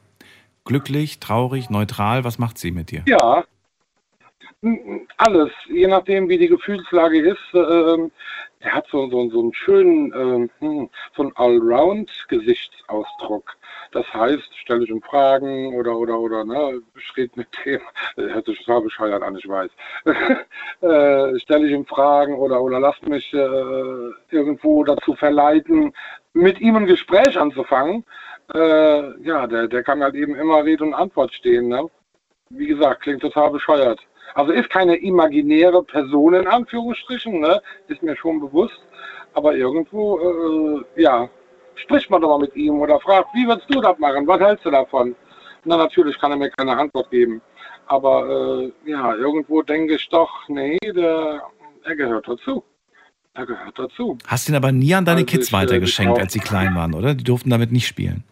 glücklich, traurig, neutral? Was macht sie mit dir? Ja, alles, je nachdem, wie die Gefühlslage ist. ähm, er hat so, so, so einen schönen, ähm, hm, so einen Allround-Gesichtsausdruck. Das heißt, stelle ich ihm Fragen oder, oder, oder, ne, red mit dem, äh, hört sich total bescheuert an, ich weiß. äh, stelle ich ihm Fragen oder, oder lasst mich äh, irgendwo dazu verleiten, mit ihm ein Gespräch anzufangen. Äh, ja, der, der kann halt eben immer Rede und Antwort stehen, ne? wie gesagt, klingt total bescheuert. Also ist keine imaginäre Person in Anführungsstrichen, ne? ist mir schon bewusst. Aber irgendwo, äh, ja, spricht man doch mal mit ihm oder fragt, wie würdest du das machen? Was hältst du davon? Na, natürlich kann er mir keine Antwort geben. Aber äh, ja, irgendwo denke ich doch, nee, der, er gehört dazu. Er gehört dazu. Hast ihn aber nie an deine Also Kids ich, äh, weitergeschenkt, ich als sie klein waren, oder? Die durften damit nicht spielen.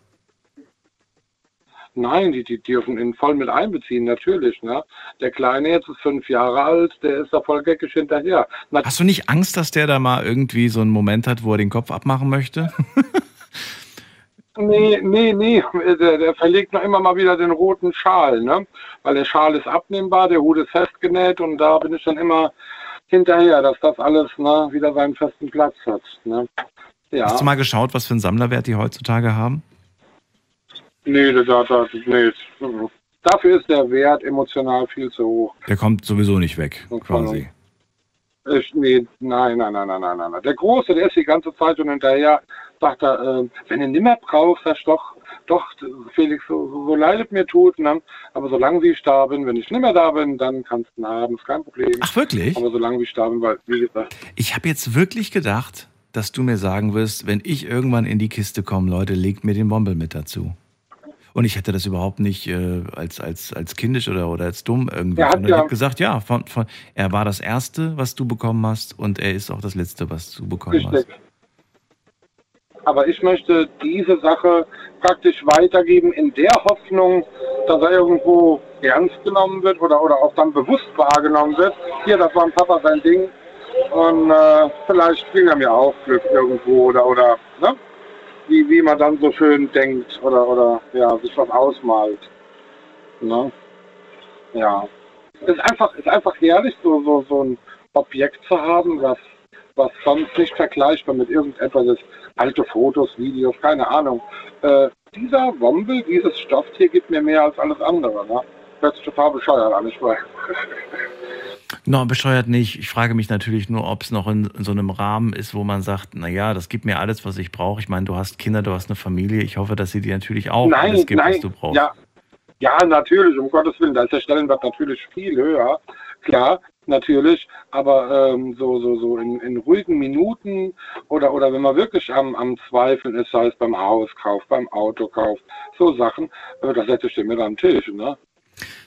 Nein, die, die dürfen ihn voll mit einbeziehen, natürlich. Ne? Der Kleine jetzt ist fünf Jahre alt, der ist da voll geckisch hinterher. Na, Hast du nicht Angst, dass der da mal irgendwie so einen Moment hat, wo er den Kopf abmachen möchte? Nee, nee, nee, der, der verlegt noch immer mal wieder den roten Schal, ne? Weil der Schal ist abnehmbar, der Hut ist festgenäht und da bin ich dann immer hinterher, dass das alles ne, wieder seinen festen Platz hat. Ne? Ja. Hast du mal geschaut, was für einen Sammlerwert die heutzutage haben? Nee, das, das, das, nee. Dafür ist der Wert emotional viel zu hoch. Der kommt sowieso nicht weg, quasi. Ich, nee, nein, nein, nein, nein, nein, nein. Der Große, der ist die ganze Zeit schon hinterher, sagt er, äh, wenn du nimmer brauchst, sagst du doch, doch, Felix, so, so, so leid es mir tut, ne? aber solange da bin, wenn ich nimmer da bin, dann kannst du ihn haben, ist kein Problem. Ach, wirklich? Aber solange ich da bin, weil, wie gesagt, Ich habe jetzt wirklich gedacht, dass du mir sagen wirst, wenn ich irgendwann in die Kiste komme, Leute, legt mir den Bombel mit dazu. Und ich hätte das überhaupt nicht äh, als, als, als kindisch oder, oder als dumm irgendwie. Er hat sondern ich ja- habe gesagt, ja, von, von, er war das Erste, was du bekommen hast und er ist auch das Letzte, was du bekommen hast. Aber ich möchte diese Sache praktisch weitergeben in der Hoffnung, dass er irgendwo ernst genommen wird oder, oder auch dann bewusst wahrgenommen wird. Hier, das war ein Papa sein Ding. Und äh, vielleicht bringt er mir auch Glück irgendwo oder, oder ne? wie, wie man dann so schön denkt oder, oder ja, sich was ausmalt. Ne? Ja. Ist einfach, ist einfach herrlich, so, so, so ein Objekt zu haben, was, was sonst nicht vergleichbar mit irgendetwas ist. Alte Fotos, Videos, keine Ahnung. Äh, dieser Wombel, dieses Stofftier gibt mir mehr als alles andere. Ne? Hört sich total bescheuert an, ich weiß. No, bescheuert nicht. Ich frage mich natürlich nur, ob es noch in, in so einem Rahmen ist, wo man sagt, na ja, das gibt mir alles, was ich brauche. Ich meine, du hast Kinder, du hast eine Familie. Ich hoffe, dass sie dir natürlich auch nein, alles gibt, nein, was du brauchst. Ja, ja, natürlich, um Gottes Willen. Da ist der Stellenwert natürlich viel höher. Klar, natürlich. Aber ähm, so, so, so in, in ruhigen Minuten oder, oder wenn man wirklich am, am Zweifeln ist, sei es beim Hauskauf, beim Autokauf, so Sachen, äh, das setze ich dir mit am Tisch. Ne?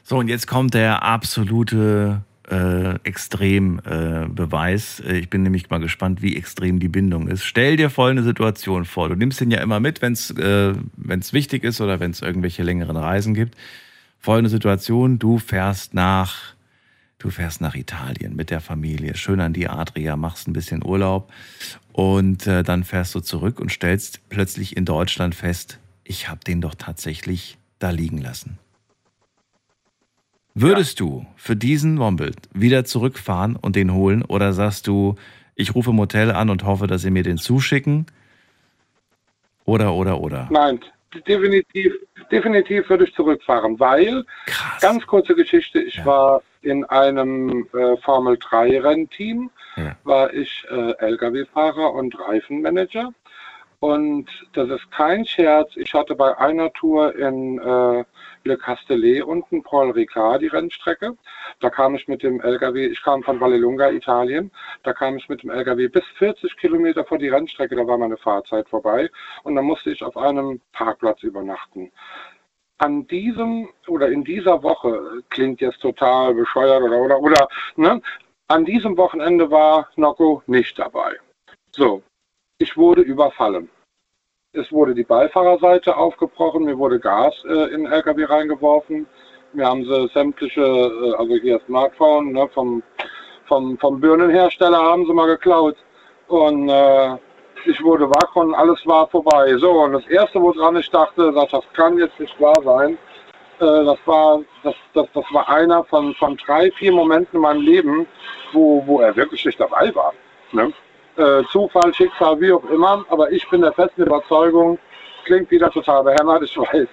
So, und jetzt kommt der absolute äh, Extrembeweis. Äh, ich bin nämlich mal gespannt, wie extrem die Bindung ist. Stell dir folgende Situation vor. Du nimmst den ja immer mit, wenn es äh, wichtig ist oder wenn es irgendwelche längeren Reisen gibt. Folgende Situation, du fährst nach du fährst nach Italien mit der Familie, schön an die Adria, machst ein bisschen Urlaub und äh, dann fährst du zurück und stellst plötzlich in Deutschland fest, ich habe den doch tatsächlich da liegen lassen. Würdest ja. du für diesen Womble wieder zurückfahren und den holen oder sagst du, ich rufe im Hotel an und hoffe, dass sie mir den zuschicken? Oder, oder, oder? Nein, definitiv, definitiv würde ich zurückfahren, weil, Krass. ganz kurze Geschichte, ich ja. war in einem äh, Formel 3 Rennteam, ja. war ich äh, Lkw-Fahrer und Reifenmanager. Und das ist kein Scherz. Ich hatte bei einer Tour in äh, Le Castellet unten, Paul Ricard, die Rennstrecke. Da kam ich mit dem LKW, ich kam von Vallelunga, Italien, da kam ich mit dem LKW bis 40 Kilometer vor die Rennstrecke, da war meine Fahrzeit vorbei und dann musste ich auf einem Parkplatz übernachten. An diesem oder in dieser Woche klingt jetzt total bescheuert oder oder oder, ne? An diesem Wochenende war Nocco nicht dabei. So, ich wurde überfallen. Es wurde die Beifahrerseite aufgebrochen, mir wurde Gas äh, in den LKW reingeworfen. Mir haben sie sämtliche, äh, also hier Smartphone ne, vom, vom, vom Birnenhersteller haben sie mal geklaut. Und äh, ich wurde wach und alles war vorbei. So, und das Erste, woran ich dachte, das, das kann jetzt nicht wahr sein, äh, das, war, das, das, das war einer von, von drei, vier Momenten in meinem Leben, wo, wo er wirklich nicht dabei war. Ne? äh, Zufall, Schicksal, wie auch immer. Aber ich bin der festen Überzeugung, klingt wieder total behämmert, ich weiß,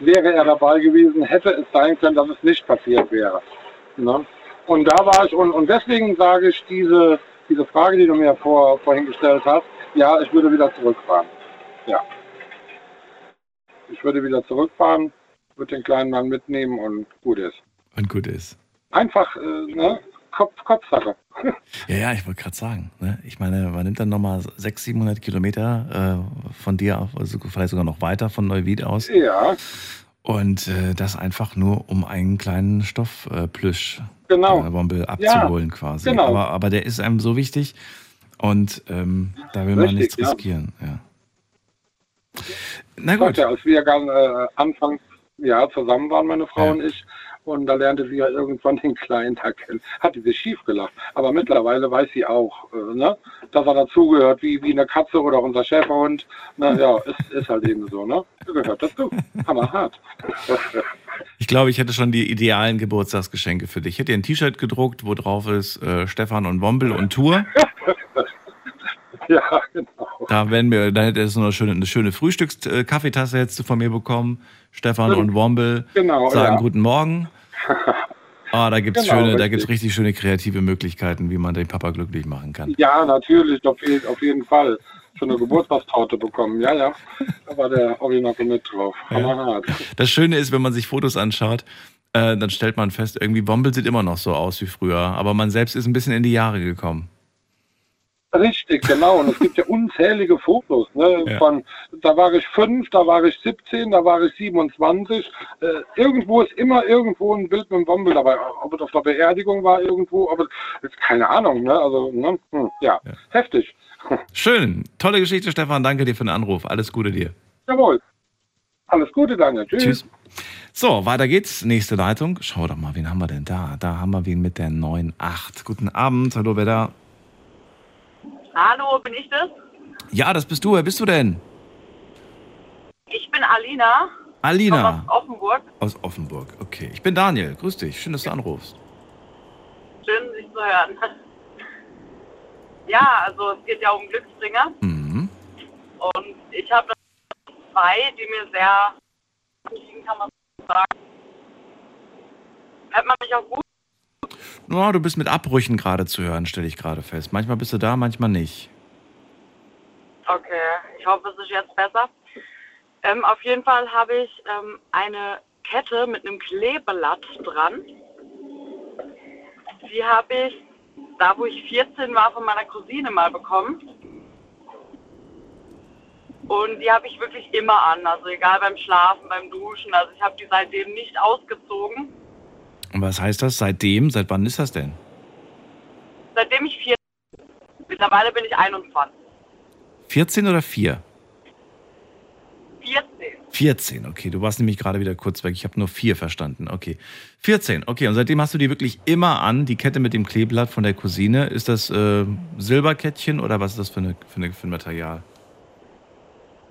wäre er dabei gewesen, hätte es sein können, dass es nicht passiert wäre. Ne? Und da war ich, und, und deswegen sage ich diese, diese Frage, die du mir vor, vorhin gestellt hast, ja, ich würde wieder zurückfahren. Ja. Ich würde wieder zurückfahren, würde den kleinen Mann mitnehmen und gut ist. Und gut ist. Einfach, äh, ne? Kopf, Kopfsache. Ja, ja, ich wollte gerade sagen. Ne? Ich meine, man nimmt dann nochmal 600, 700 Kilometer äh, von dir, also vielleicht sogar noch weiter von Neuwied aus. Ja. Und äh, das einfach nur, um einen kleinen Stoffplüsch genau. äh, Bombe abzuholen ja, quasi. Genau. Aber, aber der ist einem so wichtig und ähm, da will Richtig, man nichts riskieren. Ja. ja. Na gut. Ja, als wir ganz äh, anfangs ja, zusammen waren, meine Frau und ich, und da lernte sie ja irgendwann den Kleinen da kennen. Hat sie schief gelacht. Aber mittlerweile weiß sie auch, äh, ne, dass er dazugehört, wie, wie eine Katze oder unser Schäferhund. Na ja, ist, ist halt eben so, ne? Gehört dazu. Hammerhart. Ich glaube, ich hätte schon die idealen Geburtstagsgeschenke für dich. Ich hätte dir ein T-Shirt gedruckt, wo drauf ist äh, Stefan und Wombel und Tour. ja, genau. Da werden wir, da hätte es eine schöne, eine schöne Frühstückskaffeetasse jetzt von mir bekommen. Stefan und Wombel genau, sagen ja. guten Morgen. Ah, da gibt's genau, schöne, da gibt's richtig schöne kreative Möglichkeiten, wie man den Papa glücklich machen kann. Ja, natürlich, auf, auf jeden Fall. Schon eine Geburtstagstorte bekommen, ja, ja. Da war der Orinoco mit drauf. Ja. Das Schöne ist, wenn man sich Fotos anschaut, äh, dann stellt man fest, irgendwie Wombel sieht immer noch so aus wie früher, aber man selbst ist ein bisschen in die Jahre gekommen. Richtig, genau. Und es gibt ja unzählige Fotos. Ne? Ja. Von, da war ich fünf, da war ich 17, da war ich 27. Äh, irgendwo ist immer irgendwo ein Bild mit dem Bombel dabei. Ob es auf der Beerdigung war irgendwo, aber ist keine Ahnung. Ne? Also, ne? Hm, ja. ja, heftig. Schön. Tolle Geschichte, Stefan. Danke dir für den Anruf. Alles Gute dir. Jawohl. Alles Gute, Daniel. Tschüss. Tschüss. So, weiter geht's. Nächste Leitung. Schau doch mal, wen haben wir denn da? Da haben wir wen mit der 9.8. Guten Abend. Hallo, wer da? Hallo, bin ich das? Ja, das bist du. Wer bist du denn? Ich bin Alina. Alina. Aus Offenburg. Aus Offenburg, okay. Ich bin Daniel. Grüß dich. Schön, dass du anrufst. Schön, dich zu hören. Ja, also es geht ja um Glücksbringer. Mhm. Und ich habe zwei, die mir sehr liegen, kann man sagen. Hört man mich auch gut? No, du bist mit Abbrüchen gerade zu hören, stelle ich gerade fest. Manchmal bist du da, manchmal nicht. Okay, ich hoffe, es ist jetzt besser. Ähm, auf jeden Fall habe ich ähm, eine Kette mit einem Klebeblatt dran. Die habe ich, da wo ich 14 war, von meiner Cousine mal bekommen. Und die habe ich wirklich immer an, also egal beim Schlafen, beim Duschen. Also ich habe die seitdem nicht ausgezogen. Und was heißt das? Seitdem? Seit wann ist das denn? Seitdem ich vier. Mittlerweile bin ich 21. 14 oder 4? 14. 14, okay. Du warst nämlich gerade wieder kurz weg. Ich habe nur 4 verstanden. Okay. 14, okay. Und seitdem hast du die wirklich immer an, die Kette mit dem Kleeblatt von der Cousine. Ist das äh, Silberkettchen oder was ist das für, eine, für, eine, für ein Material?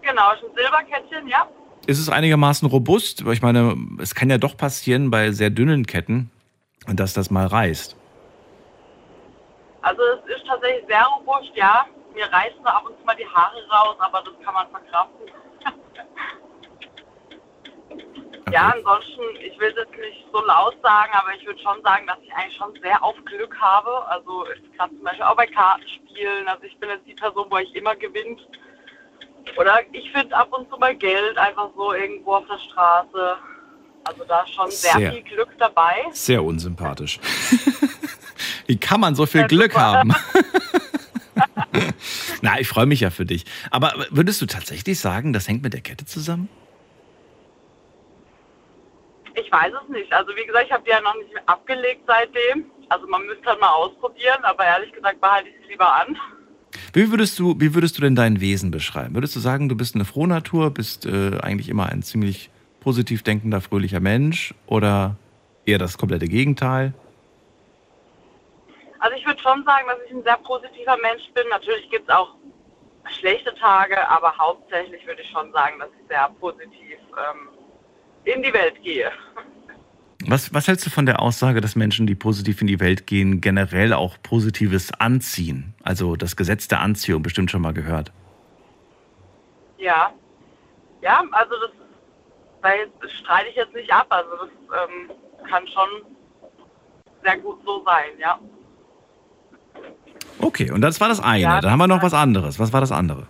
Genau, ist ein Silberkettchen, ja. Ist es einigermaßen robust? Weil ich meine, es kann ja doch passieren bei sehr dünnen Ketten, dass das mal reißt. Also es ist tatsächlich sehr robust, ja. Mir reißen ab und zu mal die Haare raus, aber das kann man verkraften. Ja, ansonsten, ich will es jetzt nicht so laut sagen, aber ich würde schon sagen, dass ich eigentlich schon sehr auf Glück habe. Also gerade zum Beispiel auch bei Kartenspielen. Also ich bin jetzt die Person, wo ich immer gewinnt. Oder ich finde ab und zu mal Geld einfach so irgendwo auf der Straße. Also da schon sehr, Sehr. viel Glück dabei. Sehr unsympathisch. Wie kann man so viel Glück haben? Na, ich freue mich ja für dich. Aber würdest du tatsächlich sagen, das hängt mit der Kette zusammen? Ich weiß es nicht. Also wie gesagt, ich habe die ja noch nicht abgelegt seitdem. Also man müsste halt mal ausprobieren, aber ehrlich gesagt behalte ich sie lieber an. Wie würdest du, wie würdest du denn dein Wesen beschreiben? Würdest du sagen, du bist eine Frohnatur, bist äh, eigentlich immer ein ziemlich positiv denkender, fröhlicher Mensch oder eher das komplette Gegenteil? Also ich würde schon sagen, dass ich ein sehr positiver Mensch bin. Natürlich gibt es auch schlechte Tage, aber hauptsächlich würde ich schon sagen, dass ich sehr positiv ähm, in die Welt gehe. Was, was hältst du von der Aussage, dass Menschen, die positiv in die Welt gehen, generell auch Positives anziehen? Also das Gesetz der Anziehung, bestimmt schon mal gehört. Ja. Ja, also das, das streite ich jetzt nicht ab. Also das ähm, kann schon sehr gut so sein, ja. Okay, und das war das eine. Ja, Dann haben wir noch was anderes. Was war das andere?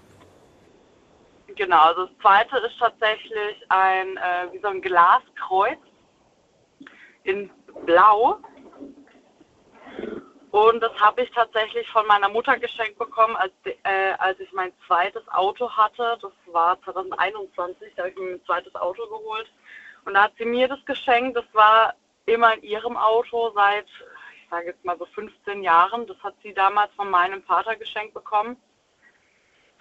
Genau, also das zweite ist tatsächlich ein, äh, wie so ein Glaskreuz in Blau. Und das habe ich tatsächlich von meiner Mutter geschenkt bekommen, als, äh, als ich mein zweites Auto hatte. Das war 2021, da habe ich mir mein zweites Auto geholt. Und da hat sie mir das geschenkt. Das war immer in ihrem Auto seit, ich sage jetzt mal so 15 Jahren. Das hat sie damals von meinem Vater geschenkt bekommen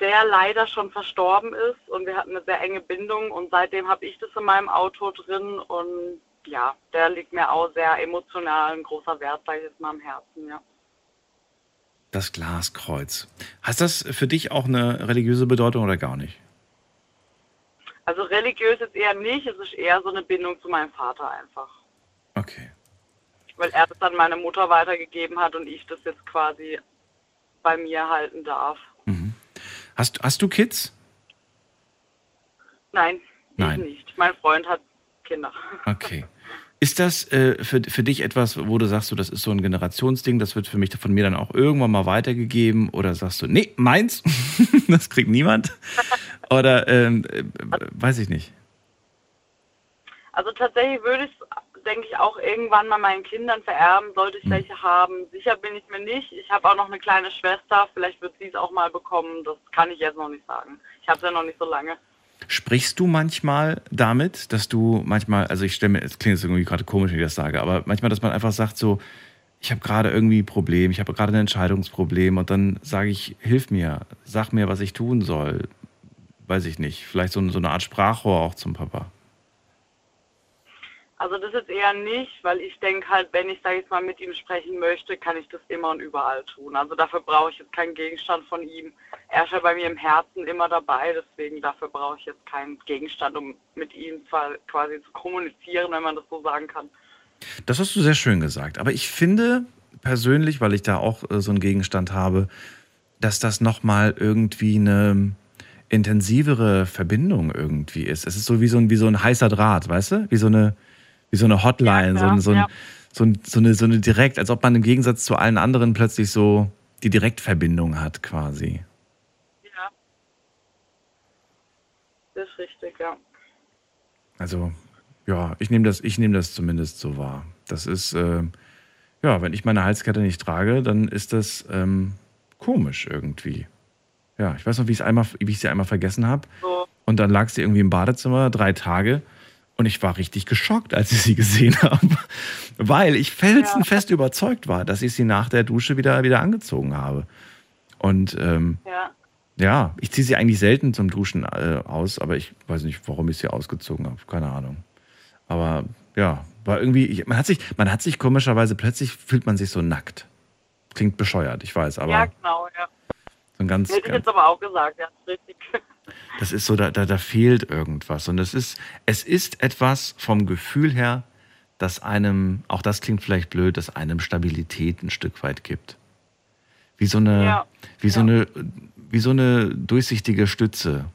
der leider schon verstorben ist und wir hatten eine sehr enge Bindung und seitdem habe ich das in meinem Auto drin und ja, der liegt mir auch sehr emotional ein großer Wert, sage ich jetzt mal am Herzen, ja. Das Glaskreuz. Hast das für dich auch eine religiöse Bedeutung oder gar nicht? Also religiös ist eher nicht, es ist eher so eine Bindung zu meinem Vater einfach. Okay. Weil er das an meine Mutter weitergegeben hat und ich das jetzt quasi bei mir halten darf. Hast, hast du Kids? Nein, Nein. ich nicht. Mein Freund hat Kinder. Okay. Ist das äh, für, für dich etwas, wo du sagst, so, das ist so ein Generationsding, das wird für mich von mir dann auch irgendwann mal weitergegeben? Oder sagst du, nee, meins, das kriegt niemand? Oder ähm, äh, weiß ich nicht. Also tatsächlich würde ich es, denke ich, auch irgendwann mal meinen Kindern vererben, sollte ich welche haben. Sicher bin ich mir nicht. Ich habe auch noch eine kleine Schwester, vielleicht wird sie es auch mal bekommen. Das kann ich jetzt noch nicht sagen. Ich habe es ja noch nicht so lange. Sprichst du manchmal damit, dass du manchmal, also ich stelle mir, es klingt jetzt irgendwie gerade komisch, wenn ich das sage, aber manchmal, dass man einfach sagt so, ich habe gerade irgendwie ein Problem, ich habe gerade ein Entscheidungsproblem und dann sage ich, hilf mir, sag mir, was ich tun soll. Weiß ich nicht. Vielleicht so, so eine Art Sprachrohr auch zum Papa. Also das ist eher nicht, weil ich denke halt, wenn ich, sag ich jetzt mal, mit ihm sprechen möchte, kann ich das immer und überall tun. Also dafür brauche ich jetzt keinen Gegenstand von ihm. Er ist ja bei mir im Herzen immer dabei, deswegen dafür brauche ich jetzt keinen Gegenstand, um mit ihm quasi zu kommunizieren, wenn man das so sagen kann. Das hast du sehr schön gesagt. Aber ich finde persönlich, weil ich da auch äh, so einen Gegenstand habe, dass das nochmal irgendwie eine intensivere Verbindung irgendwie ist. Es ist so wie so ein, wie so ein heißer Draht, weißt du? Wie so eine, wie so eine Hotline, so, ein, so, ein, ja. so, ein, so, eine, so eine direkt, als ob man im Gegensatz zu allen anderen plötzlich so die Direktverbindung hat quasi. Ja. Das ist richtig, ja. Also, ja, ich nehme das, ich nehme das zumindest so wahr. Das ist, äh, ja, wenn ich meine Halskette nicht trage, dann ist das ähm, komisch irgendwie. Ja, ich weiß noch, wie einmal, wie ich sie einmal vergessen habe. So. Und dann lag sie irgendwie im Badezimmer drei Tage und ich war richtig geschockt, als ich sie gesehen habe. weil ich felsenfest ja. überzeugt war, dass ich sie nach der Dusche wieder, wieder angezogen habe. Und ähm, ja. ja. ich ziehe sie eigentlich selten zum Duschen äh, aus, aber ich weiß nicht, warum ich sie ausgezogen habe. Keine Ahnung. Aber ja, war irgendwie, ich, man, hat sich, man hat sich komischerweise, plötzlich fühlt man sich so nackt. Klingt bescheuert, ich weiß, aber. Ja, genau, ja. So ein ganz, Hätte ich jetzt aber auch gesagt, ja, richtig. Das ist so, da, da, da fehlt irgendwas. Und es ist, es ist etwas vom Gefühl her, das einem, auch das klingt vielleicht blöd, das einem Stabilität ein Stück weit gibt. Wie so eine, ja. wie so eine, wie so eine durchsichtige Stütze,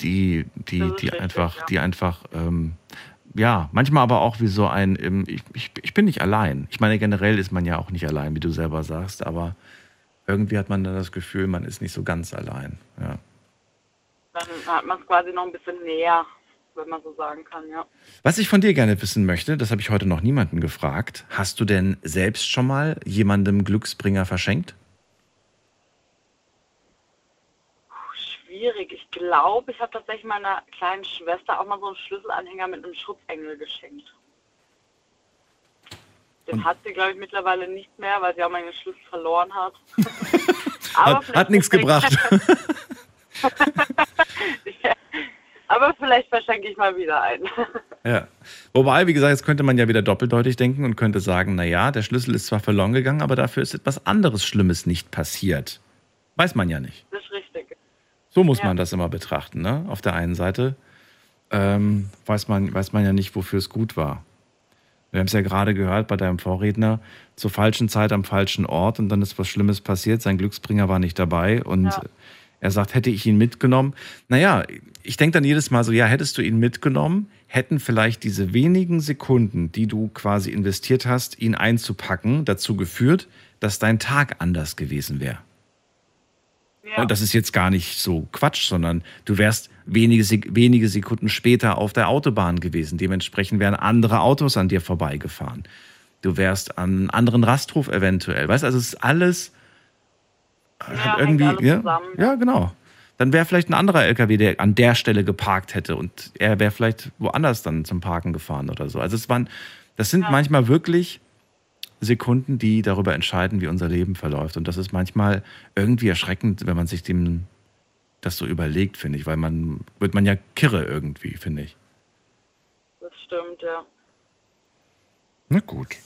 die, die, die richtig, einfach, ja. die einfach, ähm, ja, manchmal aber auch wie so ein, ich, ich, ich bin nicht allein. Ich meine, generell ist man ja auch nicht allein, wie du selber sagst, aber irgendwie hat man dann das Gefühl, man ist nicht so ganz allein. Ja. Dann hat man es quasi noch ein bisschen näher, wenn man so sagen kann, ja. Was ich von dir gerne wissen möchte, das habe ich heute noch niemanden gefragt. Hast du denn selbst schon mal jemandem Glücksbringer verschenkt? Schwierig. Ich glaube, ich habe tatsächlich meiner kleinen Schwester auch mal so einen Schlüsselanhänger mit einem Schutzengel geschenkt. Den Und hat sie, glaube ich, mittlerweile nicht mehr, weil sie auch meine Schlüssel verloren hat. hat, hat nichts gebracht. ja. Aber vielleicht verschenke ich mal wieder einen. ja. Wobei, wie gesagt, jetzt könnte man ja wieder doppeldeutig denken und könnte sagen, naja, der Schlüssel ist zwar verloren gegangen, aber dafür ist etwas anderes Schlimmes nicht passiert. Weiß man ja nicht. Das ist richtig. So muss ja. man das immer betrachten. Ne? Auf der einen Seite ähm, weiß, man, weiß man ja nicht, wofür es gut war. Wir haben es ja gerade gehört bei deinem Vorredner, zur falschen Zeit am falschen Ort und dann ist was Schlimmes passiert. Sein Glücksbringer war nicht dabei und ja. Er sagt, hätte ich ihn mitgenommen. Naja, ich denke dann jedes Mal so, ja, hättest du ihn mitgenommen, hätten vielleicht diese wenigen Sekunden, die du quasi investiert hast, ihn einzupacken, dazu geführt, dass dein Tag anders gewesen wäre. Ja. Und das ist jetzt gar nicht so Quatsch, sondern du wärst wenige, wenige Sekunden später auf der Autobahn gewesen. Dementsprechend wären andere Autos an dir vorbeigefahren. Du wärst an einen anderen Rasthof eventuell. Weißt du, also es ist alles ja, irgendwie. Ja, ja, genau. Dann wäre vielleicht ein anderer LKW, der an der Stelle geparkt hätte und er wäre vielleicht woanders dann zum Parken gefahren oder so. Also es waren, das sind ja. manchmal wirklich Sekunden, die darüber entscheiden, wie unser Leben verläuft. Und das ist manchmal irgendwie erschreckend, wenn man sich dem das so überlegt, finde ich, weil man wird man ja kirre irgendwie, finde ich. Das stimmt, ja. Na gut.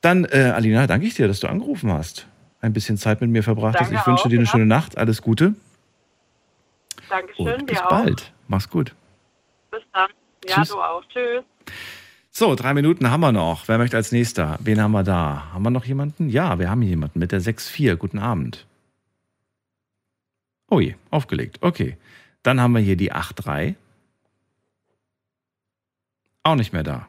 Dann, äh, Alina, danke ich dir, dass du angerufen hast. Ein bisschen Zeit mit mir verbracht hast. Ich wünsche auch, dir eine ja. schöne Nacht. Alles Gute. Dankeschön, Und bis bald. Auch. Mach's gut. Bis dann. Ja, Tschüss. du auch. Tschüss. So, drei Minuten haben wir noch. Wer möchte als nächster? Wen haben wir da? Haben wir noch jemanden? Ja, wir haben jemanden mit der 6-4. Guten Abend. Oh je, aufgelegt. Okay. Dann haben wir hier die 8-3. Auch nicht mehr da.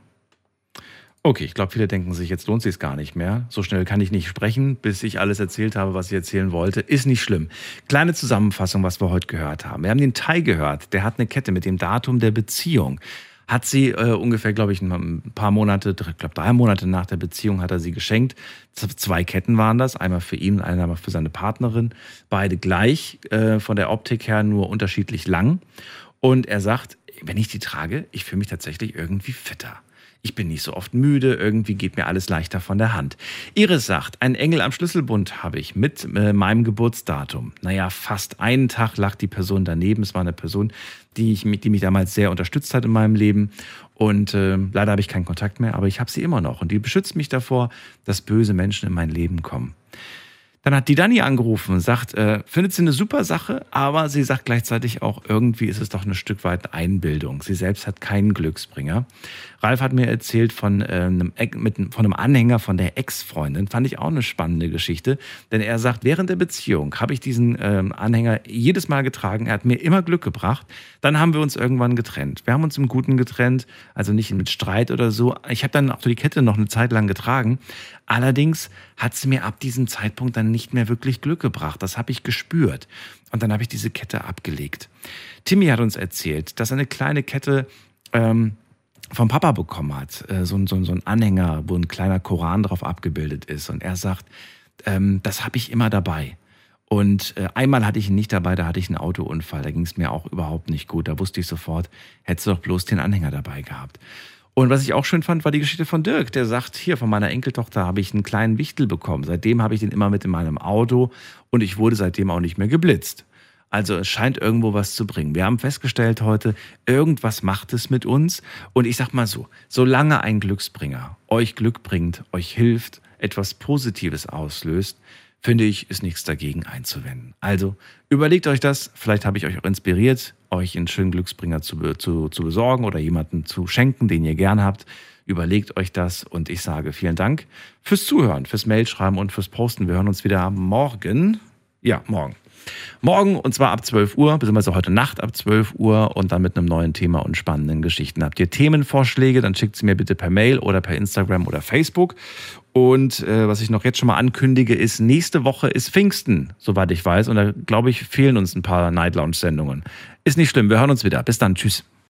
Okay, ich glaube, viele denken sich, jetzt lohnt sich es gar nicht mehr. So schnell kann ich nicht sprechen, bis ich alles erzählt habe, was ich erzählen wollte. Ist nicht schlimm. Kleine Zusammenfassung, was wir heute gehört haben. Wir haben den Tai gehört, der hat eine Kette mit dem Datum der Beziehung hat sie äh, ungefähr, glaube ich, ein paar Monate, ich glaube drei Monate nach der Beziehung hat er sie geschenkt. Zwei Ketten waren das, einmal für ihn, einmal für seine Partnerin. Beide gleich, äh, von der Optik her nur unterschiedlich lang. Und er sagt, wenn ich die trage, ich fühle mich tatsächlich irgendwie fitter. Ich bin nicht so oft müde, irgendwie geht mir alles leichter von der Hand. Iris sagt, ein Engel am Schlüsselbund habe ich mit äh, meinem Geburtsdatum. Naja, fast einen Tag lag die Person daneben. Es war eine Person, die, ich, die mich damals sehr unterstützt hat in meinem Leben. Und äh, leider habe ich keinen Kontakt mehr, aber ich habe sie immer noch. Und die beschützt mich davor, dass böse Menschen in mein Leben kommen. Dann hat die Dani angerufen und sagt, äh, findet sie eine super Sache, aber sie sagt gleichzeitig auch, irgendwie ist es doch ein Stück weit Einbildung. Sie selbst hat keinen Glücksbringer. Ralf hat mir erzählt von, äh, einem, mit, von einem Anhänger von der Ex-Freundin. Fand ich auch eine spannende Geschichte. Denn er sagt, während der Beziehung habe ich diesen äh, Anhänger jedes Mal getragen. Er hat mir immer Glück gebracht. Dann haben wir uns irgendwann getrennt. Wir haben uns im Guten getrennt, also nicht mit Streit oder so. Ich habe dann auch die Kette noch eine Zeit lang getragen. Allerdings hat sie mir ab diesem Zeitpunkt dann nicht mehr wirklich Glück gebracht. Das habe ich gespürt. Und dann habe ich diese Kette abgelegt. Timmy hat uns erzählt, dass eine kleine Kette ähm, vom Papa bekommen hat. Äh, so, so, so ein Anhänger, wo ein kleiner Koran drauf abgebildet ist. Und er sagt, ähm, das habe ich immer dabei. Und äh, einmal hatte ich ihn nicht dabei, da hatte ich einen Autounfall. Da ging es mir auch überhaupt nicht gut. Da wusste ich sofort, hättest du doch bloß den Anhänger dabei gehabt. Und was ich auch schön fand, war die Geschichte von Dirk, der sagt, hier von meiner Enkeltochter habe ich einen kleinen Wichtel bekommen. Seitdem habe ich den immer mit in meinem Auto und ich wurde seitdem auch nicht mehr geblitzt. Also es scheint irgendwo was zu bringen. Wir haben festgestellt heute, irgendwas macht es mit uns. Und ich sag mal so, solange ein Glücksbringer euch Glück bringt, euch hilft, etwas Positives auslöst, finde ich, ist nichts dagegen einzuwenden. Also überlegt euch das. Vielleicht habe ich euch auch inspiriert, euch einen schönen Glücksbringer zu, zu, zu besorgen oder jemanden zu schenken, den ihr gern habt. Überlegt euch das und ich sage vielen Dank fürs Zuhören, fürs Mailschreiben und fürs Posten. Wir hören uns wieder morgen. Ja, morgen. Morgen und zwar ab 12 Uhr, beziehungsweise heute Nacht ab 12 Uhr und dann mit einem neuen Thema und spannenden Geschichten. Habt ihr Themenvorschläge, dann schickt sie mir bitte per Mail oder per Instagram oder Facebook. Und äh, was ich noch jetzt schon mal ankündige, ist, nächste Woche ist Pfingsten, soweit ich weiß. Und da glaube ich, fehlen uns ein paar Night Lounge-Sendungen. Ist nicht schlimm, wir hören uns wieder. Bis dann, tschüss.